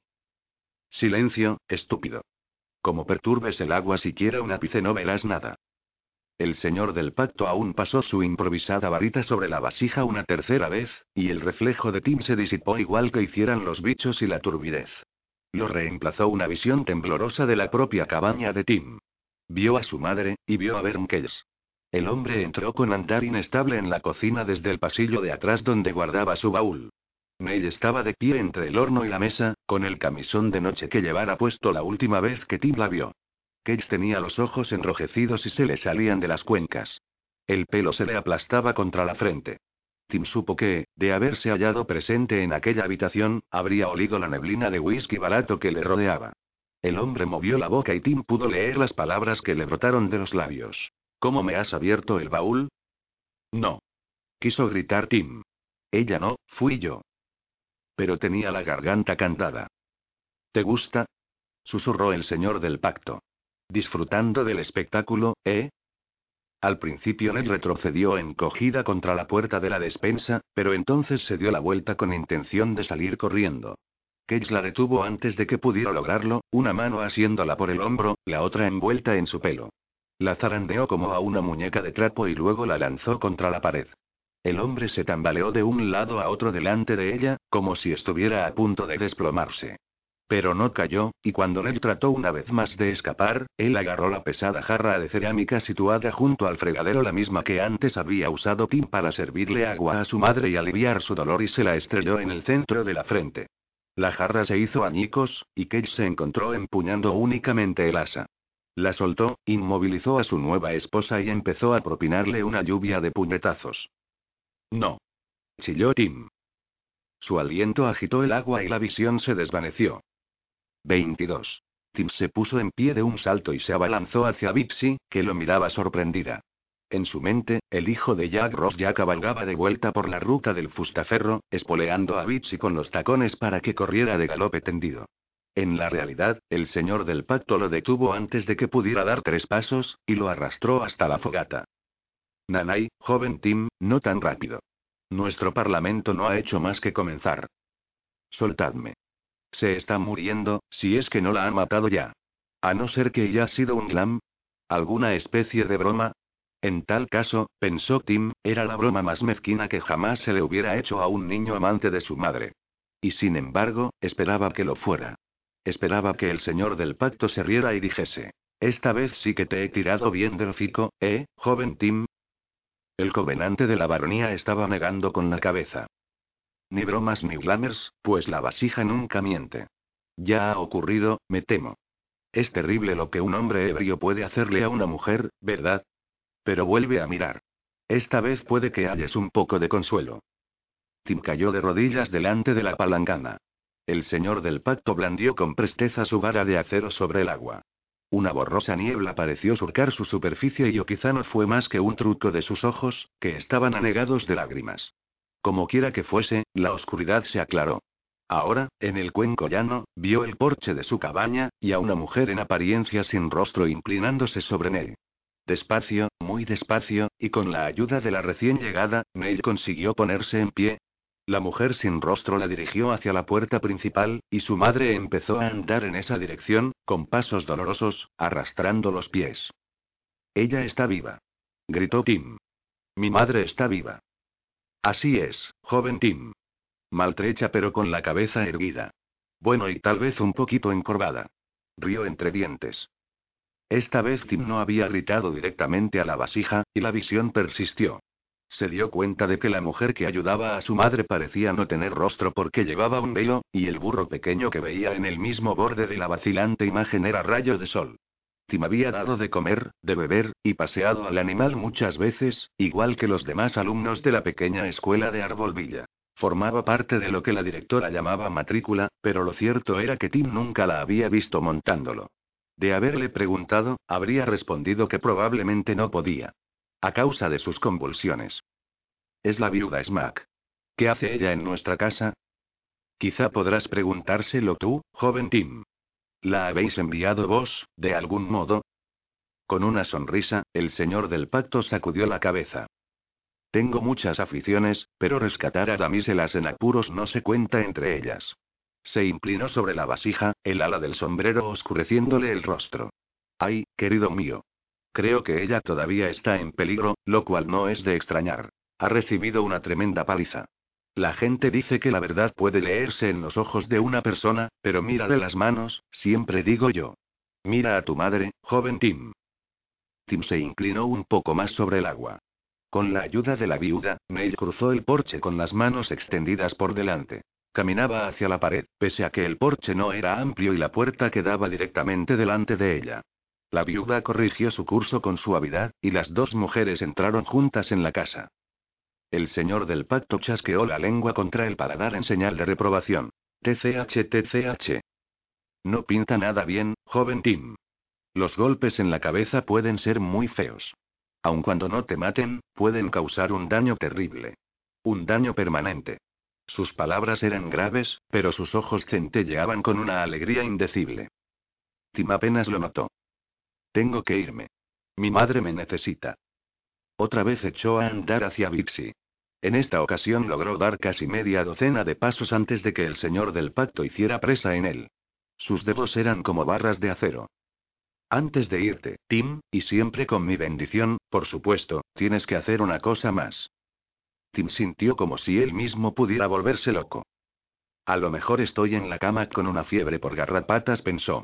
Silencio, estúpido. Como perturbes el agua siquiera un ápice no verás nada. El señor del pacto aún pasó su improvisada varita sobre la vasija una tercera vez, y el reflejo de Tim se disipó igual que hicieran los bichos y la turbidez. Lo reemplazó una visión temblorosa de la propia cabaña de Tim. Vio a su madre, y vio a Bernkels. El hombre entró con andar inestable en la cocina desde el pasillo de atrás donde guardaba su baúl. Nell estaba de pie entre el horno y la mesa, con el camisón de noche que llevara puesto la última vez que Tim la vio. Cage tenía los ojos enrojecidos y se le salían de las cuencas. El pelo se le aplastaba contra la frente. Tim supo que, de haberse hallado presente en aquella habitación, habría olido la neblina de whisky barato que le rodeaba. El hombre movió la boca y Tim pudo leer las palabras que le brotaron de los labios. ¿Cómo me has abierto el baúl? No. Quiso gritar Tim. Ella no, fui yo. Pero tenía la garganta cantada. ¿Te gusta? susurró el señor del pacto. Disfrutando del espectáculo, ¿eh? Al principio Ned retrocedió encogida contra la puerta de la despensa, pero entonces se dio la vuelta con intención de salir corriendo. Cage la detuvo antes de que pudiera lograrlo, una mano asiéndola por el hombro, la otra envuelta en su pelo. La zarandeó como a una muñeca de trapo y luego la lanzó contra la pared. El hombre se tambaleó de un lado a otro delante de ella, como si estuviera a punto de desplomarse. Pero no cayó, y cuando Ned trató una vez más de escapar, él agarró la pesada jarra de cerámica situada junto al fregadero, la misma que antes había usado Tim para servirle agua a su madre y aliviar su dolor, y se la estrelló en el centro de la frente. La jarra se hizo añicos, y Cage se encontró empuñando únicamente el asa. La soltó, inmovilizó a su nueva esposa y empezó a propinarle una lluvia de puñetazos. No. Chilló Tim. Su aliento agitó el agua y la visión se desvaneció. 22. Tim se puso en pie de un salto y se abalanzó hacia Bipsy, que lo miraba sorprendida. En su mente, el hijo de Jack Ross ya cabalgaba de vuelta por la ruta del fustaferro, espoleando a Bipsy con los tacones para que corriera de galope tendido. En la realidad, el señor del pacto lo detuvo antes de que pudiera dar tres pasos, y lo arrastró hasta la fogata. Nanay, joven Tim, no tan rápido. Nuestro parlamento no ha hecho más que comenzar. Soltadme. Se está muriendo, si es que no la han matado ya. A no ser que ella ha sido un glam. ¿Alguna especie de broma? En tal caso, pensó Tim, era la broma más mezquina que jamás se le hubiera hecho a un niño amante de su madre. Y sin embargo, esperaba que lo fuera. Esperaba que el señor del pacto se riera y dijese: Esta vez sí que te he tirado bien del hocico, ¿eh, joven Tim? El covenante de la baronía estaba negando con la cabeza. Ni bromas ni glamers, pues la vasija nunca miente. Ya ha ocurrido, me temo. Es terrible lo que un hombre ebrio puede hacerle a una mujer, ¿verdad? Pero vuelve a mirar. Esta vez puede que halles un poco de consuelo. Tim cayó de rodillas delante de la palangana. El señor del pacto blandió con presteza su vara de acero sobre el agua. Una borrosa niebla pareció surcar su superficie y o quizá no fue más que un truco de sus ojos, que estaban anegados de lágrimas. Como quiera que fuese, la oscuridad se aclaró. Ahora, en el cuenco llano, vio el porche de su cabaña, y a una mujer en apariencia sin rostro inclinándose sobre Nell. Despacio, muy despacio, y con la ayuda de la recién llegada, Nell consiguió ponerse en pie. La mujer sin rostro la dirigió hacia la puerta principal, y su madre empezó a andar en esa dirección, con pasos dolorosos, arrastrando los pies. Ella está viva. Gritó Tim. Mi madre está viva. Así es, joven Tim. Maltrecha pero con la cabeza erguida. Bueno y tal vez un poquito encorvada. Rió entre dientes. Esta vez Tim no había gritado directamente a la vasija, y la visión persistió. Se dio cuenta de que la mujer que ayudaba a su madre parecía no tener rostro porque llevaba un velo, y el burro pequeño que veía en el mismo borde de la vacilante imagen era rayo de sol. Tim había dado de comer, de beber, y paseado al animal muchas veces, igual que los demás alumnos de la pequeña escuela de Arbolvilla. Formaba parte de lo que la directora llamaba matrícula, pero lo cierto era que Tim nunca la había visto montándolo. De haberle preguntado, habría respondido que probablemente no podía. A causa de sus convulsiones. Es la viuda Smack. ¿Qué hace ella en nuestra casa? Quizá podrás preguntárselo tú, joven Tim. ¿La habéis enviado vos, de algún modo? Con una sonrisa, el señor del pacto sacudió la cabeza. Tengo muchas aficiones, pero rescatar a damiselas en apuros no se cuenta entre ellas. Se inclinó sobre la vasija, el ala del sombrero oscureciéndole el rostro. Ay, querido mío. Creo que ella todavía está en peligro, lo cual no es de extrañar. Ha recibido una tremenda paliza. La gente dice que la verdad puede leerse en los ojos de una persona, pero mírale las manos, siempre digo yo. Mira a tu madre, joven Tim. Tim se inclinó un poco más sobre el agua. Con la ayuda de la viuda, May cruzó el porche con las manos extendidas por delante. Caminaba hacia la pared, pese a que el porche no era amplio y la puerta quedaba directamente delante de ella. La viuda corrigió su curso con suavidad, y las dos mujeres entraron juntas en la casa. El señor del pacto chasqueó la lengua contra el paladar en señal de reprobación. TCH, TCH. No pinta nada bien, joven Tim. Los golpes en la cabeza pueden ser muy feos. Aun cuando no te maten, pueden causar un daño terrible. Un daño permanente. Sus palabras eran graves, pero sus ojos centelleaban con una alegría indecible. Tim apenas lo notó. Tengo que irme. Mi madre me necesita. Otra vez echó a andar hacia Bixi. En esta ocasión logró dar casi media docena de pasos antes de que el señor del pacto hiciera presa en él. Sus dedos eran como barras de acero. Antes de irte, Tim, y siempre con mi bendición, por supuesto, tienes que hacer una cosa más. Tim sintió como si él mismo pudiera volverse loco. A lo mejor estoy en la cama con una fiebre por garrapatas, pensó.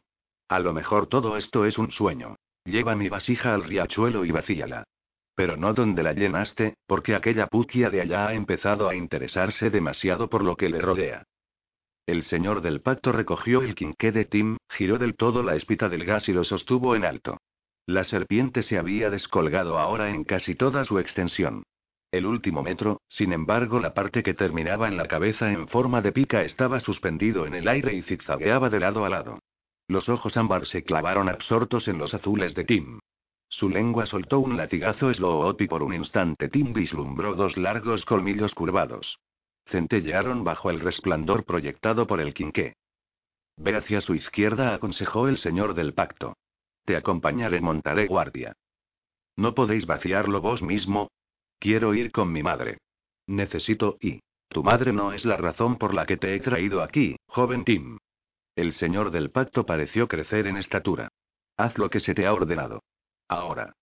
A lo mejor todo esto es un sueño. Lleva mi vasija al riachuelo y vacíala. Pero no donde la llenaste, porque aquella puquia de allá ha empezado a interesarse demasiado por lo que le rodea. El señor del pacto recogió el quinqué de Tim, giró del todo la espita del gas y lo sostuvo en alto. La serpiente se había descolgado ahora en casi toda su extensión. El último metro, sin embargo, la parte que terminaba en la cabeza en forma de pica estaba suspendido en el aire y zigzagueaba de lado a lado. Los ojos ámbar se clavaron absortos en los azules de Tim. Su lengua soltó un latigazo slow y por un instante Tim vislumbró dos largos colmillos curvados. Centellearon bajo el resplandor proyectado por el quinqué. Ve hacia su izquierda, aconsejó el señor del pacto. Te acompañaré, montaré guardia. ¿No podéis vaciarlo vos mismo? Quiero ir con mi madre. Necesito y. Tu madre no es la razón por la que te he traído aquí, joven Tim. El señor del pacto pareció crecer en estatura. Haz lo que se te ha ordenado. Ahora.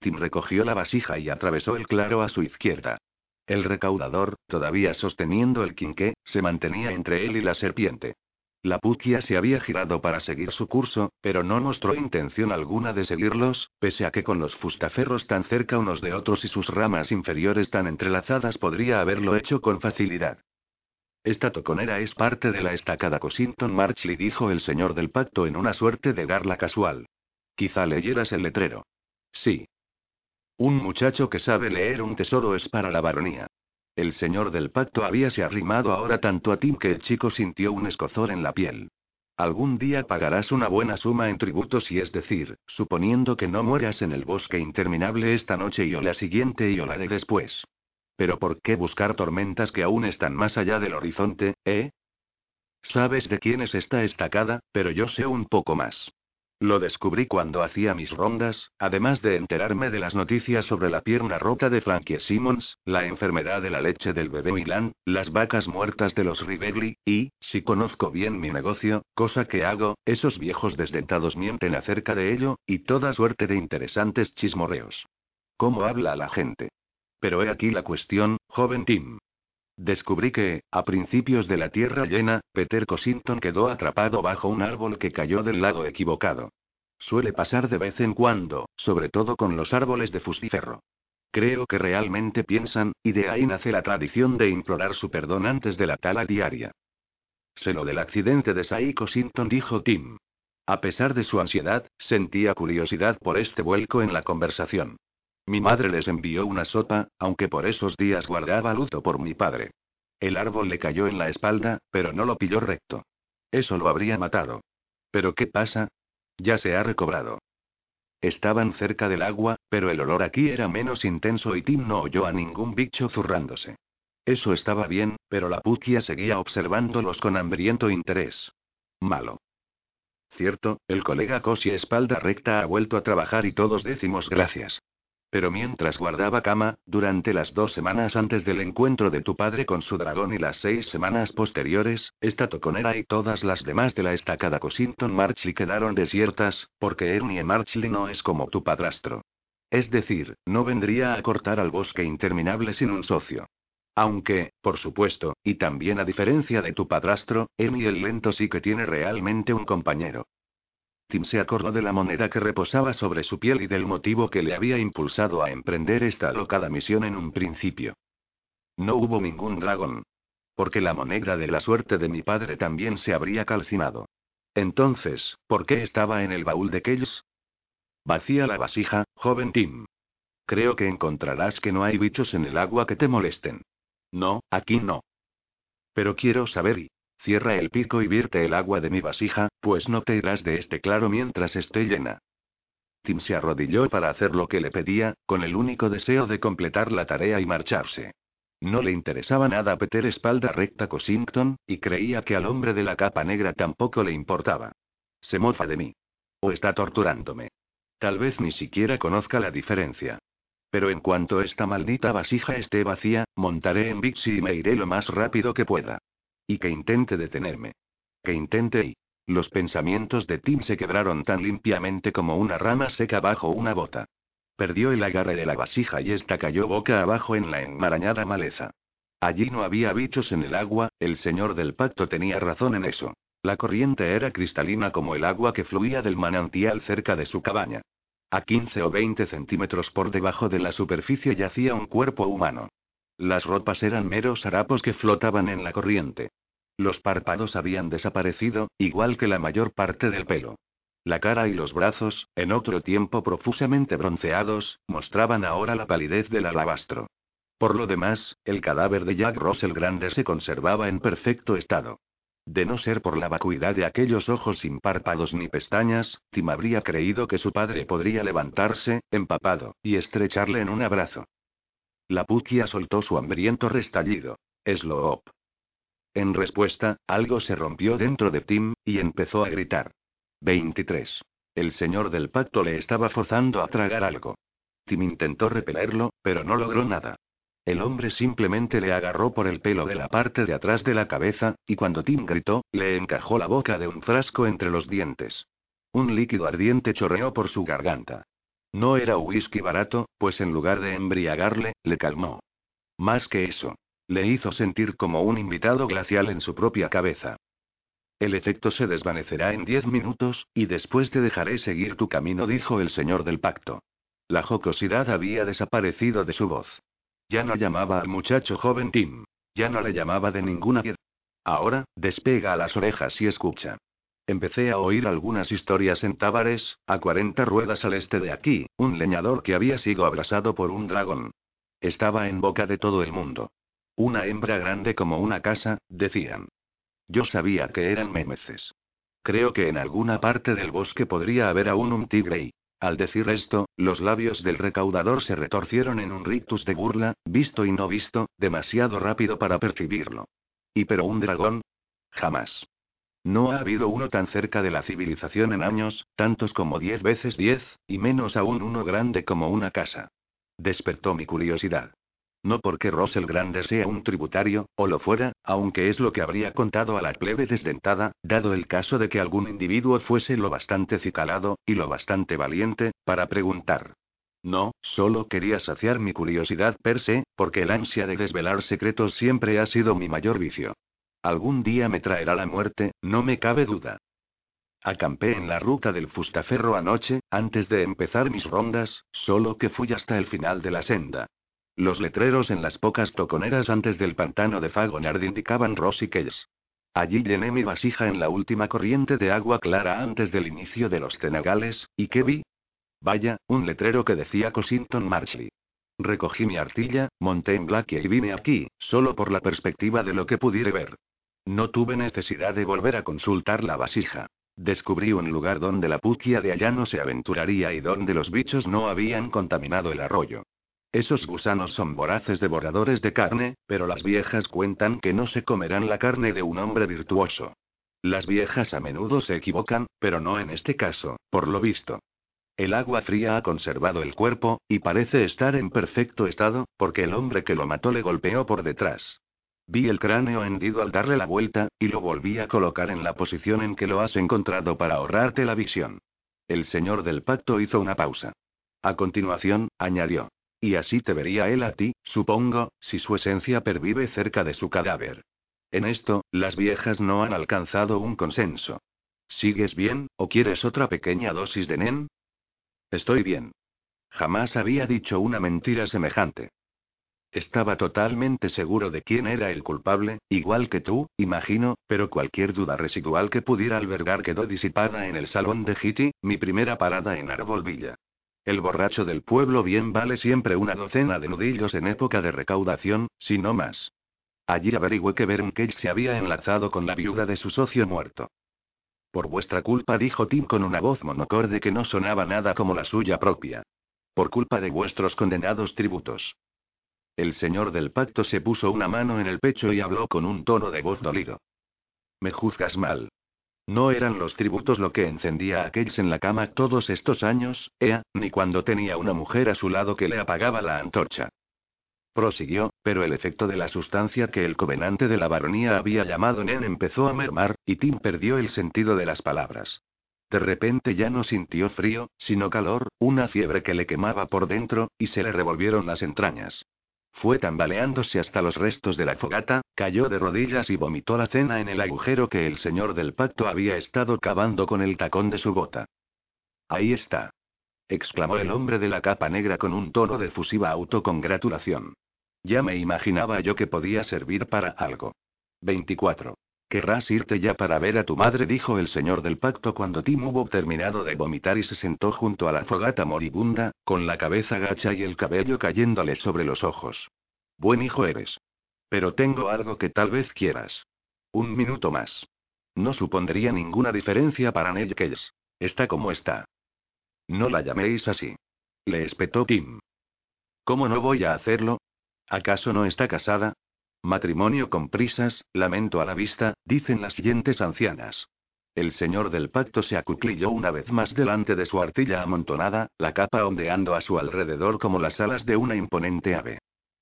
Tim recogió la vasija y atravesó el claro a su izquierda. El recaudador, todavía sosteniendo el quinqué, se mantenía entre él y la serpiente. La puquia se había girado para seguir su curso, pero no mostró intención alguna de seguirlos, pese a que con los fustaferros tan cerca unos de otros y sus ramas inferiores tan entrelazadas podría haberlo hecho con facilidad. Esta toconera es parte de la estacada Cosington Marchley, dijo el señor del pacto en una suerte de garla casual. Quizá leyeras el letrero. Sí. Un muchacho que sabe leer un tesoro es para la baronía. El señor del pacto habíase arrimado ahora tanto a Tim que el chico sintió un escozor en la piel. Algún día pagarás una buena suma en tributos y es decir, suponiendo que no mueras en el bosque interminable esta noche y o la siguiente y o la de después. Pero ¿por qué buscar tormentas que aún están más allá del horizonte, eh? Sabes de quién es esta estacada, pero yo sé un poco más. Lo descubrí cuando hacía mis rondas, además de enterarme de las noticias sobre la pierna rota de Frankie Simmons, la enfermedad de la leche del bebé Milan, las vacas muertas de los Rivelli, y, si conozco bien mi negocio, cosa que hago, esos viejos desdentados mienten acerca de ello, y toda suerte de interesantes chismorreos. ¿Cómo habla la gente? Pero he aquí la cuestión, joven Tim. Descubrí que, a principios de la Tierra llena, Peter Cosington quedó atrapado bajo un árbol que cayó del lado equivocado. Suele pasar de vez en cuando, sobre todo con los árboles de fustiferro. Creo que realmente piensan, y de ahí nace la tradición de implorar su perdón antes de la tala diaria. Sé lo del accidente de Sai Cosington, dijo Tim. A pesar de su ansiedad, sentía curiosidad por este vuelco en la conversación. Mi madre les envió una sopa, aunque por esos días guardaba luto por mi padre. El árbol le cayó en la espalda, pero no lo pilló recto. Eso lo habría matado. ¿Pero qué pasa? Ya se ha recobrado. Estaban cerca del agua, pero el olor aquí era menos intenso y Tim no oyó a ningún bicho zurrándose. Eso estaba bien, pero la puquia seguía observándolos con hambriento interés. Malo. Cierto, el colega Cosi espalda recta ha vuelto a trabajar y todos decimos gracias. Pero mientras guardaba cama, durante las dos semanas antes del encuentro de tu padre con su dragón y las seis semanas posteriores, esta toconera y todas las demás de la estacada Cosington Marchley quedaron desiertas, porque Ernie Marchley no es como tu padrastro. Es decir, no vendría a cortar al bosque interminable sin un socio. Aunque, por supuesto, y también a diferencia de tu padrastro, Ernie el lento sí que tiene realmente un compañero. Tim se acordó de la moneda que reposaba sobre su piel y del motivo que le había impulsado a emprender esta alocada misión en un principio. No hubo ningún dragón. Porque la moneda de la suerte de mi padre también se habría calcinado. Entonces, ¿por qué estaba en el baúl de Kells? Vacía la vasija, joven Tim. Creo que encontrarás que no hay bichos en el agua que te molesten. No, aquí no. Pero quiero saber y. Cierra el pico y vierte el agua de mi vasija, pues no te irás de este claro mientras esté llena. Tim se arrodilló para hacer lo que le pedía, con el único deseo de completar la tarea y marcharse. No le interesaba nada Peter espalda recta Cosington, y creía que al hombre de la capa negra tampoco le importaba. Se mofa de mí. O está torturándome. Tal vez ni siquiera conozca la diferencia. Pero en cuanto esta maldita vasija esté vacía, montaré en Bixi y me iré lo más rápido que pueda. Y que intente detenerme. Que intente y... Los pensamientos de Tim se quebraron tan limpiamente como una rama seca bajo una bota. Perdió el agarre de la vasija y esta cayó boca abajo en la enmarañada maleza. Allí no había bichos en el agua, el señor del pacto tenía razón en eso. La corriente era cristalina como el agua que fluía del manantial cerca de su cabaña. A 15 o 20 centímetros por debajo de la superficie yacía un cuerpo humano. Las ropas eran meros harapos que flotaban en la corriente. Los párpados habían desaparecido, igual que la mayor parte del pelo. La cara y los brazos, en otro tiempo profusamente bronceados, mostraban ahora la palidez del alabastro. Por lo demás, el cadáver de Jack Russell Grande se conservaba en perfecto estado. De no ser por la vacuidad de aquellos ojos sin párpados ni pestañas, Tim habría creído que su padre podría levantarse, empapado, y estrecharle en un abrazo. La puquia soltó su hambriento restallido. Sloop. En respuesta, algo se rompió dentro de Tim, y empezó a gritar. 23. El señor del pacto le estaba forzando a tragar algo. Tim intentó repelerlo, pero no logró nada. El hombre simplemente le agarró por el pelo de la parte de atrás de la cabeza, y cuando Tim gritó, le encajó la boca de un frasco entre los dientes. Un líquido ardiente chorreó por su garganta. No era whisky barato, pues en lugar de embriagarle, le calmó. Más que eso. Le hizo sentir como un invitado glacial en su propia cabeza. El efecto se desvanecerá en diez minutos, y después te dejaré seguir tu camino, dijo el señor del pacto. La jocosidad había desaparecido de su voz. Ya no llamaba al muchacho joven Tim. Ya no le llamaba de ninguna Ahora, despega las orejas y escucha. Empecé a oír algunas historias en Tábares, a 40 ruedas al este de aquí, un leñador que había sido abrasado por un dragón. Estaba en boca de todo el mundo. Una hembra grande como una casa, decían. Yo sabía que eran memeces. Creo que en alguna parte del bosque podría haber aún un tigre y... Al decir esto, los labios del recaudador se retorcieron en un rictus de burla, visto y no visto, demasiado rápido para percibirlo. ¿Y pero un dragón? Jamás. No ha habido uno tan cerca de la civilización en años, tantos como diez veces diez, y menos aún uno grande como una casa. Despertó mi curiosidad. No porque Russell Grande sea un tributario, o lo fuera, aunque es lo que habría contado a la plebe desdentada, dado el caso de que algún individuo fuese lo bastante cicalado, y lo bastante valiente, para preguntar. No, solo quería saciar mi curiosidad per se, porque el ansia de desvelar secretos siempre ha sido mi mayor vicio. Algún día me traerá la muerte, no me cabe duda. Acampé en la ruta del Fustaferro anoche, antes de empezar mis rondas, solo que fui hasta el final de la senda. Los letreros en las pocas toconeras antes del pantano de Fagonard indicaban Kells. Allí llené mi vasija en la última corriente de agua clara antes del inicio de los cenagales, ¿y qué vi? Vaya, un letrero que decía Cosington Marshley. Recogí mi artilla, monté en Blackie y vine aquí, solo por la perspectiva de lo que pudiera ver. No tuve necesidad de volver a consultar la vasija. Descubrí un lugar donde la puquia de allá no se aventuraría y donde los bichos no habían contaminado el arroyo. Esos gusanos son voraces devoradores de carne, pero las viejas cuentan que no se comerán la carne de un hombre virtuoso. Las viejas a menudo se equivocan, pero no en este caso, por lo visto. El agua fría ha conservado el cuerpo, y parece estar en perfecto estado, porque el hombre que lo mató le golpeó por detrás. Vi el cráneo hendido al darle la vuelta, y lo volví a colocar en la posición en que lo has encontrado para ahorrarte la visión. El señor del pacto hizo una pausa. A continuación, añadió. Y así te vería él a ti, supongo, si su esencia pervive cerca de su cadáver. En esto, las viejas no han alcanzado un consenso. ¿Sigues bien, o quieres otra pequeña dosis de nen? Estoy bien. Jamás había dicho una mentira semejante. Estaba totalmente seguro de quién era el culpable, igual que tú, imagino, pero cualquier duda residual que pudiera albergar quedó disipada en el salón de Hitty, mi primera parada en Arbolvilla. El borracho del pueblo bien vale siempre una docena de nudillos en época de recaudación, si no más. Allí averigüé que Berncage se había enlazado con la viuda de su socio muerto. Por vuestra culpa, dijo Tim con una voz monocorde que no sonaba nada como la suya propia. Por culpa de vuestros condenados tributos. El señor del pacto se puso una mano en el pecho y habló con un tono de voz dolido. Me juzgas mal. No eran los tributos lo que encendía a en la cama todos estos años, Ea, ni cuando tenía una mujer a su lado que le apagaba la antorcha. Prosiguió, pero el efecto de la sustancia que el covenante de la baronía había llamado Nen empezó a mermar, y Tim perdió el sentido de las palabras. De repente ya no sintió frío, sino calor, una fiebre que le quemaba por dentro, y se le revolvieron las entrañas. Fue tambaleándose hasta los restos de la fogata, cayó de rodillas y vomitó la cena en el agujero que el señor del pacto había estado cavando con el tacón de su bota. Ahí está. exclamó el hombre de la capa negra con un tono de fusiva autocongratulación. Ya me imaginaba yo que podía servir para algo. 24. Querrás irte ya para ver a tu madre, dijo el señor del pacto cuando Tim hubo terminado de vomitar y se sentó junto a la fogata moribunda, con la cabeza gacha y el cabello cayéndole sobre los ojos. Buen hijo eres. Pero tengo algo que tal vez quieras. Un minuto más. No supondría ninguna diferencia para Nell Case. Está como está. No la llaméis así. Le espetó Tim. ¿Cómo no voy a hacerlo? ¿Acaso no está casada? Matrimonio con prisas, lamento a la vista, dicen las siguientes ancianas. El señor del pacto se acuclilló una vez más delante de su artilla amontonada, la capa ondeando a su alrededor como las alas de una imponente ave.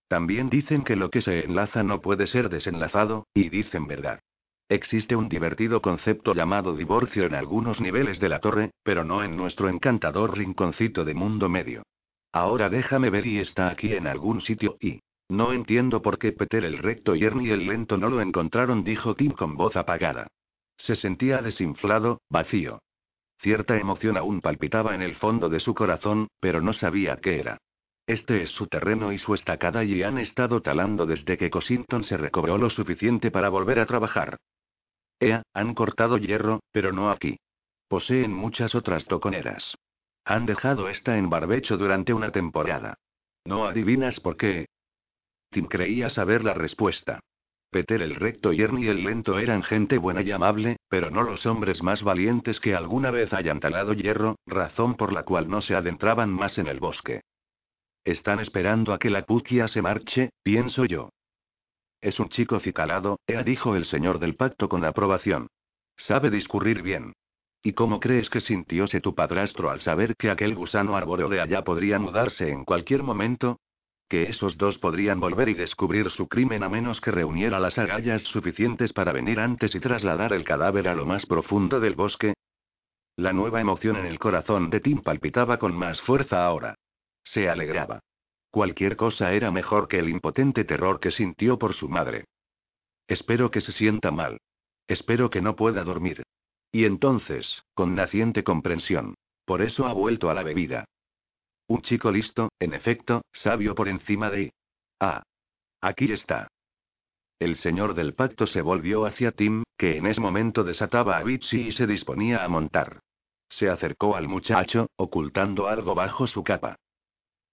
También dicen que lo que se enlaza no puede ser desenlazado, y dicen verdad. Existe un divertido concepto llamado divorcio en algunos niveles de la torre, pero no en nuestro encantador rinconcito de mundo medio. Ahora déjame ver y está aquí en algún sitio y... No entiendo por qué Peter el recto y Ernie el lento no lo encontraron, dijo Tim con voz apagada. Se sentía desinflado, vacío. Cierta emoción aún palpitaba en el fondo de su corazón, pero no sabía qué era. Este es su terreno y su estacada y han estado talando desde que Cosington se recobró lo suficiente para volver a trabajar. Ea, han cortado hierro, pero no aquí. Poseen muchas otras toconeras. Han dejado esta en barbecho durante una temporada. ¿No adivinas por qué? Tim creía saber la respuesta. Peter el recto y Ernie el lento eran gente buena y amable, pero no los hombres más valientes que alguna vez hayan talado hierro, razón por la cual no se adentraban más en el bosque. Están esperando a que la puquia se marche, pienso yo. Es un chico cicalado, Ea dijo el señor del pacto con aprobación. Sabe discurrir bien. ¿Y cómo crees que sintióse tu padrastro al saber que aquel gusano arbóreo de allá podría mudarse en cualquier momento? Que esos dos podrían volver y descubrir su crimen a menos que reuniera las agallas suficientes para venir antes y trasladar el cadáver a lo más profundo del bosque. La nueva emoción en el corazón de Tim palpitaba con más fuerza ahora. Se alegraba. Cualquier cosa era mejor que el impotente terror que sintió por su madre. Espero que se sienta mal. Espero que no pueda dormir. Y entonces, con naciente comprensión. Por eso ha vuelto a la bebida. Un chico listo, en efecto, sabio por encima de... Ah. Aquí está. El señor del pacto se volvió hacia Tim, que en ese momento desataba a Bitsy y se disponía a montar. Se acercó al muchacho, ocultando algo bajo su capa.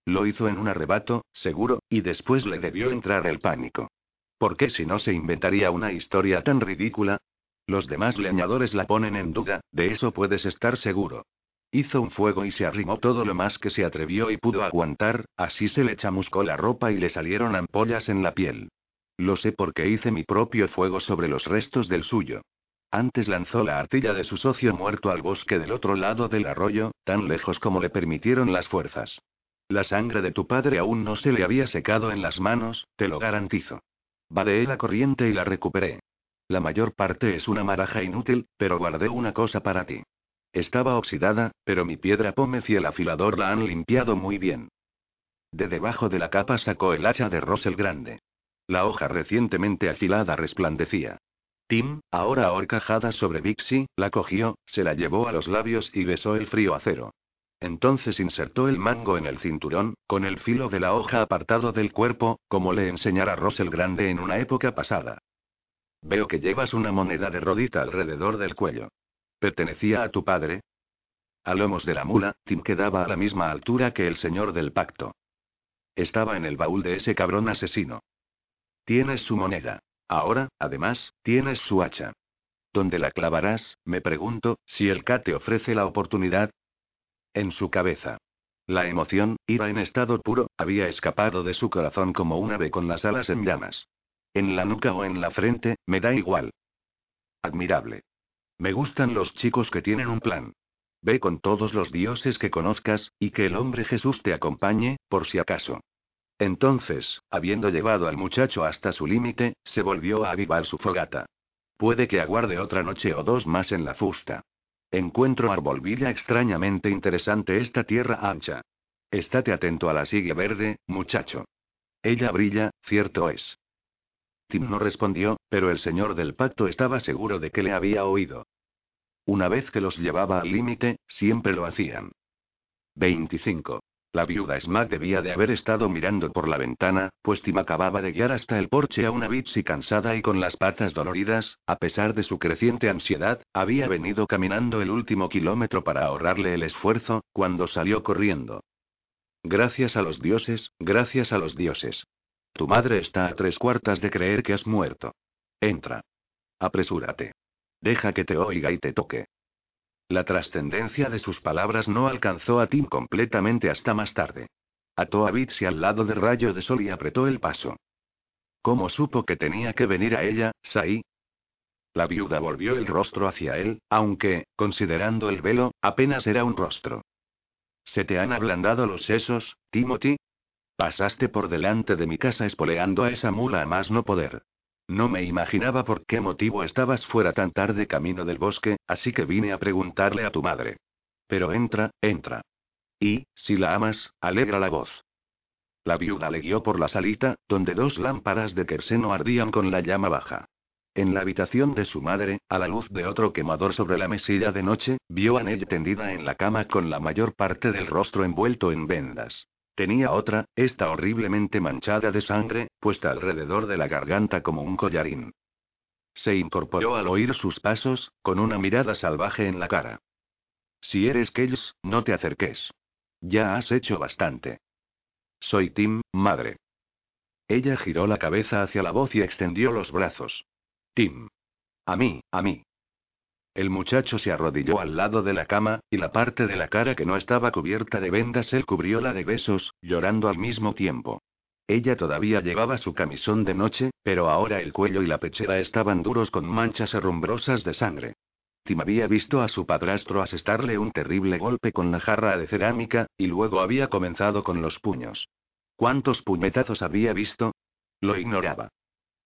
Lo hizo en un arrebato, seguro, y después le debió entrar el pánico. ¿Por qué si no se inventaría una historia tan ridícula? Los demás leñadores la ponen en duda, de eso puedes estar seguro. Hizo un fuego y se arrimó todo lo más que se atrevió y pudo aguantar, así se le chamuscó la ropa y le salieron ampollas en la piel. Lo sé porque hice mi propio fuego sobre los restos del suyo. Antes lanzó la artilla de su socio muerto al bosque del otro lado del arroyo, tan lejos como le permitieron las fuerzas. La sangre de tu padre aún no se le había secado en las manos, te lo garantizo. Vadeé la corriente y la recuperé. La mayor parte es una maraja inútil, pero guardé una cosa para ti. Estaba oxidada, pero mi piedra pómez y el afilador la han limpiado muy bien. De debajo de la capa sacó el hacha de Rosel grande. La hoja recientemente afilada resplandecía. Tim, ahora ahorcajada sobre Bixie, la cogió, se la llevó a los labios y besó el frío acero. Entonces insertó el mango en el cinturón, con el filo de la hoja apartado del cuerpo, como le enseñara Rosel grande en una época pasada. Veo que llevas una moneda de rodita alrededor del cuello. ¿Pertenecía a tu padre? A lomos de la mula, Tim quedaba a la misma altura que el señor del pacto. Estaba en el baúl de ese cabrón asesino. Tienes su moneda. Ahora, además, tienes su hacha. ¿Dónde la clavarás? Me pregunto, si el K te ofrece la oportunidad. En su cabeza. La emoción, ira en estado puro, había escapado de su corazón como un ave con las alas en llamas. En la nuca o en la frente, me da igual. Admirable. Me gustan los chicos que tienen un plan. Ve con todos los dioses que conozcas, y que el hombre Jesús te acompañe, por si acaso. Entonces, habiendo llevado al muchacho hasta su límite, se volvió a avivar su fogata. Puede que aguarde otra noche o dos más en la fusta. Encuentro arbolvilla extrañamente interesante esta tierra ancha. Estate atento a la sigue verde, muchacho. Ella brilla, cierto es. Tim no respondió, pero el señor del pacto estaba seguro de que le había oído. Una vez que los llevaba al límite, siempre lo hacían. 25. La viuda Smack debía de haber estado mirando por la ventana, pues Tim acababa de guiar hasta el porche a una Bitsy cansada y con las patas doloridas, a pesar de su creciente ansiedad, había venido caminando el último kilómetro para ahorrarle el esfuerzo, cuando salió corriendo. Gracias a los dioses, gracias a los dioses. Tu madre está a tres cuartas de creer que has muerto. Entra. Apresúrate. Deja que te oiga y te toque. La trascendencia de sus palabras no alcanzó a Tim completamente hasta más tarde. Ató a Bitsy al lado del rayo de sol y apretó el paso. ¿Cómo supo que tenía que venir a ella, Sai? La viuda volvió el rostro hacia él, aunque, considerando el velo, apenas era un rostro. ¿Se te han ablandado los sesos, Timothy? Pasaste por delante de mi casa espoleando a esa mula a más no poder. No me imaginaba por qué motivo estabas fuera tan tarde camino del bosque, así que vine a preguntarle a tu madre. Pero entra, entra. Y, si la amas, alegra la voz. La viuda le guió por la salita, donde dos lámparas de querseno ardían con la llama baja. En la habitación de su madre, a la luz de otro quemador sobre la mesilla de noche, vio a Nell tendida en la cama con la mayor parte del rostro envuelto en vendas. Tenía otra, esta horriblemente manchada de sangre, puesta alrededor de la garganta como un collarín. Se incorporó al oír sus pasos, con una mirada salvaje en la cara. Si eres Kells, no te acerques. Ya has hecho bastante. Soy Tim, madre. Ella giró la cabeza hacia la voz y extendió los brazos. Tim. A mí, a mí. El muchacho se arrodilló al lado de la cama, y la parte de la cara que no estaba cubierta de vendas él cubrió la de besos, llorando al mismo tiempo. Ella todavía llevaba su camisón de noche, pero ahora el cuello y la pechera estaban duros con manchas herrumbrosas de sangre. Tim había visto a su padrastro asestarle un terrible golpe con la jarra de cerámica, y luego había comenzado con los puños. ¿Cuántos puñetazos había visto? Lo ignoraba.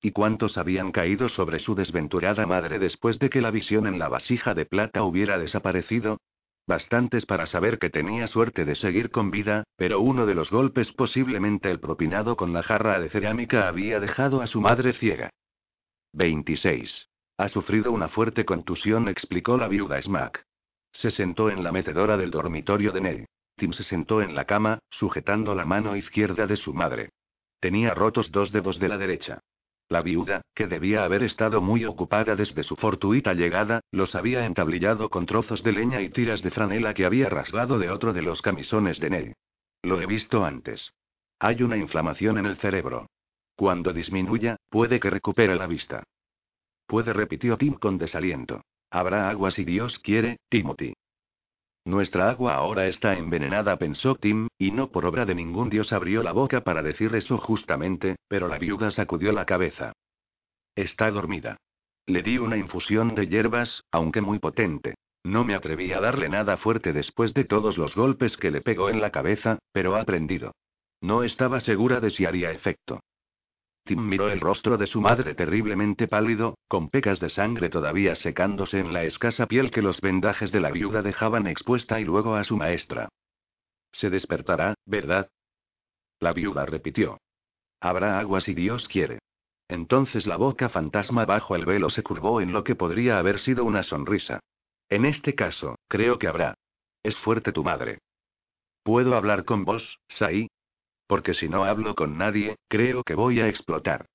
¿Y cuántos habían caído sobre su desventurada madre después de que la visión en la vasija de plata hubiera desaparecido? Bastantes para saber que tenía suerte de seguir con vida, pero uno de los golpes, posiblemente el propinado con la jarra de cerámica, había dejado a su madre ciega. 26. Ha sufrido una fuerte contusión, explicó la viuda Smack. Se sentó en la metedora del dormitorio de Nell. Tim se sentó en la cama, sujetando la mano izquierda de su madre. Tenía rotos dos dedos de la derecha. La viuda, que debía haber estado muy ocupada desde su fortuita llegada, los había entablillado con trozos de leña y tiras de franela que había rasgado de otro de los camisones de Nell. Lo he visto antes. Hay una inflamación en el cerebro. Cuando disminuya, puede que recupere la vista. Puede, repitió Tim con desaliento. Habrá agua si Dios quiere, Timothy. Nuestra agua ahora está envenenada, pensó Tim, y no por obra de ningún dios abrió la boca para decir eso justamente, pero la viuda sacudió la cabeza. Está dormida. Le di una infusión de hierbas, aunque muy potente. No me atreví a darle nada fuerte después de todos los golpes que le pegó en la cabeza, pero ha aprendido. No estaba segura de si haría efecto. Tim miró el rostro de su madre terriblemente pálido, con pecas de sangre todavía secándose en la escasa piel que los vendajes de la viuda dejaban expuesta y luego a su maestra. Se despertará, ¿verdad? La viuda repitió. Habrá agua si Dios quiere. Entonces la boca fantasma bajo el velo se curvó en lo que podría haber sido una sonrisa. En este caso, creo que habrá. Es fuerte tu madre. ¿Puedo hablar con vos, Sai? Porque si no hablo con nadie, creo que voy a explotar.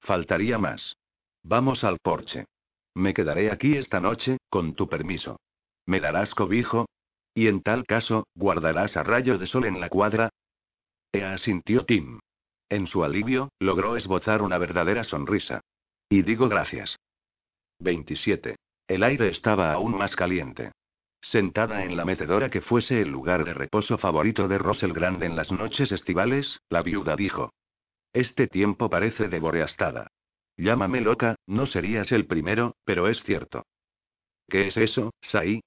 Faltaría más. Vamos al porche. Me quedaré aquí esta noche, con tu permiso. ¿Me darás cobijo? Y en tal caso, ¿guardarás a rayo de sol en la cuadra? E asintió Tim. En su alivio, logró esbozar una verdadera sonrisa. Y digo gracias. 27. El aire estaba aún más caliente. Sentada en la mecedora que fuese el lugar de reposo favorito de Rosel Grande en las noches estivales, la viuda dijo. Este tiempo parece de boreastada. Llámame loca, no serías el primero, pero es cierto. ¿Qué es eso, Sai?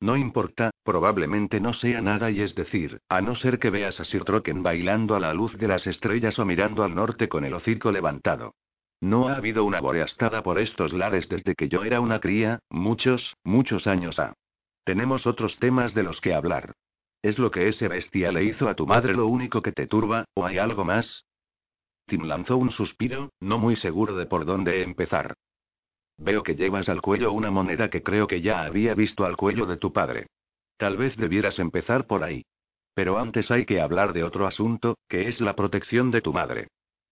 No importa, probablemente no sea nada y es decir, a no ser que veas a Sir Trocken bailando a la luz de las estrellas o mirando al norte con el hocico levantado. No ha habido una boreastada por estos lares desde que yo era una cría, muchos, muchos años ha. Tenemos otros temas de los que hablar. ¿Es lo que ese bestia le hizo a tu madre lo único que te turba, o hay algo más? Tim lanzó un suspiro, no muy seguro de por dónde empezar. Veo que llevas al cuello una moneda que creo que ya había visto al cuello de tu padre. Tal vez debieras empezar por ahí. Pero antes hay que hablar de otro asunto, que es la protección de tu madre.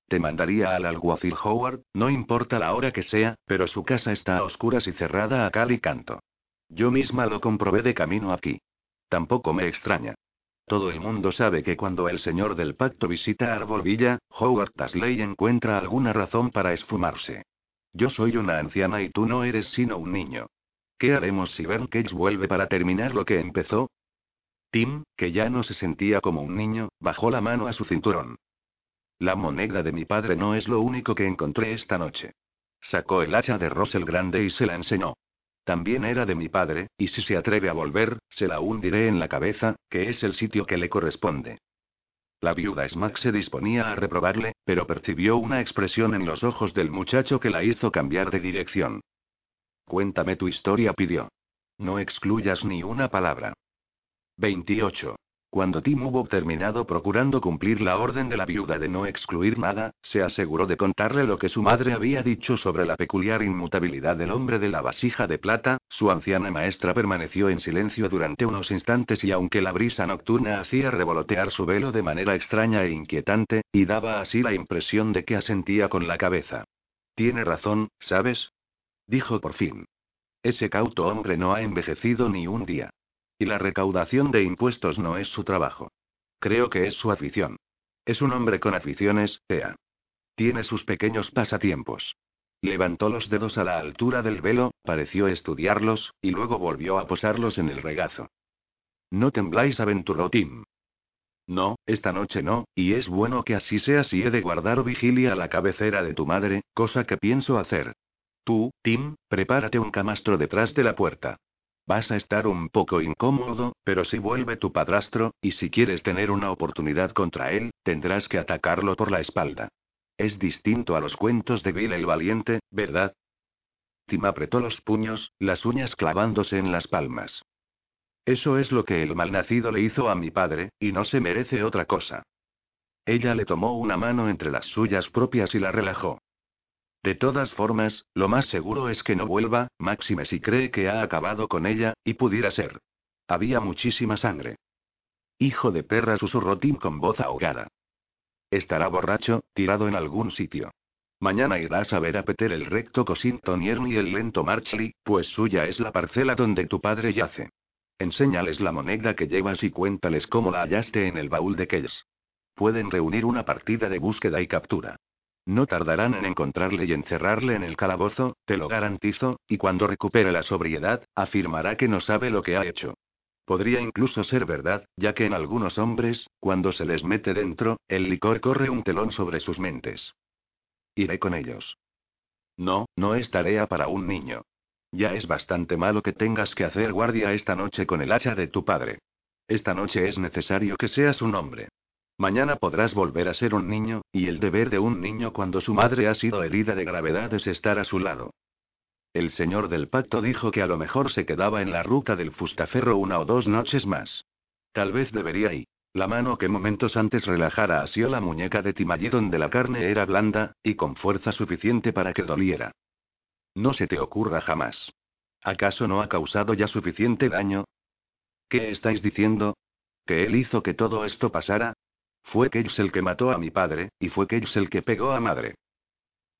Te mandaría al alguacil Howard, no importa la hora que sea, pero su casa está a oscuras y cerrada a cal y canto. Yo misma lo comprobé de camino aquí. Tampoco me extraña. Todo el mundo sabe que cuando el señor del pacto visita Arbolvilla, Howard Tasley encuentra alguna razón para esfumarse. Yo soy una anciana y tú no eres sino un niño. ¿Qué haremos si Ben Cage vuelve para terminar lo que empezó? Tim, que ya no se sentía como un niño, bajó la mano a su cinturón. La moneda de mi padre no es lo único que encontré esta noche. Sacó el hacha de Russell Grande y se la enseñó. También era de mi padre, y si se atreve a volver, se la hundiré en la cabeza, que es el sitio que le corresponde. La viuda Smack se disponía a reprobarle, pero percibió una expresión en los ojos del muchacho que la hizo cambiar de dirección. Cuéntame tu historia, pidió. No excluyas ni una palabra. 28. Cuando Tim hubo terminado procurando cumplir la orden de la viuda de no excluir nada, se aseguró de contarle lo que su madre había dicho sobre la peculiar inmutabilidad del hombre de la vasija de plata, su anciana maestra permaneció en silencio durante unos instantes y aunque la brisa nocturna hacía revolotear su velo de manera extraña e inquietante, y daba así la impresión de que asentía con la cabeza. Tiene razón, ¿sabes? Dijo por fin. Ese cauto hombre no ha envejecido ni un día. Y la recaudación de impuestos no es su trabajo. Creo que es su afición. Es un hombre con aficiones, Ea. Tiene sus pequeños pasatiempos. Levantó los dedos a la altura del velo, pareció estudiarlos, y luego volvió a posarlos en el regazo. No tembláis, aventuró Tim. No, esta noche no, y es bueno que así sea si he de guardar vigilia a la cabecera de tu madre, cosa que pienso hacer. Tú, Tim, prepárate un camastro detrás de la puerta. Vas a estar un poco incómodo, pero si vuelve tu padrastro, y si quieres tener una oportunidad contra él, tendrás que atacarlo por la espalda. Es distinto a los cuentos de Bill el Valiente, ¿verdad? Tim apretó los puños, las uñas clavándose en las palmas. Eso es lo que el malnacido le hizo a mi padre, y no se merece otra cosa. Ella le tomó una mano entre las suyas propias y la relajó. De todas formas, lo más seguro es que no vuelva, máxime si cree que ha acabado con ella, y pudiera ser. Había muchísima sangre. Hijo de perra, susurró Tim con voz ahogada. Estará borracho, tirado en algún sitio. Mañana irás a ver a Peter el recto Cosington y el lento Marchley, pues suya es la parcela donde tu padre yace. Enséñales la moneda que llevas y cuéntales cómo la hallaste en el baúl de Kells. Pueden reunir una partida de búsqueda y captura. No tardarán en encontrarle y encerrarle en el calabozo, te lo garantizo, y cuando recupere la sobriedad, afirmará que no sabe lo que ha hecho. Podría incluso ser verdad, ya que en algunos hombres, cuando se les mete dentro, el licor corre un telón sobre sus mentes. Iré con ellos. No, no es tarea para un niño. Ya es bastante malo que tengas que hacer guardia esta noche con el hacha de tu padre. Esta noche es necesario que seas un hombre. Mañana podrás volver a ser un niño, y el deber de un niño cuando su madre ha sido herida de gravedad es estar a su lado. El señor del pacto dijo que a lo mejor se quedaba en la ruta del fustaferro una o dos noches más. Tal vez debería ir. La mano que momentos antes relajara asió la muñeca de Timallí donde la carne era blanda, y con fuerza suficiente para que doliera. No se te ocurra jamás. ¿Acaso no ha causado ya suficiente daño? ¿Qué estáis diciendo? ¿Que él hizo que todo esto pasara? Fue Cage el que mató a mi padre, y fue Cage el que pegó a madre.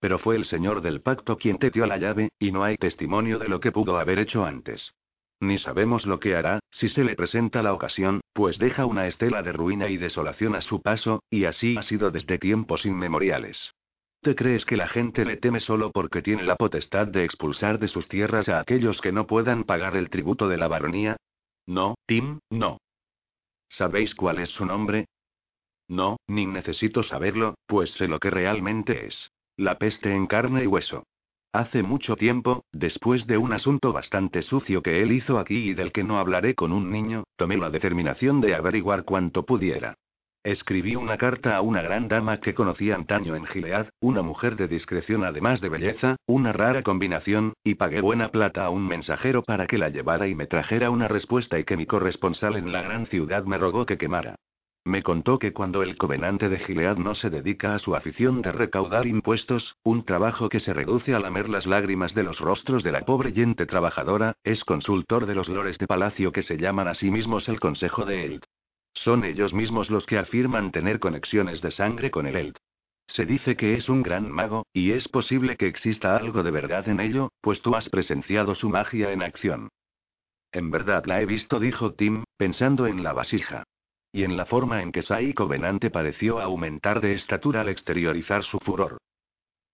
Pero fue el señor del pacto quien te dio la llave, y no hay testimonio de lo que pudo haber hecho antes. Ni sabemos lo que hará, si se le presenta la ocasión, pues deja una estela de ruina y desolación a su paso, y así ha sido desde tiempos inmemoriales. ¿Te crees que la gente le teme solo porque tiene la potestad de expulsar de sus tierras a aquellos que no puedan pagar el tributo de la baronía? No, Tim, no. ¿Sabéis cuál es su nombre? No, ni necesito saberlo, pues sé lo que realmente es. La peste en carne y hueso. Hace mucho tiempo, después de un asunto bastante sucio que él hizo aquí y del que no hablaré con un niño, tomé la determinación de averiguar cuanto pudiera. Escribí una carta a una gran dama que conocí antaño en Gilead, una mujer de discreción además de belleza, una rara combinación, y pagué buena plata a un mensajero para que la llevara y me trajera una respuesta y que mi corresponsal en la gran ciudad me rogó que quemara. Me contó que cuando el covenante de Gilead no se dedica a su afición de recaudar impuestos, un trabajo que se reduce a lamer las lágrimas de los rostros de la pobre gente trabajadora, es consultor de los lores de palacio que se llaman a sí mismos el Consejo de Eld. Son ellos mismos los que afirman tener conexiones de sangre con el Eld. Se dice que es un gran mago, y es posible que exista algo de verdad en ello, pues tú has presenciado su magia en acción. En verdad la he visto, dijo Tim, pensando en la vasija. Y en la forma en que Sai Covenante pareció aumentar de estatura al exteriorizar su furor.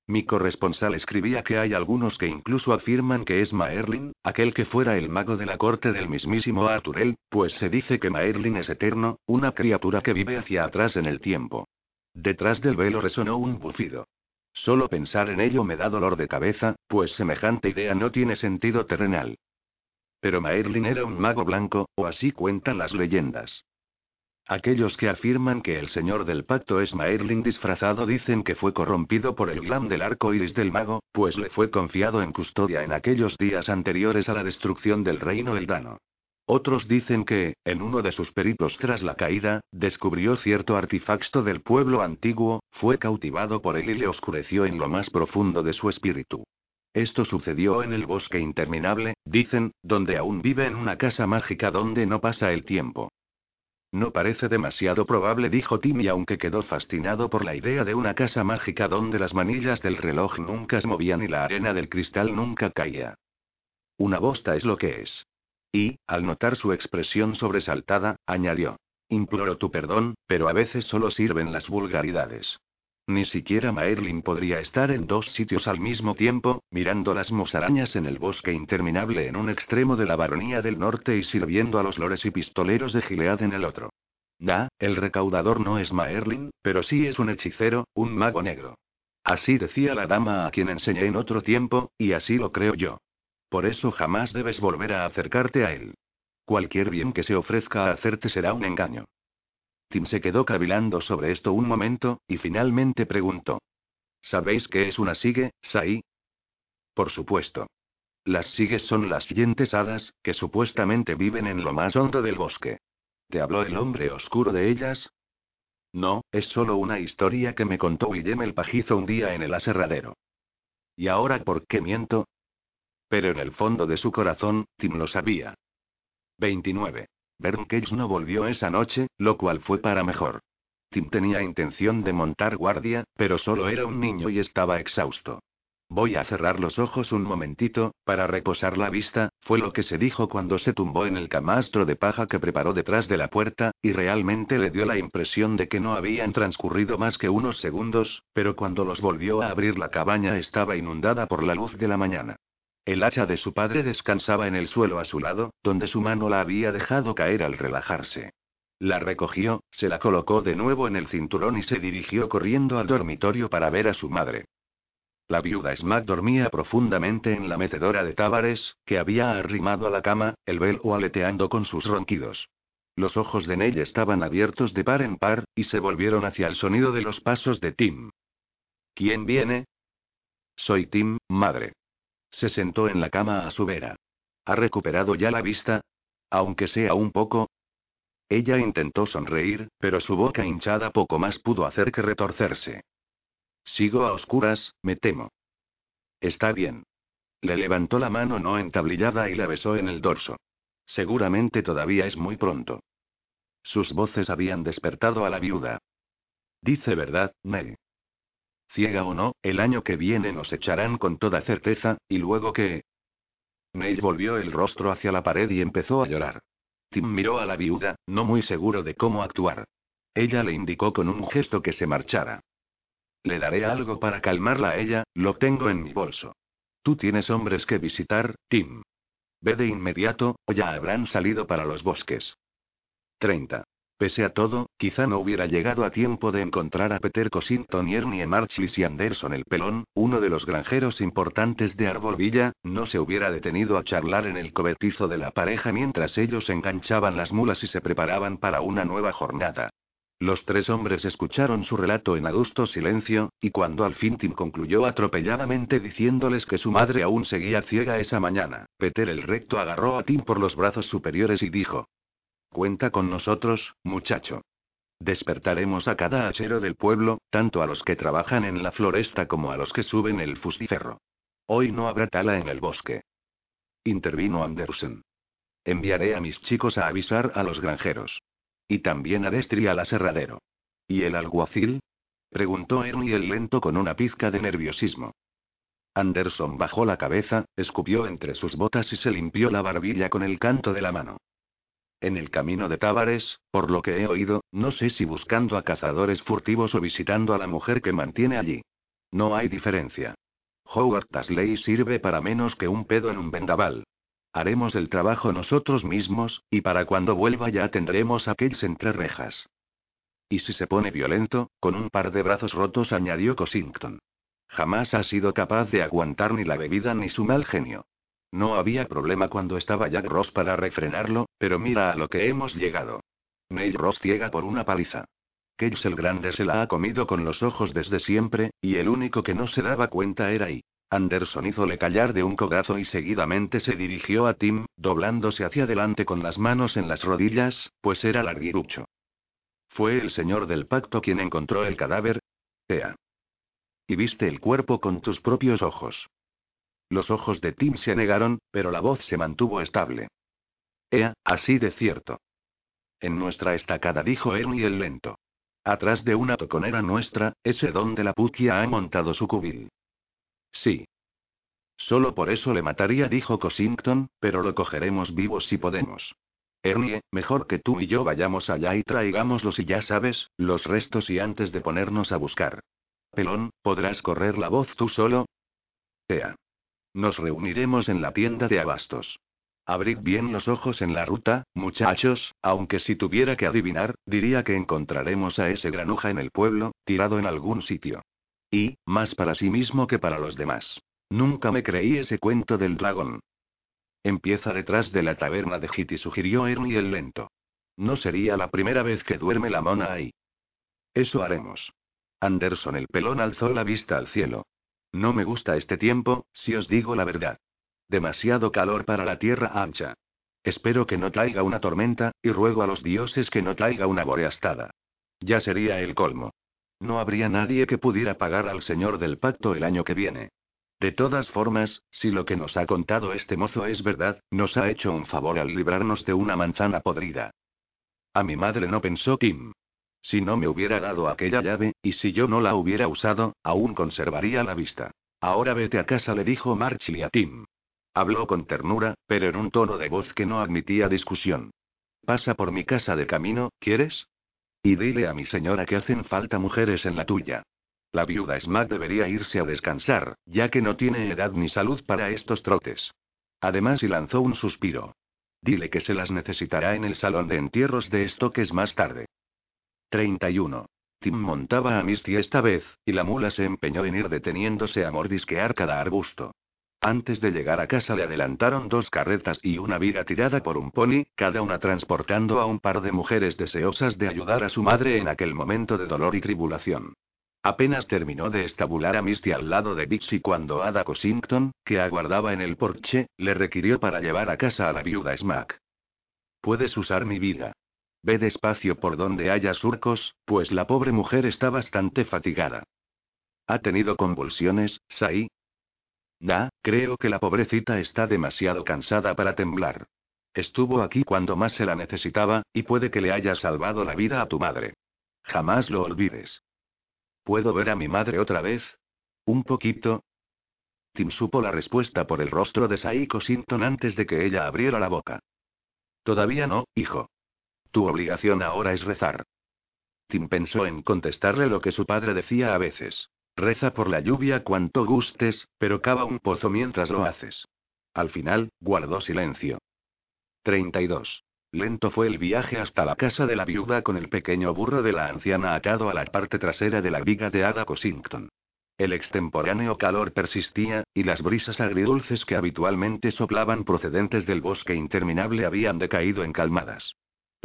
Mi corresponsal escribía que hay algunos que incluso afirman que es Maerlin, aquel que fuera el mago de la corte del mismísimo Arturel, pues se dice que Maerlin es eterno, una criatura que vive hacia atrás en el tiempo. Detrás del velo resonó un bufido. Solo pensar en ello me da dolor de cabeza, pues semejante idea no tiene sentido terrenal. Pero Maerlin era un mago blanco, o así cuentan las leyendas. Aquellos que afirman que el señor del pacto es Maerlin disfrazado dicen que fue corrompido por el glam del arco iris del mago, pues le fue confiado en custodia en aquellos días anteriores a la destrucción del reino Eldano. Otros dicen que, en uno de sus peritos tras la caída, descubrió cierto artefacto del pueblo antiguo, fue cautivado por él y le oscureció en lo más profundo de su espíritu. Esto sucedió en el bosque interminable, dicen, donde aún vive en una casa mágica donde no pasa el tiempo. No parece demasiado probable, dijo Timmy, aunque quedó fascinado por la idea de una casa mágica donde las manillas del reloj nunca se movían y la arena del cristal nunca caía. Una bosta es lo que es. Y, al notar su expresión sobresaltada, añadió. Imploro tu perdón, pero a veces solo sirven las vulgaridades. Ni siquiera Maerlin podría estar en dos sitios al mismo tiempo, mirando las musarañas en el bosque interminable en un extremo de la baronía del norte y sirviendo a los lores y pistoleros de Gilead en el otro. Ya, el recaudador no es Maerlin, pero sí es un hechicero, un mago negro. Así decía la dama a quien enseñé en otro tiempo, y así lo creo yo. Por eso jamás debes volver a acercarte a él. Cualquier bien que se ofrezca a hacerte será un engaño. Tim se quedó cavilando sobre esto un momento, y finalmente preguntó. ¿Sabéis qué es una sigue, Sai? Por supuesto. Las sigues son las siguientes hadas, que supuestamente viven en lo más hondo del bosque. ¿Te habló el hombre oscuro de ellas? No, es solo una historia que me contó Guillem el pajizo un día en el aserradero. ¿Y ahora por qué miento? Pero en el fondo de su corazón, Tim lo sabía. 29. Cage no volvió esa noche, lo cual fue para mejor. Tim tenía intención de montar guardia, pero solo era un niño y estaba exhausto. Voy a cerrar los ojos un momentito, para reposar la vista, fue lo que se dijo cuando se tumbó en el camastro de paja que preparó detrás de la puerta, y realmente le dio la impresión de que no habían transcurrido más que unos segundos, pero cuando los volvió a abrir la cabaña estaba inundada por la luz de la mañana. El hacha de su padre descansaba en el suelo a su lado, donde su mano la había dejado caer al relajarse. La recogió, se la colocó de nuevo en el cinturón y se dirigió corriendo al dormitorio para ver a su madre. La viuda Smack dormía profundamente en la metedora de Tábares, que había arrimado a la cama, el velo aleteando con sus ronquidos. Los ojos de Nell estaban abiertos de par en par, y se volvieron hacia el sonido de los pasos de Tim. ¿Quién viene? Soy Tim, madre. Se sentó en la cama a su vera. ¿Ha recuperado ya la vista? Aunque sea un poco. Ella intentó sonreír, pero su boca hinchada poco más pudo hacer que retorcerse. Sigo a oscuras, me temo. Está bien. Le levantó la mano no entablillada y la besó en el dorso. Seguramente todavía es muy pronto. Sus voces habían despertado a la viuda. Dice verdad, Ney. Ciega o no, el año que viene nos echarán con toda certeza, y luego que... Ney volvió el rostro hacia la pared y empezó a llorar. Tim miró a la viuda, no muy seguro de cómo actuar. Ella le indicó con un gesto que se marchara. Le daré algo para calmarla a ella, lo tengo en mi bolso. Tú tienes hombres que visitar, Tim. Ve de inmediato, o ya habrán salido para los bosques. 30. Pese a todo, quizá no hubiera llegado a tiempo de encontrar a Peter Cosington y Ernie Marchlis y Anderson el pelón, uno de los granjeros importantes de Arbolvilla, no se hubiera detenido a charlar en el cobertizo de la pareja mientras ellos enganchaban las mulas y se preparaban para una nueva jornada. Los tres hombres escucharon su relato en adusto silencio, y cuando al fin Tim concluyó atropelladamente diciéndoles que su madre aún seguía ciega esa mañana, Peter el recto agarró a Tim por los brazos superiores y dijo, Cuenta con nosotros, muchacho. Despertaremos a cada hachero del pueblo, tanto a los que trabajan en la floresta como a los que suben el fustiferro. Hoy no habrá tala en el bosque. Intervino Andersen. Enviaré a mis chicos a avisar a los granjeros. Y también a Destri al aserradero. ¿Y el alguacil? Preguntó Ernie el lento con una pizca de nerviosismo. Anderson bajó la cabeza, escupió entre sus botas y se limpió la barbilla con el canto de la mano en el camino de Tábares, por lo que he oído, no sé si buscando a cazadores furtivos o visitando a la mujer que mantiene allí. No hay diferencia. Howard Tasley sirve para menos que un pedo en un vendaval. Haremos el trabajo nosotros mismos, y para cuando vuelva ya tendremos a Kells entre rejas. Y si se pone violento, con un par de brazos rotos, añadió Cosington. Jamás ha sido capaz de aguantar ni la bebida ni su mal genio. No había problema cuando estaba Jack Ross para refrenarlo, pero mira a lo que hemos llegado. Neil Ross ciega por una paliza. Cage el Grande se la ha comido con los ojos desde siempre, y el único que no se daba cuenta era I. Anderson hízole callar de un cogazo y seguidamente se dirigió a Tim, doblándose hacia adelante con las manos en las rodillas, pues era larguirucho. ¿Fue el señor del pacto quien encontró el cadáver? Ea. Y viste el cuerpo con tus propios ojos. Los ojos de Tim se negaron, pero la voz se mantuvo estable. Ea, así de cierto. En nuestra estacada dijo Ernie el lento. Atrás de una toconera nuestra, ese donde la puquia ha montado su cubil. Sí. Solo por eso le mataría, dijo Cosington, pero lo cogeremos vivos si podemos. Ernie, mejor que tú y yo vayamos allá y traigámoslos y ya sabes, los restos y antes de ponernos a buscar. Pelón, ¿podrás correr la voz tú solo? Ea. Nos reuniremos en la tienda de abastos. Abrid bien los ojos en la ruta, muchachos, aunque si tuviera que adivinar, diría que encontraremos a ese granuja en el pueblo, tirado en algún sitio. Y, más para sí mismo que para los demás. Nunca me creí ese cuento del dragón. Empieza detrás de la taberna de Hitty, sugirió Ernie el lento. No sería la primera vez que duerme la mona ahí. Eso haremos. Anderson el pelón alzó la vista al cielo. No me gusta este tiempo, si os digo la verdad. Demasiado calor para la tierra ancha. Espero que no traiga una tormenta, y ruego a los dioses que no traiga una boreastada. Ya sería el colmo. No habría nadie que pudiera pagar al señor del pacto el año que viene. De todas formas, si lo que nos ha contado este mozo es verdad, nos ha hecho un favor al librarnos de una manzana podrida. A mi madre no pensó Kim. Si no me hubiera dado aquella llave, y si yo no la hubiera usado, aún conservaría la vista. Ahora vete a casa, le dijo Marchly a Tim. Habló con ternura, pero en un tono de voz que no admitía discusión. Pasa por mi casa de camino, ¿quieres? Y dile a mi señora que hacen falta mujeres en la tuya. La viuda Smack debería irse a descansar, ya que no tiene edad ni salud para estos trotes. Además, y lanzó un suspiro. Dile que se las necesitará en el salón de entierros de estoques más tarde. 31. Tim montaba a Misty esta vez, y la mula se empeñó en ir deteniéndose a mordisquear cada arbusto. Antes de llegar a casa le adelantaron dos carretas y una viga tirada por un pony, cada una transportando a un par de mujeres deseosas de ayudar a su madre en aquel momento de dolor y tribulación. Apenas terminó de estabular a Misty al lado de Dixie cuando Ada Cosington, que aguardaba en el porche, le requirió para llevar a casa a la viuda Smack. Puedes usar mi viga. Ve despacio por donde haya surcos, pues la pobre mujer está bastante fatigada. ¿Ha tenido convulsiones, Sai? Ya, creo que la pobrecita está demasiado cansada para temblar. Estuvo aquí cuando más se la necesitaba, y puede que le haya salvado la vida a tu madre. Jamás lo olvides. ¿Puedo ver a mi madre otra vez? Un poquito. Tim supo la respuesta por el rostro de Saiko Sinton antes de que ella abriera la boca. Todavía no, hijo. Tu obligación ahora es rezar. Tim pensó en contestarle lo que su padre decía a veces. Reza por la lluvia cuanto gustes, pero cava un pozo mientras lo haces. Al final, guardó silencio. 32. Lento fue el viaje hasta la casa de la viuda con el pequeño burro de la anciana atado a la parte trasera de la viga de Ada Cosington. El extemporáneo calor persistía, y las brisas agridulces que habitualmente soplaban procedentes del bosque interminable habían decaído en calmadas.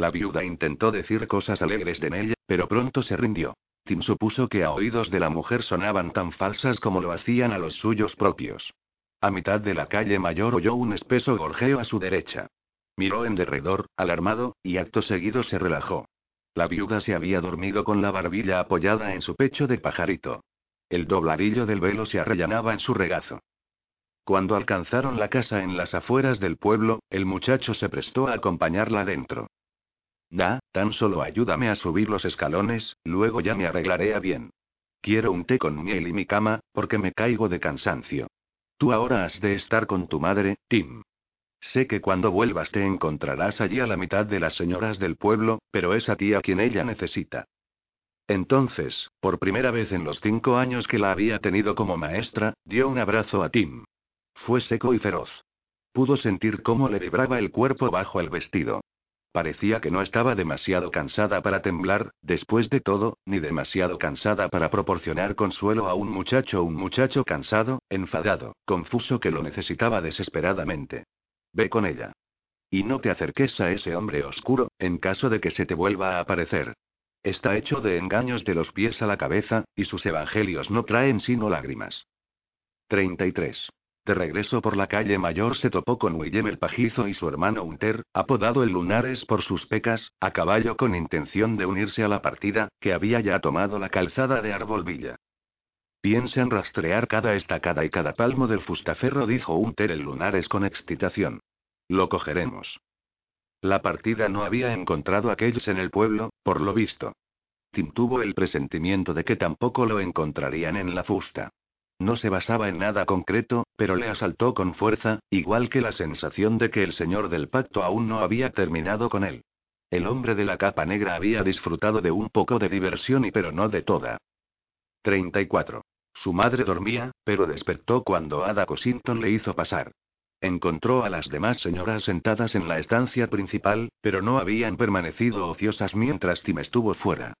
La viuda intentó decir cosas alegres de ella, pero pronto se rindió. Tim supuso que a oídos de la mujer sonaban tan falsas como lo hacían a los suyos propios. A mitad de la calle mayor oyó un espeso gorjeo a su derecha. Miró en derredor, alarmado, y acto seguido se relajó. La viuda se había dormido con la barbilla apoyada en su pecho de pajarito. El dobladillo del velo se arrellanaba en su regazo. Cuando alcanzaron la casa en las afueras del pueblo, el muchacho se prestó a acompañarla dentro. Da, tan solo ayúdame a subir los escalones, luego ya me arreglaré a bien. Quiero un té con miel y mi cama, porque me caigo de cansancio. Tú ahora has de estar con tu madre, Tim. Sé que cuando vuelvas te encontrarás allí a la mitad de las señoras del pueblo, pero es a ti a quien ella necesita. Entonces, por primera vez en los cinco años que la había tenido como maestra, dio un abrazo a Tim. Fue seco y feroz. Pudo sentir cómo le vibraba el cuerpo bajo el vestido. Parecía que no estaba demasiado cansada para temblar, después de todo, ni demasiado cansada para proporcionar consuelo a un muchacho, un muchacho cansado, enfadado, confuso que lo necesitaba desesperadamente. Ve con ella. Y no te acerques a ese hombre oscuro, en caso de que se te vuelva a aparecer. Está hecho de engaños de los pies a la cabeza, y sus evangelios no traen sino lágrimas. 33. De regreso por la calle mayor se topó con Willem el pajizo y su hermano Unter, apodado el Lunares por sus pecas, a caballo con intención de unirse a la partida, que había ya tomado la calzada de Arbolvilla. Piensa en rastrear cada estacada y cada palmo del fustaferro, dijo Unter el Lunares con excitación. Lo cogeremos. La partida no había encontrado a aquellos en el pueblo, por lo visto. Tim tuvo el presentimiento de que tampoco lo encontrarían en la fusta. No se basaba en nada concreto, pero le asaltó con fuerza, igual que la sensación de que el señor del pacto aún no había terminado con él. El hombre de la capa negra había disfrutado de un poco de diversión y pero no de toda. 34. Su madre dormía, pero despertó cuando Ada Cosington le hizo pasar. Encontró a las demás señoras sentadas en la estancia principal, pero no habían permanecido ociosas mientras Tim estuvo fuera.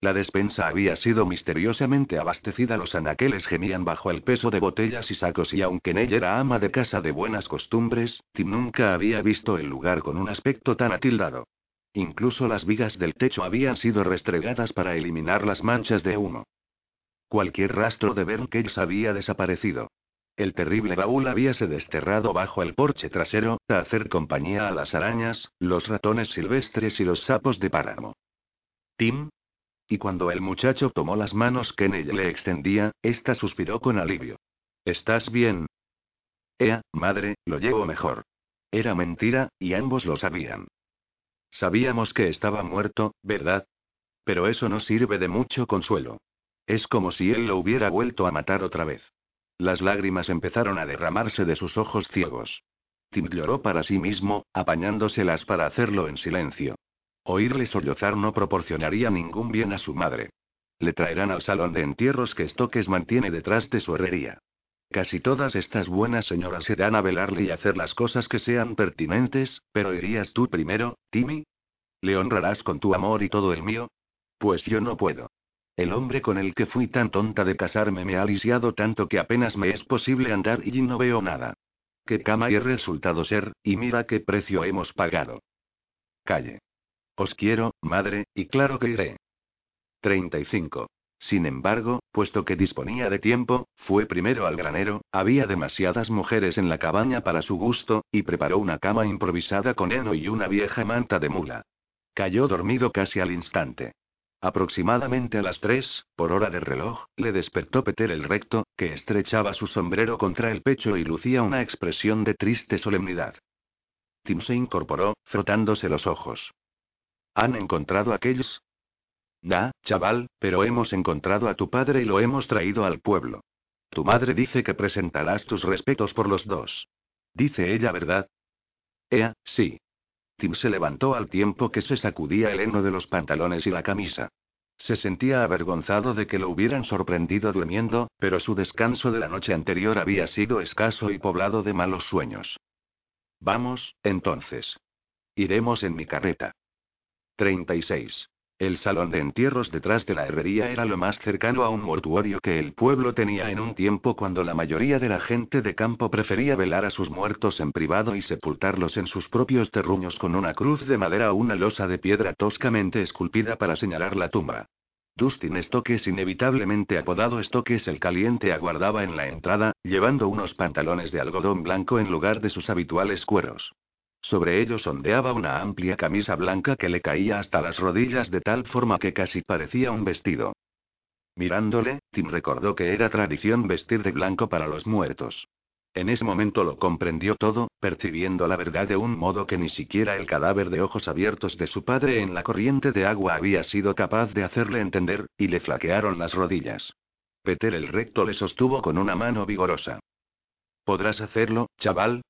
La despensa había sido misteriosamente abastecida, los anaqueles gemían bajo el peso de botellas y sacos y aunque Nell era ama de casa de buenas costumbres, Tim nunca había visto el lugar con un aspecto tan atildado. Incluso las vigas del techo habían sido restregadas para eliminar las manchas de humo. Cualquier rastro de Bernkels había desaparecido. El terrible baúl habíase desterrado bajo el porche trasero, a hacer compañía a las arañas, los ratones silvestres y los sapos de páramo. Tim. Y cuando el muchacho tomó las manos que ella le extendía, ésta suspiró con alivio. ¿Estás bien? Ea, madre, lo llevo mejor. Era mentira, y ambos lo sabían. Sabíamos que estaba muerto, ¿verdad? Pero eso no sirve de mucho consuelo. Es como si él lo hubiera vuelto a matar otra vez. Las lágrimas empezaron a derramarse de sus ojos ciegos. Tim lloró para sí mismo, apañándoselas para hacerlo en silencio. Oírle sollozar no proporcionaría ningún bien a su madre. Le traerán al salón de entierros que Stokes mantiene detrás de su herrería. Casi todas estas buenas señoras irán a velarle y hacer las cosas que sean pertinentes, pero irías tú primero, Timmy. ¿Le honrarás con tu amor y todo el mío? Pues yo no puedo. El hombre con el que fui tan tonta de casarme me ha lisiado tanto que apenas me es posible andar y no veo nada. Qué cama he resultado ser, y mira qué precio hemos pagado. Calle. Os quiero, madre, y claro que iré. 35. Sin embargo, puesto que disponía de tiempo, fue primero al granero, había demasiadas mujeres en la cabaña para su gusto, y preparó una cama improvisada con heno y una vieja manta de mula. Cayó dormido casi al instante. Aproximadamente a las tres, por hora de reloj, le despertó Peter el recto, que estrechaba su sombrero contra el pecho y lucía una expresión de triste solemnidad. Tim se incorporó, frotándose los ojos. ¿Han encontrado aquellos? Da, chaval, pero hemos encontrado a tu padre y lo hemos traído al pueblo. Tu madre dice que presentarás tus respetos por los dos. Dice ella, ¿verdad? Ea, sí. Tim se levantó al tiempo que se sacudía el heno de los pantalones y la camisa. Se sentía avergonzado de que lo hubieran sorprendido durmiendo, pero su descanso de la noche anterior había sido escaso y poblado de malos sueños. Vamos, entonces. Iremos en mi carreta. 36. El salón de entierros detrás de la herrería era lo más cercano a un mortuorio que el pueblo tenía en un tiempo cuando la mayoría de la gente de campo prefería velar a sus muertos en privado y sepultarlos en sus propios terruños con una cruz de madera o una losa de piedra toscamente esculpida para señalar la tumba. Dustin Stokes, inevitablemente apodado Stokes el Caliente, aguardaba en la entrada, llevando unos pantalones de algodón blanco en lugar de sus habituales cueros. Sobre ellos ondeaba una amplia camisa blanca que le caía hasta las rodillas de tal forma que casi parecía un vestido. Mirándole, Tim recordó que era tradición vestir de blanco para los muertos. En ese momento lo comprendió todo, percibiendo la verdad de un modo que ni siquiera el cadáver de ojos abiertos de su padre en la corriente de agua había sido capaz de hacerle entender, y le flaquearon las rodillas. Peter el recto le sostuvo con una mano vigorosa. ¿Podrás hacerlo, chaval?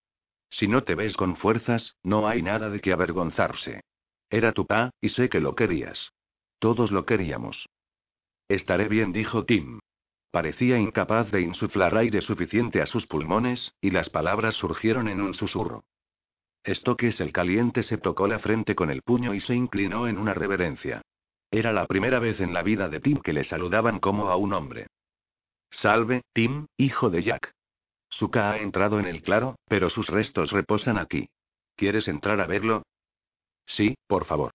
Si no te ves con fuerzas, no hay nada de qué avergonzarse. Era tu pa, y sé que lo querías. Todos lo queríamos. Estaré bien, dijo Tim. Parecía incapaz de insuflar aire suficiente a sus pulmones, y las palabras surgieron en un susurro. Esto que es el caliente se tocó la frente con el puño y se inclinó en una reverencia. Era la primera vez en la vida de Tim que le saludaban como a un hombre. Salve, Tim, hijo de Jack. Suka ha entrado en el claro, pero sus restos reposan aquí. ¿Quieres entrar a verlo? Sí, por favor.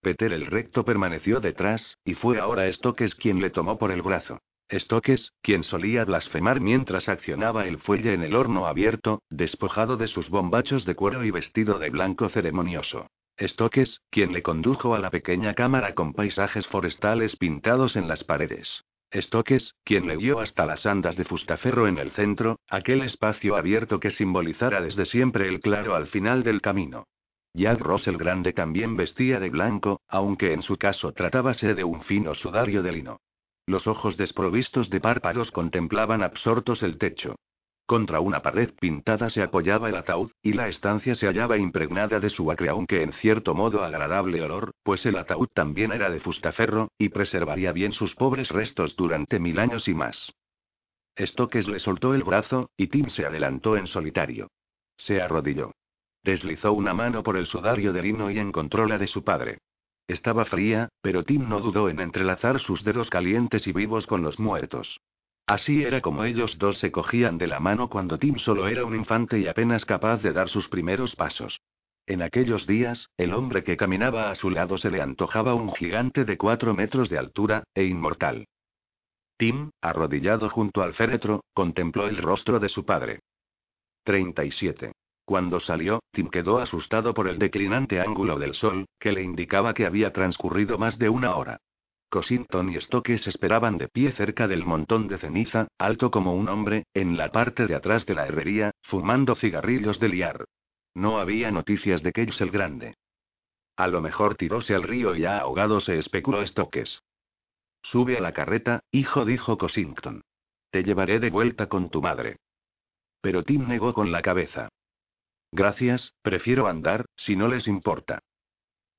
Peter el recto permaneció detrás, y fue ahora Stokes quien le tomó por el brazo. Stokes, quien solía blasfemar mientras accionaba el fuelle en el horno abierto, despojado de sus bombachos de cuero y vestido de blanco ceremonioso. Stokes, quien le condujo a la pequeña cámara con paisajes forestales pintados en las paredes. Stokes, quien le dio hasta las andas de fustaferro en el centro, aquel espacio abierto que simbolizara desde siempre el claro al final del camino. Jack Ross el Grande también vestía de blanco, aunque en su caso tratábase de un fino sudario de lino. Los ojos desprovistos de párpados contemplaban absortos el techo. Contra una pared pintada se apoyaba el ataúd, y la estancia se hallaba impregnada de su acre, aunque en cierto modo agradable olor, pues el ataúd también era de fustaferro, y preservaría bien sus pobres restos durante mil años y más. Stokes le soltó el brazo, y Tim se adelantó en solitario. Se arrodilló. Deslizó una mano por el sudario de lino y encontró la de su padre. Estaba fría, pero Tim no dudó en entrelazar sus dedos calientes y vivos con los muertos. Así era como ellos dos se cogían de la mano cuando Tim solo era un infante y apenas capaz de dar sus primeros pasos. En aquellos días, el hombre que caminaba a su lado se le antojaba un gigante de cuatro metros de altura, e inmortal. Tim, arrodillado junto al féretro, contempló el rostro de su padre. 37. Cuando salió, Tim quedó asustado por el declinante ángulo del sol, que le indicaba que había transcurrido más de una hora. Cosington y Stokes esperaban de pie cerca del montón de ceniza, alto como un hombre, en la parte de atrás de la herrería, fumando cigarrillos de liar. No había noticias de Cage el Grande. A lo mejor tiróse al río y ha ahogado, se especuló Stokes. Sube a la carreta, hijo, dijo Cosington. Te llevaré de vuelta con tu madre. Pero Tim negó con la cabeza. Gracias, prefiero andar, si no les importa.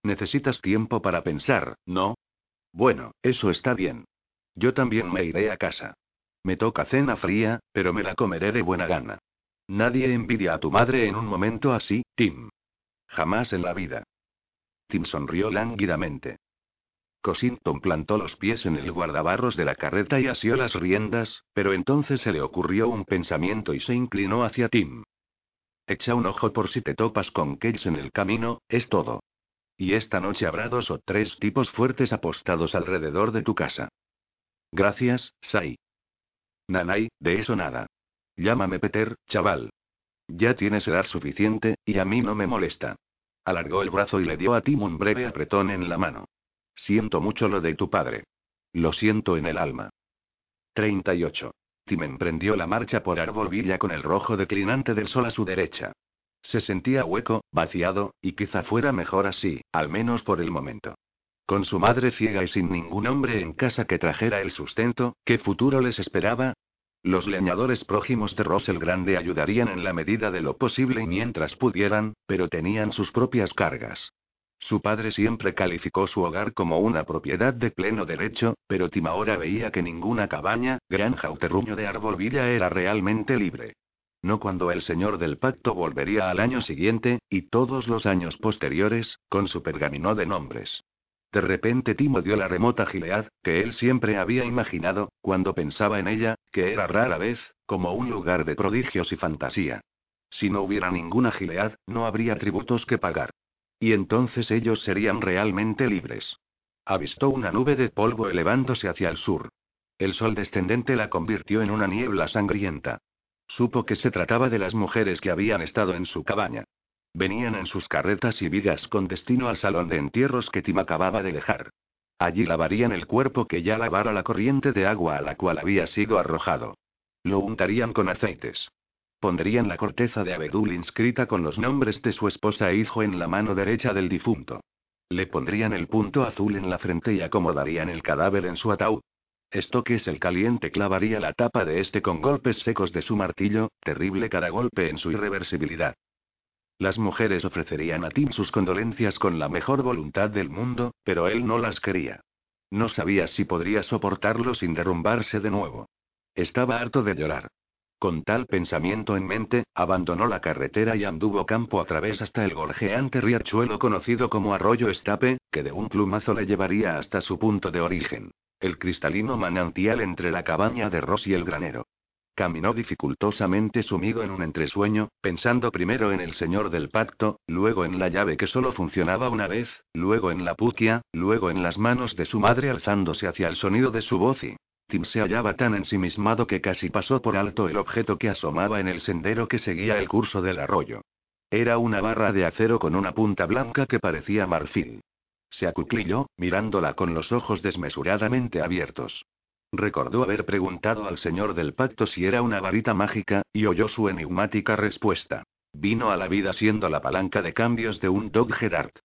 Necesitas tiempo para pensar, ¿no? Bueno, eso está bien. Yo también me iré a casa. Me toca cena fría, pero me la comeré de buena gana. Nadie envidia a tu madre en un momento así, Tim. Jamás en la vida. Tim sonrió lánguidamente. Cosington plantó los pies en el guardabarros de la carreta y asió las riendas, pero entonces se le ocurrió un pensamiento y se inclinó hacia Tim. Echa un ojo por si te topas con Cage en el camino, es todo. Y esta noche habrá dos o tres tipos fuertes apostados alrededor de tu casa. Gracias, Sai. Nanay, de eso nada. Llámame Peter, chaval. Ya tienes edad suficiente, y a mí no me molesta. Alargó el brazo y le dio a Tim un breve apretón en la mano. Siento mucho lo de tu padre. Lo siento en el alma. 38. Tim emprendió la marcha por Arbolvilla con el rojo declinante del sol a su derecha. Se sentía hueco, vaciado, y quizá fuera mejor así, al menos por el momento. Con su madre ciega y sin ningún hombre en casa que trajera el sustento, ¿qué futuro les esperaba? Los leñadores prójimos de Ross el Grande ayudarían en la medida de lo posible y mientras pudieran, pero tenían sus propias cargas. Su padre siempre calificó su hogar como una propiedad de pleno derecho, pero Tim ahora veía que ninguna cabaña, granja o terruño de arbolvilla era realmente libre. No cuando el señor del pacto volvería al año siguiente, y todos los años posteriores, con su pergamino de nombres. De repente Timo dio la remota Gilead, que él siempre había imaginado, cuando pensaba en ella, que era rara vez, como un lugar de prodigios y fantasía. Si no hubiera ninguna Gilead, no habría tributos que pagar. Y entonces ellos serían realmente libres. Avistó una nube de polvo elevándose hacia el sur. El sol descendente la convirtió en una niebla sangrienta. Supo que se trataba de las mujeres que habían estado en su cabaña. Venían en sus carretas y vigas con destino al salón de entierros que Tim acababa de dejar. Allí lavarían el cuerpo que ya lavara la corriente de agua a la cual había sido arrojado. Lo untarían con aceites. Pondrían la corteza de abedul inscrita con los nombres de su esposa e hijo en la mano derecha del difunto. Le pondrían el punto azul en la frente y acomodarían el cadáver en su ataúd. Esto que es el caliente clavaría la tapa de este con golpes secos de su martillo, terrible cada golpe en su irreversibilidad. Las mujeres ofrecerían a Tim sus condolencias con la mejor voluntad del mundo, pero él no las quería. No sabía si podría soportarlo sin derrumbarse de nuevo. Estaba harto de llorar. Con tal pensamiento en mente, abandonó la carretera y anduvo campo a través hasta el gorjeante riachuelo conocido como Arroyo Estape, que de un plumazo le llevaría hasta su punto de origen, el cristalino manantial entre la cabaña de Ross y el granero. Caminó dificultosamente sumido en un entresueño, pensando primero en el señor del pacto, luego en la llave que solo funcionaba una vez, luego en la puquia, luego en las manos de su madre alzándose hacia el sonido de su voz y... Tim se hallaba tan ensimismado que casi pasó por alto el objeto que asomaba en el sendero que seguía el curso del arroyo. Era una barra de acero con una punta blanca que parecía marfil. Se acuclilló, mirándola con los ojos desmesuradamente abiertos. Recordó haber preguntado al señor del pacto si era una varita mágica, y oyó su enigmática respuesta. Vino a la vida siendo la palanca de cambios de un Dodge Dart.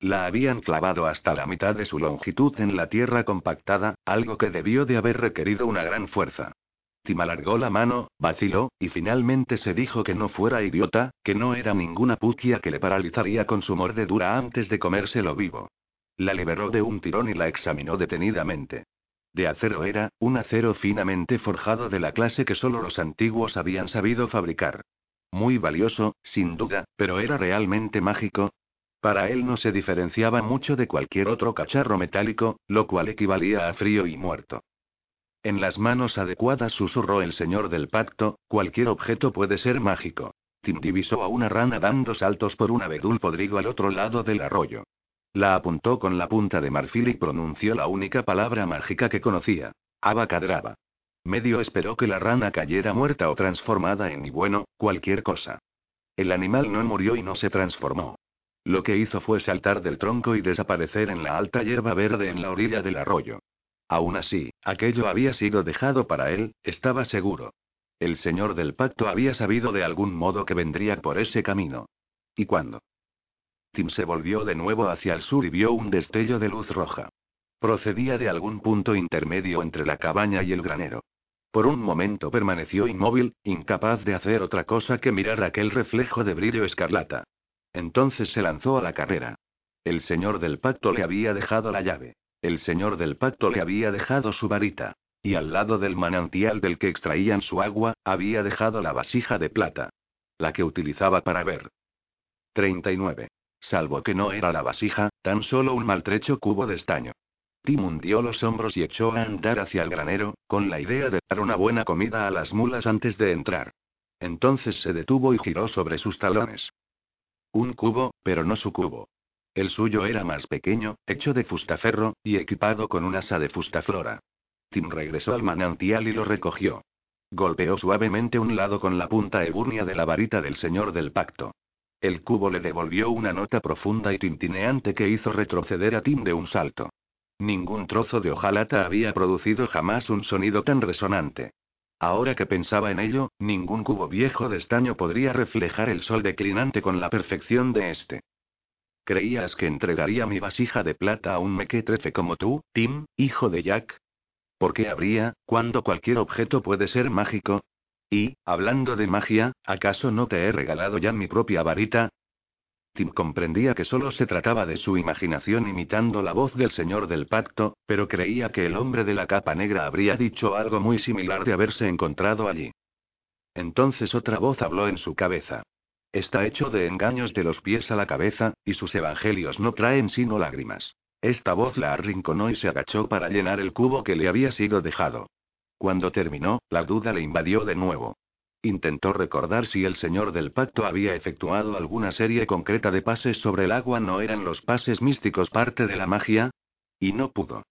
La habían clavado hasta la mitad de su longitud en la tierra compactada, algo que debió de haber requerido una gran fuerza. Tim la mano, vaciló, y finalmente se dijo que no fuera idiota, que no era ninguna puquia que le paralizaría con su mordedura antes de comérselo vivo. La liberó de un tirón y la examinó detenidamente. De acero era, un acero finamente forjado de la clase que solo los antiguos habían sabido fabricar. Muy valioso, sin duda, pero era realmente mágico. Para él no se diferenciaba mucho de cualquier otro cacharro metálico, lo cual equivalía a frío y muerto. En las manos adecuadas susurró el señor del pacto, cualquier objeto puede ser mágico. Tim divisó a una rana dando saltos por un abedul podrido al otro lado del arroyo. La apuntó con la punta de marfil y pronunció la única palabra mágica que conocía. Abacadraba. Medio esperó que la rana cayera muerta o transformada en y bueno, cualquier cosa. El animal no murió y no se transformó. Lo que hizo fue saltar del tronco y desaparecer en la alta hierba verde en la orilla del arroyo. Aún así, aquello había sido dejado para él, estaba seguro. El señor del pacto había sabido de algún modo que vendría por ese camino. ¿Y cuándo? Tim se volvió de nuevo hacia el sur y vio un destello de luz roja. Procedía de algún punto intermedio entre la cabaña y el granero. Por un momento permaneció inmóvil, incapaz de hacer otra cosa que mirar aquel reflejo de brillo escarlata. Entonces se lanzó a la carrera. El señor del pacto le había dejado la llave. El señor del pacto le había dejado su varita. Y al lado del manantial del que extraían su agua, había dejado la vasija de plata. La que utilizaba para ver. 39. Salvo que no era la vasija, tan solo un maltrecho cubo de estaño. Tim hundió los hombros y echó a andar hacia el granero, con la idea de dar una buena comida a las mulas antes de entrar. Entonces se detuvo y giró sobre sus talones. Un cubo, pero no su cubo. El suyo era más pequeño, hecho de fustaferro, y equipado con un asa de fustaflora. Tim regresó al manantial y lo recogió. Golpeó suavemente un lado con la punta ebúrnea de la varita del señor del pacto. El cubo le devolvió una nota profunda y tintineante que hizo retroceder a Tim de un salto. Ningún trozo de hojalata había producido jamás un sonido tan resonante. Ahora que pensaba en ello, ningún cubo viejo de estaño podría reflejar el sol declinante con la perfección de este. ¿Creías que entregaría mi vasija de plata a un mequetrefe como tú, Tim, hijo de Jack? ¿Por qué habría, cuando cualquier objeto puede ser mágico? Y, hablando de magia, ¿acaso no te he regalado ya mi propia varita? Tim comprendía que solo se trataba de su imaginación imitando la voz del señor del pacto, pero creía que el hombre de la capa negra habría dicho algo muy similar de haberse encontrado allí. Entonces otra voz habló en su cabeza. Está hecho de engaños de los pies a la cabeza, y sus evangelios no traen sino lágrimas. Esta voz la arrinconó y se agachó para llenar el cubo que le había sido dejado. Cuando terminó, la duda le invadió de nuevo. Intentó recordar si el señor del pacto había efectuado alguna serie concreta de pases sobre el agua, ¿no eran los pases místicos parte de la magia? Y no pudo.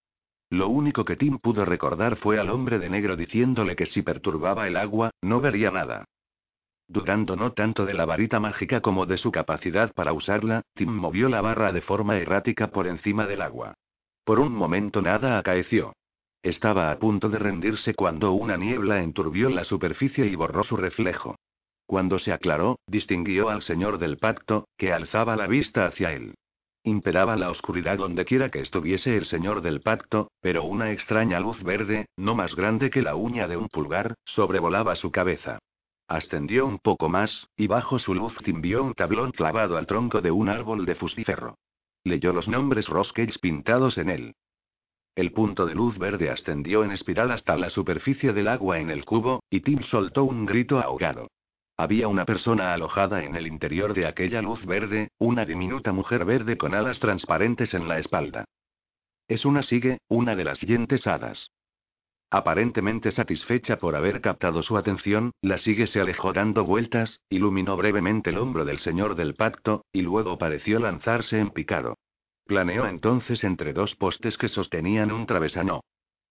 Lo único que Tim pudo recordar fue al hombre de negro diciéndole que si perturbaba el agua, no vería nada. Dudando no tanto de la varita mágica como de su capacidad para usarla, Tim movió la barra de forma errática por encima del agua. Por un momento nada acaeció. Estaba a punto de rendirse cuando una niebla enturbió la superficie y borró su reflejo. Cuando se aclaró, distinguió al señor del pacto, que alzaba la vista hacia él. Imperaba la oscuridad donde quiera que estuviese el señor del pacto, pero una extraña luz verde, no más grande que la uña de un pulgar, sobrevolaba su cabeza. Ascendió un poco más, y bajo su luz vio un tablón clavado al tronco de un árbol de fustiferro. Leyó los nombres Roscage pintados en él. El punto de luz verde ascendió en espiral hasta la superficie del agua en el cubo, y Tim soltó un grito ahogado. Había una persona alojada en el interior de aquella luz verde, una diminuta mujer verde con alas transparentes en la espalda. Es una sigue, una de las siguientes hadas. Aparentemente satisfecha por haber captado su atención, la sigue se alejó dando vueltas, iluminó brevemente el hombro del señor del pacto, y luego pareció lanzarse en picado. Planeó entonces entre dos postes que sostenían un travesano.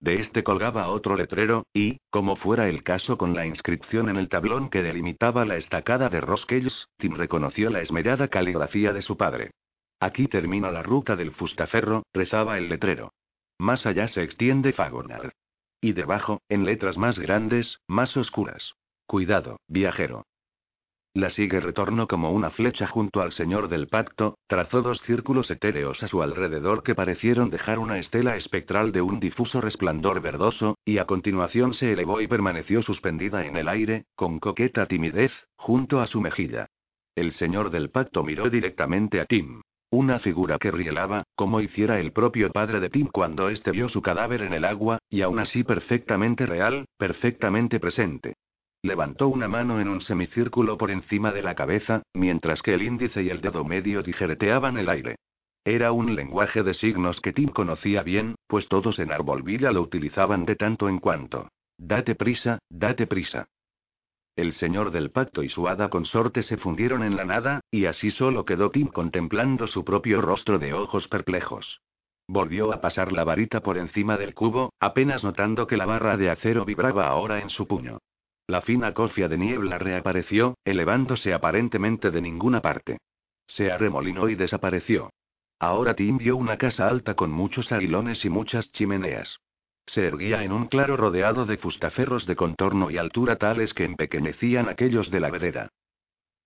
De este colgaba otro letrero, y, como fuera el caso con la inscripción en el tablón que delimitaba la estacada de Roskells, Tim reconoció la esmerada caligrafía de su padre. Aquí termina la ruta del fustaferro, rezaba el letrero. Más allá se extiende Fagonard. Y debajo, en letras más grandes, más oscuras. Cuidado, viajero. La sigue retornó como una flecha junto al señor del pacto, trazó dos círculos etéreos a su alrededor que parecieron dejar una estela espectral de un difuso resplandor verdoso, y a continuación se elevó y permaneció suspendida en el aire, con coqueta timidez, junto a su mejilla. El señor del pacto miró directamente a Tim. Una figura que rielaba, como hiciera el propio padre de Tim cuando éste vio su cadáver en el agua, y aún así perfectamente real, perfectamente presente. Levantó una mano en un semicírculo por encima de la cabeza, mientras que el índice y el dedo medio tijereteaban el aire. Era un lenguaje de signos que Tim conocía bien, pues todos en Arbolvilla lo utilizaban de tanto en cuanto. Date prisa, date prisa. El señor del pacto y su hada consorte se fundieron en la nada, y así solo quedó Tim contemplando su propio rostro de ojos perplejos. Volvió a pasar la varita por encima del cubo, apenas notando que la barra de acero vibraba ahora en su puño. La fina cofia de niebla reapareció, elevándose aparentemente de ninguna parte. Se arremolinó y desapareció. Ahora Tim vio una casa alta con muchos aguilones y muchas chimeneas. Se erguía en un claro rodeado de fustaferros de contorno y altura tales que empequeñecían aquellos de la vereda.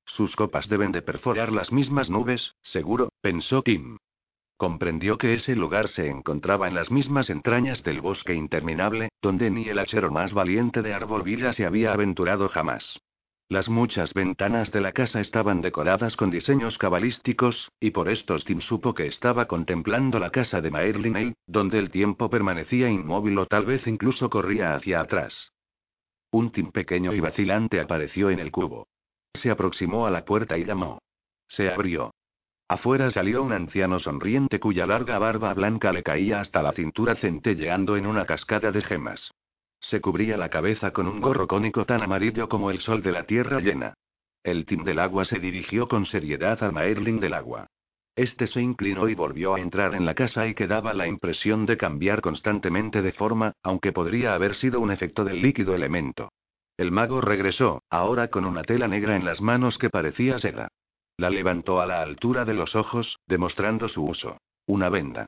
Sus copas deben de perforar las mismas nubes, seguro, pensó Tim. Comprendió que ese lugar se encontraba en las mismas entrañas del bosque interminable, donde ni el hachero más valiente de Arbolvilla se había aventurado jamás. Las muchas ventanas de la casa estaban decoradas con diseños cabalísticos, y por estos Tim supo que estaba contemplando la casa de Maerlinel, donde el tiempo permanecía inmóvil o tal vez incluso corría hacia atrás. Un Tim pequeño y vacilante apareció en el cubo. Se aproximó a la puerta y llamó. Se abrió. Afuera salió un anciano sonriente cuya larga barba blanca le caía hasta la cintura centelleando en una cascada de gemas. Se cubría la cabeza con un gorro cónico tan amarillo como el sol de la tierra llena. El Tim del agua se dirigió con seriedad al Maerling del agua. Este se inclinó y volvió a entrar en la casa y quedaba la impresión de cambiar constantemente de forma, aunque podría haber sido un efecto del líquido elemento. El mago regresó, ahora con una tela negra en las manos que parecía seda. La levantó a la altura de los ojos, demostrando su uso. Una venda.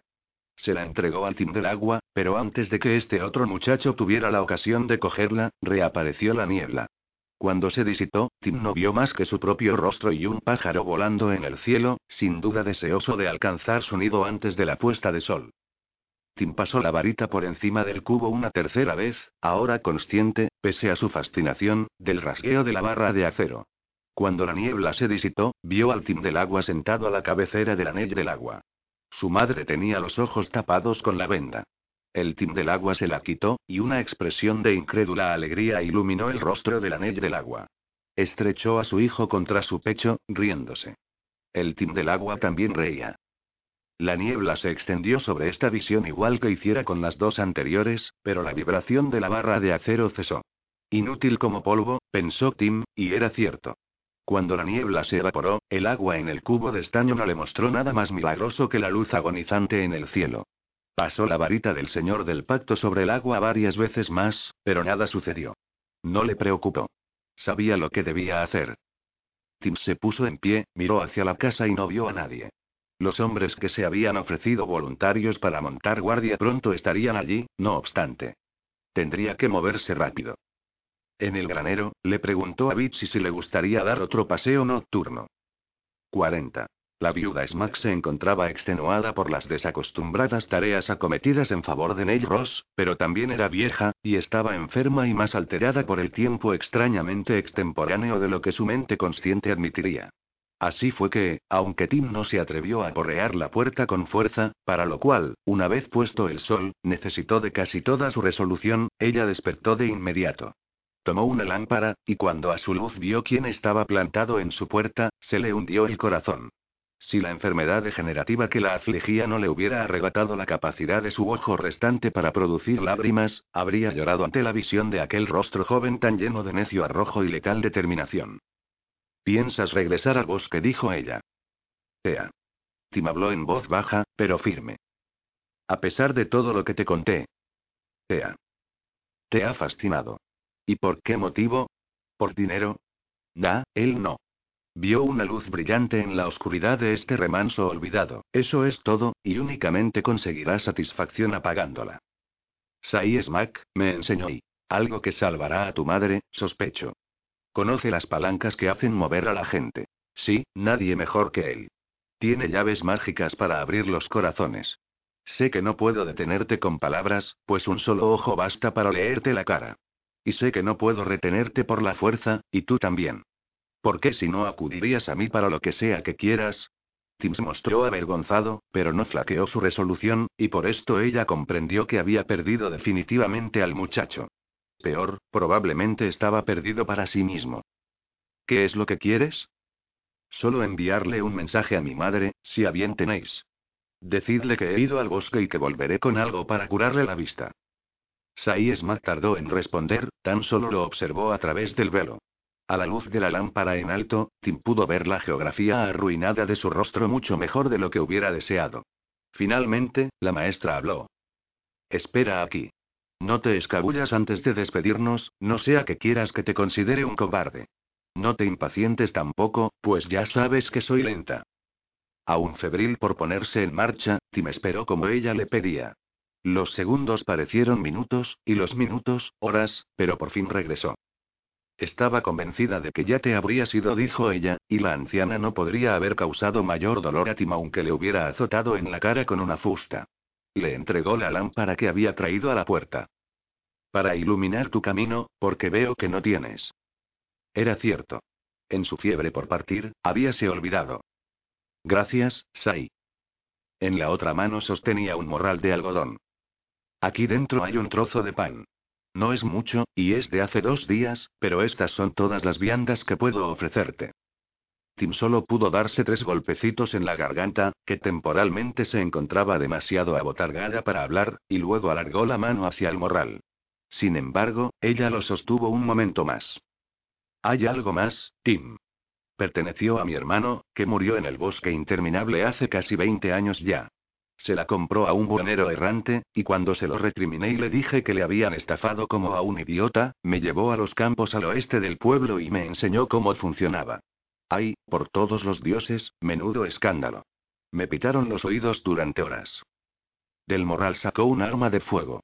Se la entregó al Tim del agua, pero antes de que este otro muchacho tuviera la ocasión de cogerla, reapareció la niebla. Cuando se disipó, Tim no vio más que su propio rostro y un pájaro volando en el cielo, sin duda deseoso de alcanzar su nido antes de la puesta de sol. Tim pasó la varita por encima del cubo una tercera vez, ahora consciente, pese a su fascinación, del rasgueo de la barra de acero. Cuando la niebla se disipó, vio al Tim del agua sentado a la cabecera del anillo del agua. Su madre tenía los ojos tapados con la venda. El Tim del agua se la quitó, y una expresión de incrédula alegría iluminó el rostro del anillo del agua. Estrechó a su hijo contra su pecho, riéndose. El Tim del agua también reía. La niebla se extendió sobre esta visión igual que hiciera con las dos anteriores, pero la vibración de la barra de acero cesó. Inútil como polvo, pensó Tim, y era cierto. Cuando la niebla se evaporó, el agua en el cubo de estaño no le mostró nada más milagroso que la luz agonizante en el cielo. Pasó la varita del señor del pacto sobre el agua varias veces más, pero nada sucedió. No le preocupó. Sabía lo que debía hacer. Tim se puso en pie, miró hacia la casa y no vio a nadie. Los hombres que se habían ofrecido voluntarios para montar guardia pronto estarían allí, no obstante. Tendría que moverse rápido. En el granero, le preguntó a Bitsy si le gustaría dar otro paseo nocturno. 40. La viuda Smack se encontraba extenuada por las desacostumbradas tareas acometidas en favor de Neil Ross, pero también era vieja, y estaba enferma y más alterada por el tiempo extrañamente extemporáneo de lo que su mente consciente admitiría. Así fue que, aunque Tim no se atrevió a porrear la puerta con fuerza, para lo cual, una vez puesto el sol, necesitó de casi toda su resolución, ella despertó de inmediato. Tomó una lámpara, y cuando a su luz vio quién estaba plantado en su puerta, se le hundió el corazón. Si la enfermedad degenerativa que la afligía no le hubiera arrebatado la capacidad de su ojo restante para producir lágrimas, habría llorado ante la visión de aquel rostro joven tan lleno de necio arrojo y letal determinación. ¿Piensas regresar al bosque? dijo ella. Tea. Tim habló en voz baja, pero firme. A pesar de todo lo que te conté. Tea. Te ha fascinado. ¿Y por qué motivo? ¿Por dinero? Da, él no. Vio una luz brillante en la oscuridad de este remanso olvidado. Eso es todo, y únicamente conseguirá satisfacción apagándola. Sai Smack, me enseñó. Algo que salvará a tu madre, sospecho. Conoce las palancas que hacen mover a la gente. Sí, nadie mejor que él. Tiene llaves mágicas para abrir los corazones. Sé que no puedo detenerte con palabras, pues un solo ojo basta para leerte la cara. Y sé que no puedo retenerte por la fuerza, y tú también. ¿Por qué si no acudirías a mí para lo que sea que quieras? Tim se mostró avergonzado, pero no flaqueó su resolución, y por esto ella comprendió que había perdido definitivamente al muchacho. Peor, probablemente estaba perdido para sí mismo. ¿Qué es lo que quieres? Solo enviarle un mensaje a mi madre, si a bien tenéis. Decidle que he ido al bosque y que volveré con algo para curarle la vista. Sai Smack tardó en responder, tan solo lo observó a través del velo. A la luz de la lámpara en alto, Tim pudo ver la geografía arruinada de su rostro mucho mejor de lo que hubiera deseado. Finalmente, la maestra habló. Espera aquí. No te escabullas antes de despedirnos, no sea que quieras que te considere un cobarde. No te impacientes tampoco, pues ya sabes que soy lenta. Aún febril por ponerse en marcha, Tim esperó como ella le pedía. Los segundos parecieron minutos, y los minutos, horas, pero por fin regresó. Estaba convencida de que ya te habría sido, dijo ella, y la anciana no podría haber causado mayor dolor a Tim aunque le hubiera azotado en la cara con una fusta. Le entregó la lámpara que había traído a la puerta. Para iluminar tu camino, porque veo que no tienes. Era cierto. En su fiebre por partir, habíase olvidado. Gracias, Sai. En la otra mano sostenía un morral de algodón. Aquí dentro hay un trozo de pan. No es mucho, y es de hace dos días, pero estas son todas las viandas que puedo ofrecerte. Tim solo pudo darse tres golpecitos en la garganta, que temporalmente se encontraba demasiado abotargada para hablar, y luego alargó la mano hacia el morral. Sin embargo, ella lo sostuvo un momento más. Hay algo más, Tim. Perteneció a mi hermano, que murió en el bosque interminable hace casi 20 años ya. Se la compró a un buenero errante, y cuando se lo recriminé y le dije que le habían estafado como a un idiota, me llevó a los campos al oeste del pueblo y me enseñó cómo funcionaba. Ay, por todos los dioses, menudo escándalo. Me pitaron los oídos durante horas. Del morral sacó un arma de fuego.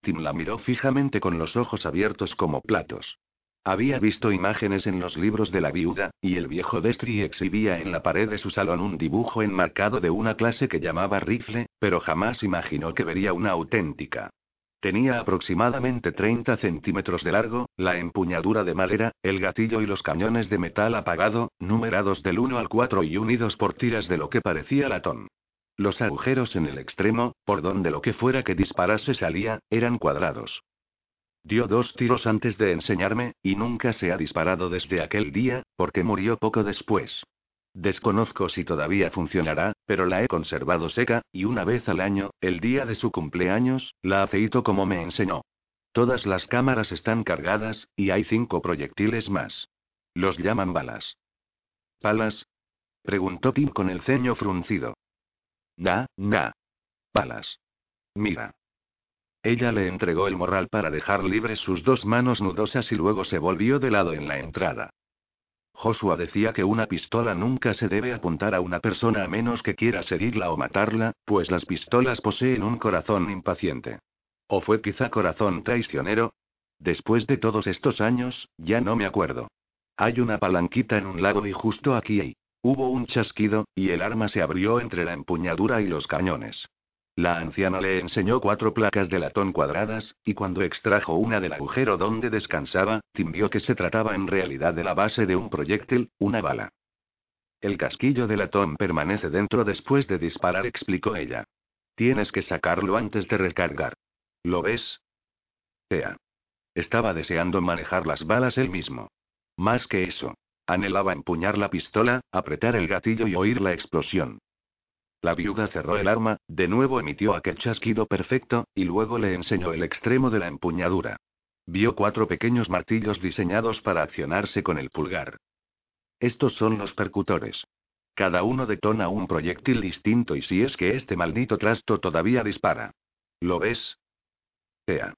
Tim la miró fijamente con los ojos abiertos como platos. Había visto imágenes en los libros de la viuda, y el viejo Destry exhibía en la pared de su salón un dibujo enmarcado de una clase que llamaba rifle, pero jamás imaginó que vería una auténtica. Tenía aproximadamente 30 centímetros de largo, la empuñadura de madera, el gatillo y los cañones de metal apagado, numerados del 1 al 4 y unidos por tiras de lo que parecía latón. Los agujeros en el extremo, por donde lo que fuera que disparase salía, eran cuadrados. Dio dos tiros antes de enseñarme, y nunca se ha disparado desde aquel día, porque murió poco después. Desconozco si todavía funcionará, pero la he conservado seca, y una vez al año, el día de su cumpleaños, la aceito como me enseñó. Todas las cámaras están cargadas, y hay cinco proyectiles más. Los llaman balas. ¿Balas? Preguntó Tim con el ceño fruncido. Na, na. Balas. Mira. Ella le entregó el morral para dejar libres sus dos manos nudosas y luego se volvió de lado en la entrada. Joshua decía que una pistola nunca se debe apuntar a una persona a menos que quiera seguirla o matarla, pues las pistolas poseen un corazón impaciente. ¿O fue quizá corazón traicionero? Después de todos estos años, ya no me acuerdo. Hay una palanquita en un lado y justo aquí Hubo un chasquido, y el arma se abrió entre la empuñadura y los cañones. La anciana le enseñó cuatro placas de latón cuadradas, y cuando extrajo una del agujero donde descansaba, Tim vio que se trataba en realidad de la base de un proyectil, una bala. El casquillo de latón permanece dentro después de disparar, explicó ella. Tienes que sacarlo antes de recargar. ¿Lo ves? Ea. Estaba deseando manejar las balas él mismo. Más que eso. Anhelaba empuñar la pistola, apretar el gatillo y oír la explosión. La viuda cerró el arma, de nuevo emitió aquel chasquido perfecto, y luego le enseñó el extremo de la empuñadura. Vio cuatro pequeños martillos diseñados para accionarse con el pulgar. Estos son los percutores. Cada uno detona un proyectil distinto y si es que este maldito trasto todavía dispara. ¿Lo ves? Ea.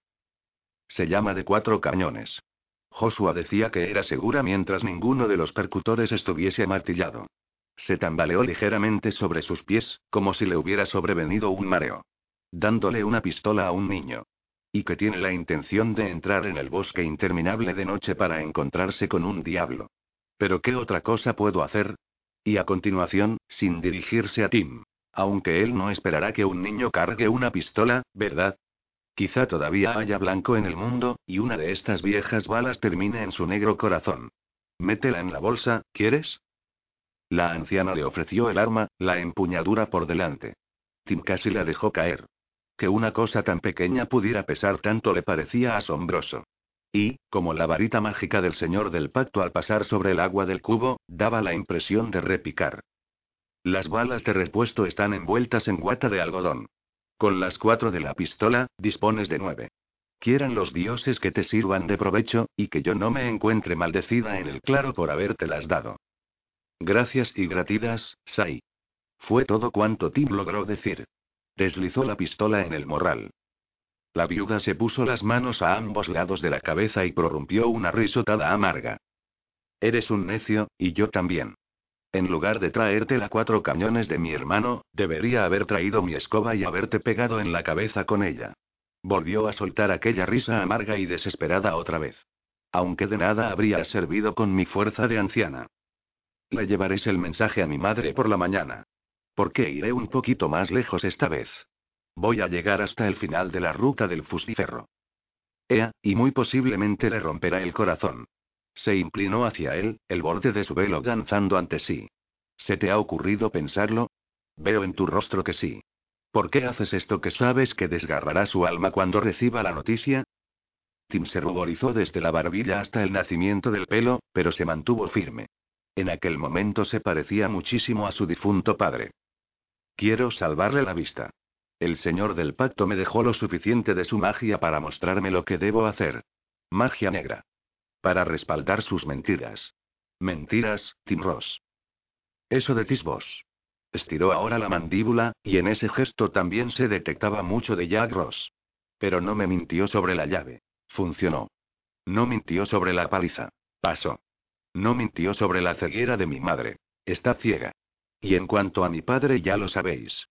Se llama de cuatro cañones. Joshua decía que era segura mientras ninguno de los percutores estuviese martillado. Se tambaleó ligeramente sobre sus pies, como si le hubiera sobrevenido un mareo. Dándole una pistola a un niño. Y que tiene la intención de entrar en el bosque interminable de noche para encontrarse con un diablo. Pero ¿qué otra cosa puedo hacer? Y a continuación, sin dirigirse a Tim. Aunque él no esperará que un niño cargue una pistola, ¿verdad? Quizá todavía haya blanco en el mundo, y una de estas viejas balas termine en su negro corazón. Métela en la bolsa, ¿quieres? La anciana le ofreció el arma, la empuñadura por delante. Tim casi la dejó caer. Que una cosa tan pequeña pudiera pesar tanto le parecía asombroso. Y, como la varita mágica del señor del pacto al pasar sobre el agua del cubo, daba la impresión de repicar. Las balas de repuesto están envueltas en guata de algodón. Con las cuatro de la pistola, dispones de nueve. Quieran los dioses que te sirvan de provecho, y que yo no me encuentre maldecida en el claro por habértelas dado. Gracias y gratidas, Sai. Fue todo cuanto Tim logró decir. Deslizó la pistola en el morral. La viuda se puso las manos a ambos lados de la cabeza y prorrumpió una risotada amarga. Eres un necio, y yo también. En lugar de traerte la cuatro cañones de mi hermano, debería haber traído mi escoba y haberte pegado en la cabeza con ella. Volvió a soltar aquella risa amarga y desesperada otra vez. Aunque de nada habría servido con mi fuerza de anciana. Le llevaréis el mensaje a mi madre por la mañana. Porque iré un poquito más lejos esta vez. Voy a llegar hasta el final de la ruta del fustiferro. Ea, y muy posiblemente le romperá el corazón. Se inclinó hacia él, el borde de su velo danzando ante sí. ¿Se te ha ocurrido pensarlo? Veo en tu rostro que sí. ¿Por qué haces esto que sabes que desgarrará su alma cuando reciba la noticia? Tim se ruborizó desde la barbilla hasta el nacimiento del pelo, pero se mantuvo firme. En aquel momento se parecía muchísimo a su difunto padre. Quiero salvarle la vista. El señor del pacto me dejó lo suficiente de su magia para mostrarme lo que debo hacer. Magia negra. Para respaldar sus mentiras. Mentiras, Tim Ross. Eso de Tisbos. Estiró ahora la mandíbula, y en ese gesto también se detectaba mucho de Jack Ross. Pero no me mintió sobre la llave. Funcionó. No mintió sobre la paliza. Pasó. No mintió sobre la ceguera de mi madre. Está ciega. Y en cuanto a mi padre ya lo sabéis.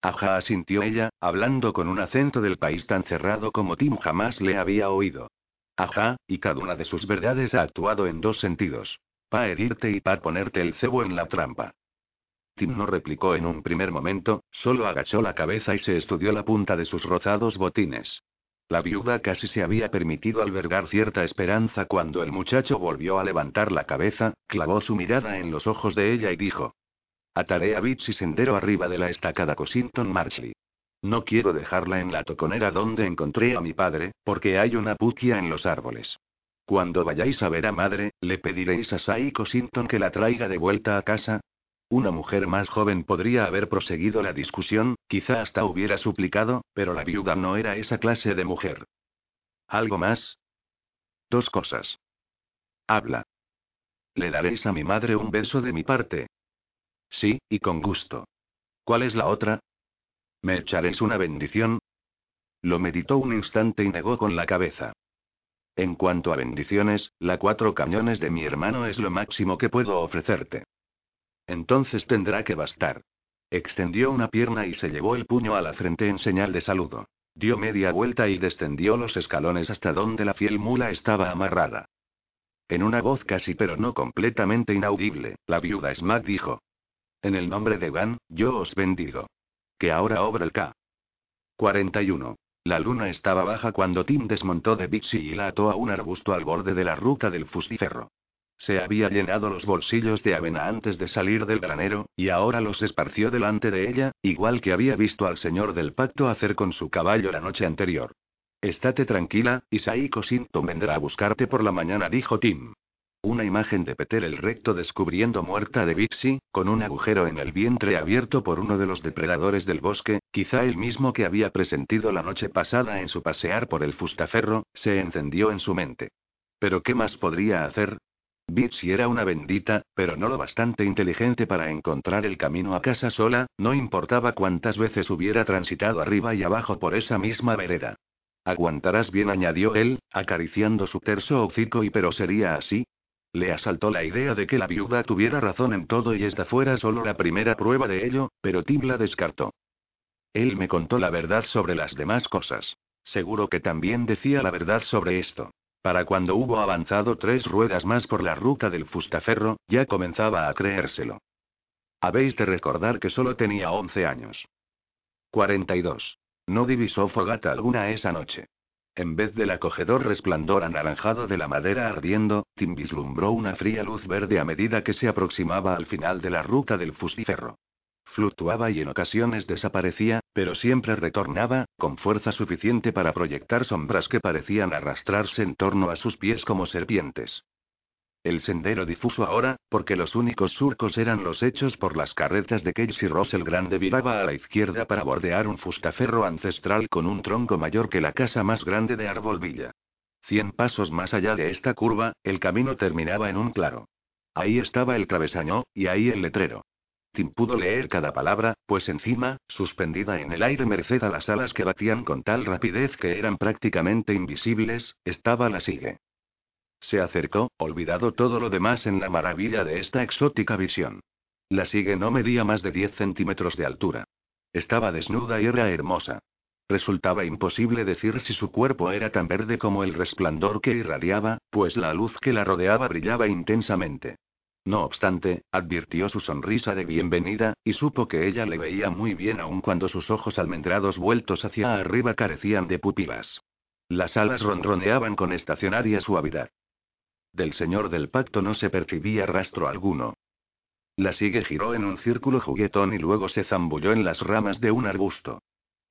Ajá, asintió ella, hablando con un acento del país tan cerrado como Tim jamás le había oído. Ajá, y cada una de sus verdades ha actuado en dos sentidos. Pa herirte y pa ponerte el cebo en la trampa. Tim no replicó en un primer momento, solo agachó la cabeza y se estudió la punta de sus rozados botines. La viuda casi se había permitido albergar cierta esperanza cuando el muchacho volvió a levantar la cabeza, clavó su mirada en los ojos de ella y dijo: Ataré a Bitsy sendero arriba de la estacada Cosington Marchley. No quiero dejarla en la toconera donde encontré a mi padre, porque hay una puquia en los árboles. Cuando vayáis a ver a madre, le pediréis a Sai Cosington que la traiga de vuelta a casa, una mujer más joven podría haber proseguido la discusión, quizá hasta hubiera suplicado, pero la viuda no era esa clase de mujer. ¿Algo más? Dos cosas. Habla. ¿Le daréis a mi madre un beso de mi parte? Sí, y con gusto. ¿Cuál es la otra? ¿Me echaréis una bendición? Lo meditó un instante y negó con la cabeza. En cuanto a bendiciones, la cuatro cañones de mi hermano es lo máximo que puedo ofrecerte. Entonces tendrá que bastar. Extendió una pierna y se llevó el puño a la frente en señal de saludo. Dio media vuelta y descendió los escalones hasta donde la fiel mula estaba amarrada. En una voz casi pero no completamente inaudible, la viuda Smack dijo. En el nombre de Van, yo os bendigo. Que ahora obra el K. 41. La luna estaba baja cuando Tim desmontó de Bixi y la ató a un arbusto al borde de la ruta del fustiferro. Se había llenado los bolsillos de avena antes de salir del granero, y ahora los esparció delante de ella, igual que había visto al señor del pacto hacer con su caballo la noche anterior. Estate tranquila, Isaíco Sinton vendrá a buscarte por la mañana, dijo Tim. Una imagen de Peter el recto descubriendo muerta de Bixi, con un agujero en el vientre abierto por uno de los depredadores del bosque, quizá el mismo que había presentido la noche pasada en su pasear por el fustaferro, se encendió en su mente. Pero ¿qué más podría hacer? Bitsy era una bendita, pero no lo bastante inteligente para encontrar el camino a casa sola, no importaba cuántas veces hubiera transitado arriba y abajo por esa misma vereda. Aguantarás bien, añadió él, acariciando su terso hocico y pero sería así. Le asaltó la idea de que la viuda tuviera razón en todo y esta fuera solo la primera prueba de ello, pero Tim la descartó. Él me contó la verdad sobre las demás cosas. Seguro que también decía la verdad sobre esto. Para cuando hubo avanzado tres ruedas más por la ruta del fustaferro, ya comenzaba a creérselo. Habéis de recordar que solo tenía 11 años. 42. No divisó fogata alguna esa noche. En vez del acogedor resplandor anaranjado de la madera ardiendo, Tim vislumbró una fría luz verde a medida que se aproximaba al final de la ruta del fustiferro. Fluctuaba y en ocasiones desaparecía, pero siempre retornaba, con fuerza suficiente para proyectar sombras que parecían arrastrarse en torno a sus pies como serpientes. El sendero difuso ahora, porque los únicos surcos eran los hechos por las carretas de Case y Ross el Grande viraba a la izquierda para bordear un fustaferro ancestral con un tronco mayor que la casa más grande de Arbolvilla. Cien pasos más allá de esta curva, el camino terminaba en un claro. Ahí estaba el travesaño, y ahí el letrero. Tim pudo leer cada palabra, pues encima, suspendida en el aire merced a las alas que batían con tal rapidez que eran prácticamente invisibles, estaba la sigue. Se acercó, olvidado todo lo demás en la maravilla de esta exótica visión. La sigue no medía más de 10 centímetros de altura. Estaba desnuda y era hermosa. Resultaba imposible decir si su cuerpo era tan verde como el resplandor que irradiaba, pues la luz que la rodeaba brillaba intensamente. No obstante, advirtió su sonrisa de bienvenida, y supo que ella le veía muy bien aun cuando sus ojos almendrados vueltos hacia arriba carecían de pupilas. Las alas ronroneaban con estacionaria suavidad. Del señor del pacto no se percibía rastro alguno. La sigue giró en un círculo juguetón y luego se zambulló en las ramas de un arbusto.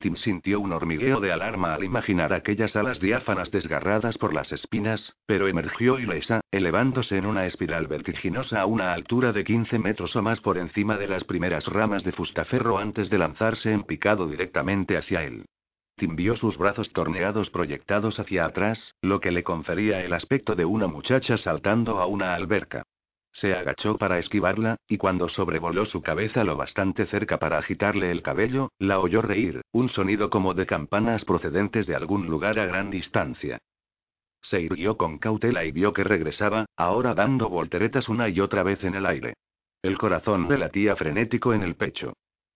Tim sintió un hormigueo de alarma al imaginar aquellas alas diáfanas desgarradas por las espinas, pero emergió ilesa, elevándose en una espiral vertiginosa a una altura de 15 metros o más por encima de las primeras ramas de fustaferro antes de lanzarse en picado directamente hacia él. Tim vio sus brazos torneados proyectados hacia atrás, lo que le confería el aspecto de una muchacha saltando a una alberca. Se agachó para esquivarla, y cuando sobrevoló su cabeza lo bastante cerca para agitarle el cabello, la oyó reír, un sonido como de campanas procedentes de algún lugar a gran distancia. Se irguió con cautela y vio que regresaba, ahora dando volteretas una y otra vez en el aire. El corazón le latía frenético en el pecho.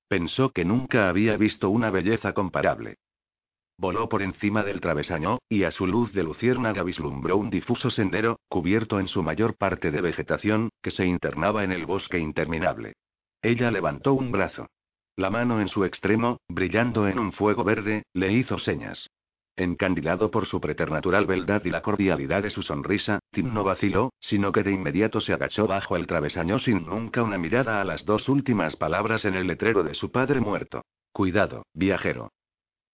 Pensó que nunca había visto una belleza comparable. Voló por encima del travesaño, y a su luz de luciérnaga vislumbró un difuso sendero, cubierto en su mayor parte de vegetación, que se internaba en el bosque interminable. Ella levantó un brazo. La mano en su extremo, brillando en un fuego verde, le hizo señas. Encandilado por su preternatural beldad y la cordialidad de su sonrisa, Tim no vaciló, sino que de inmediato se agachó bajo el travesaño sin nunca una mirada a las dos últimas palabras en el letrero de su padre muerto. Cuidado, viajero.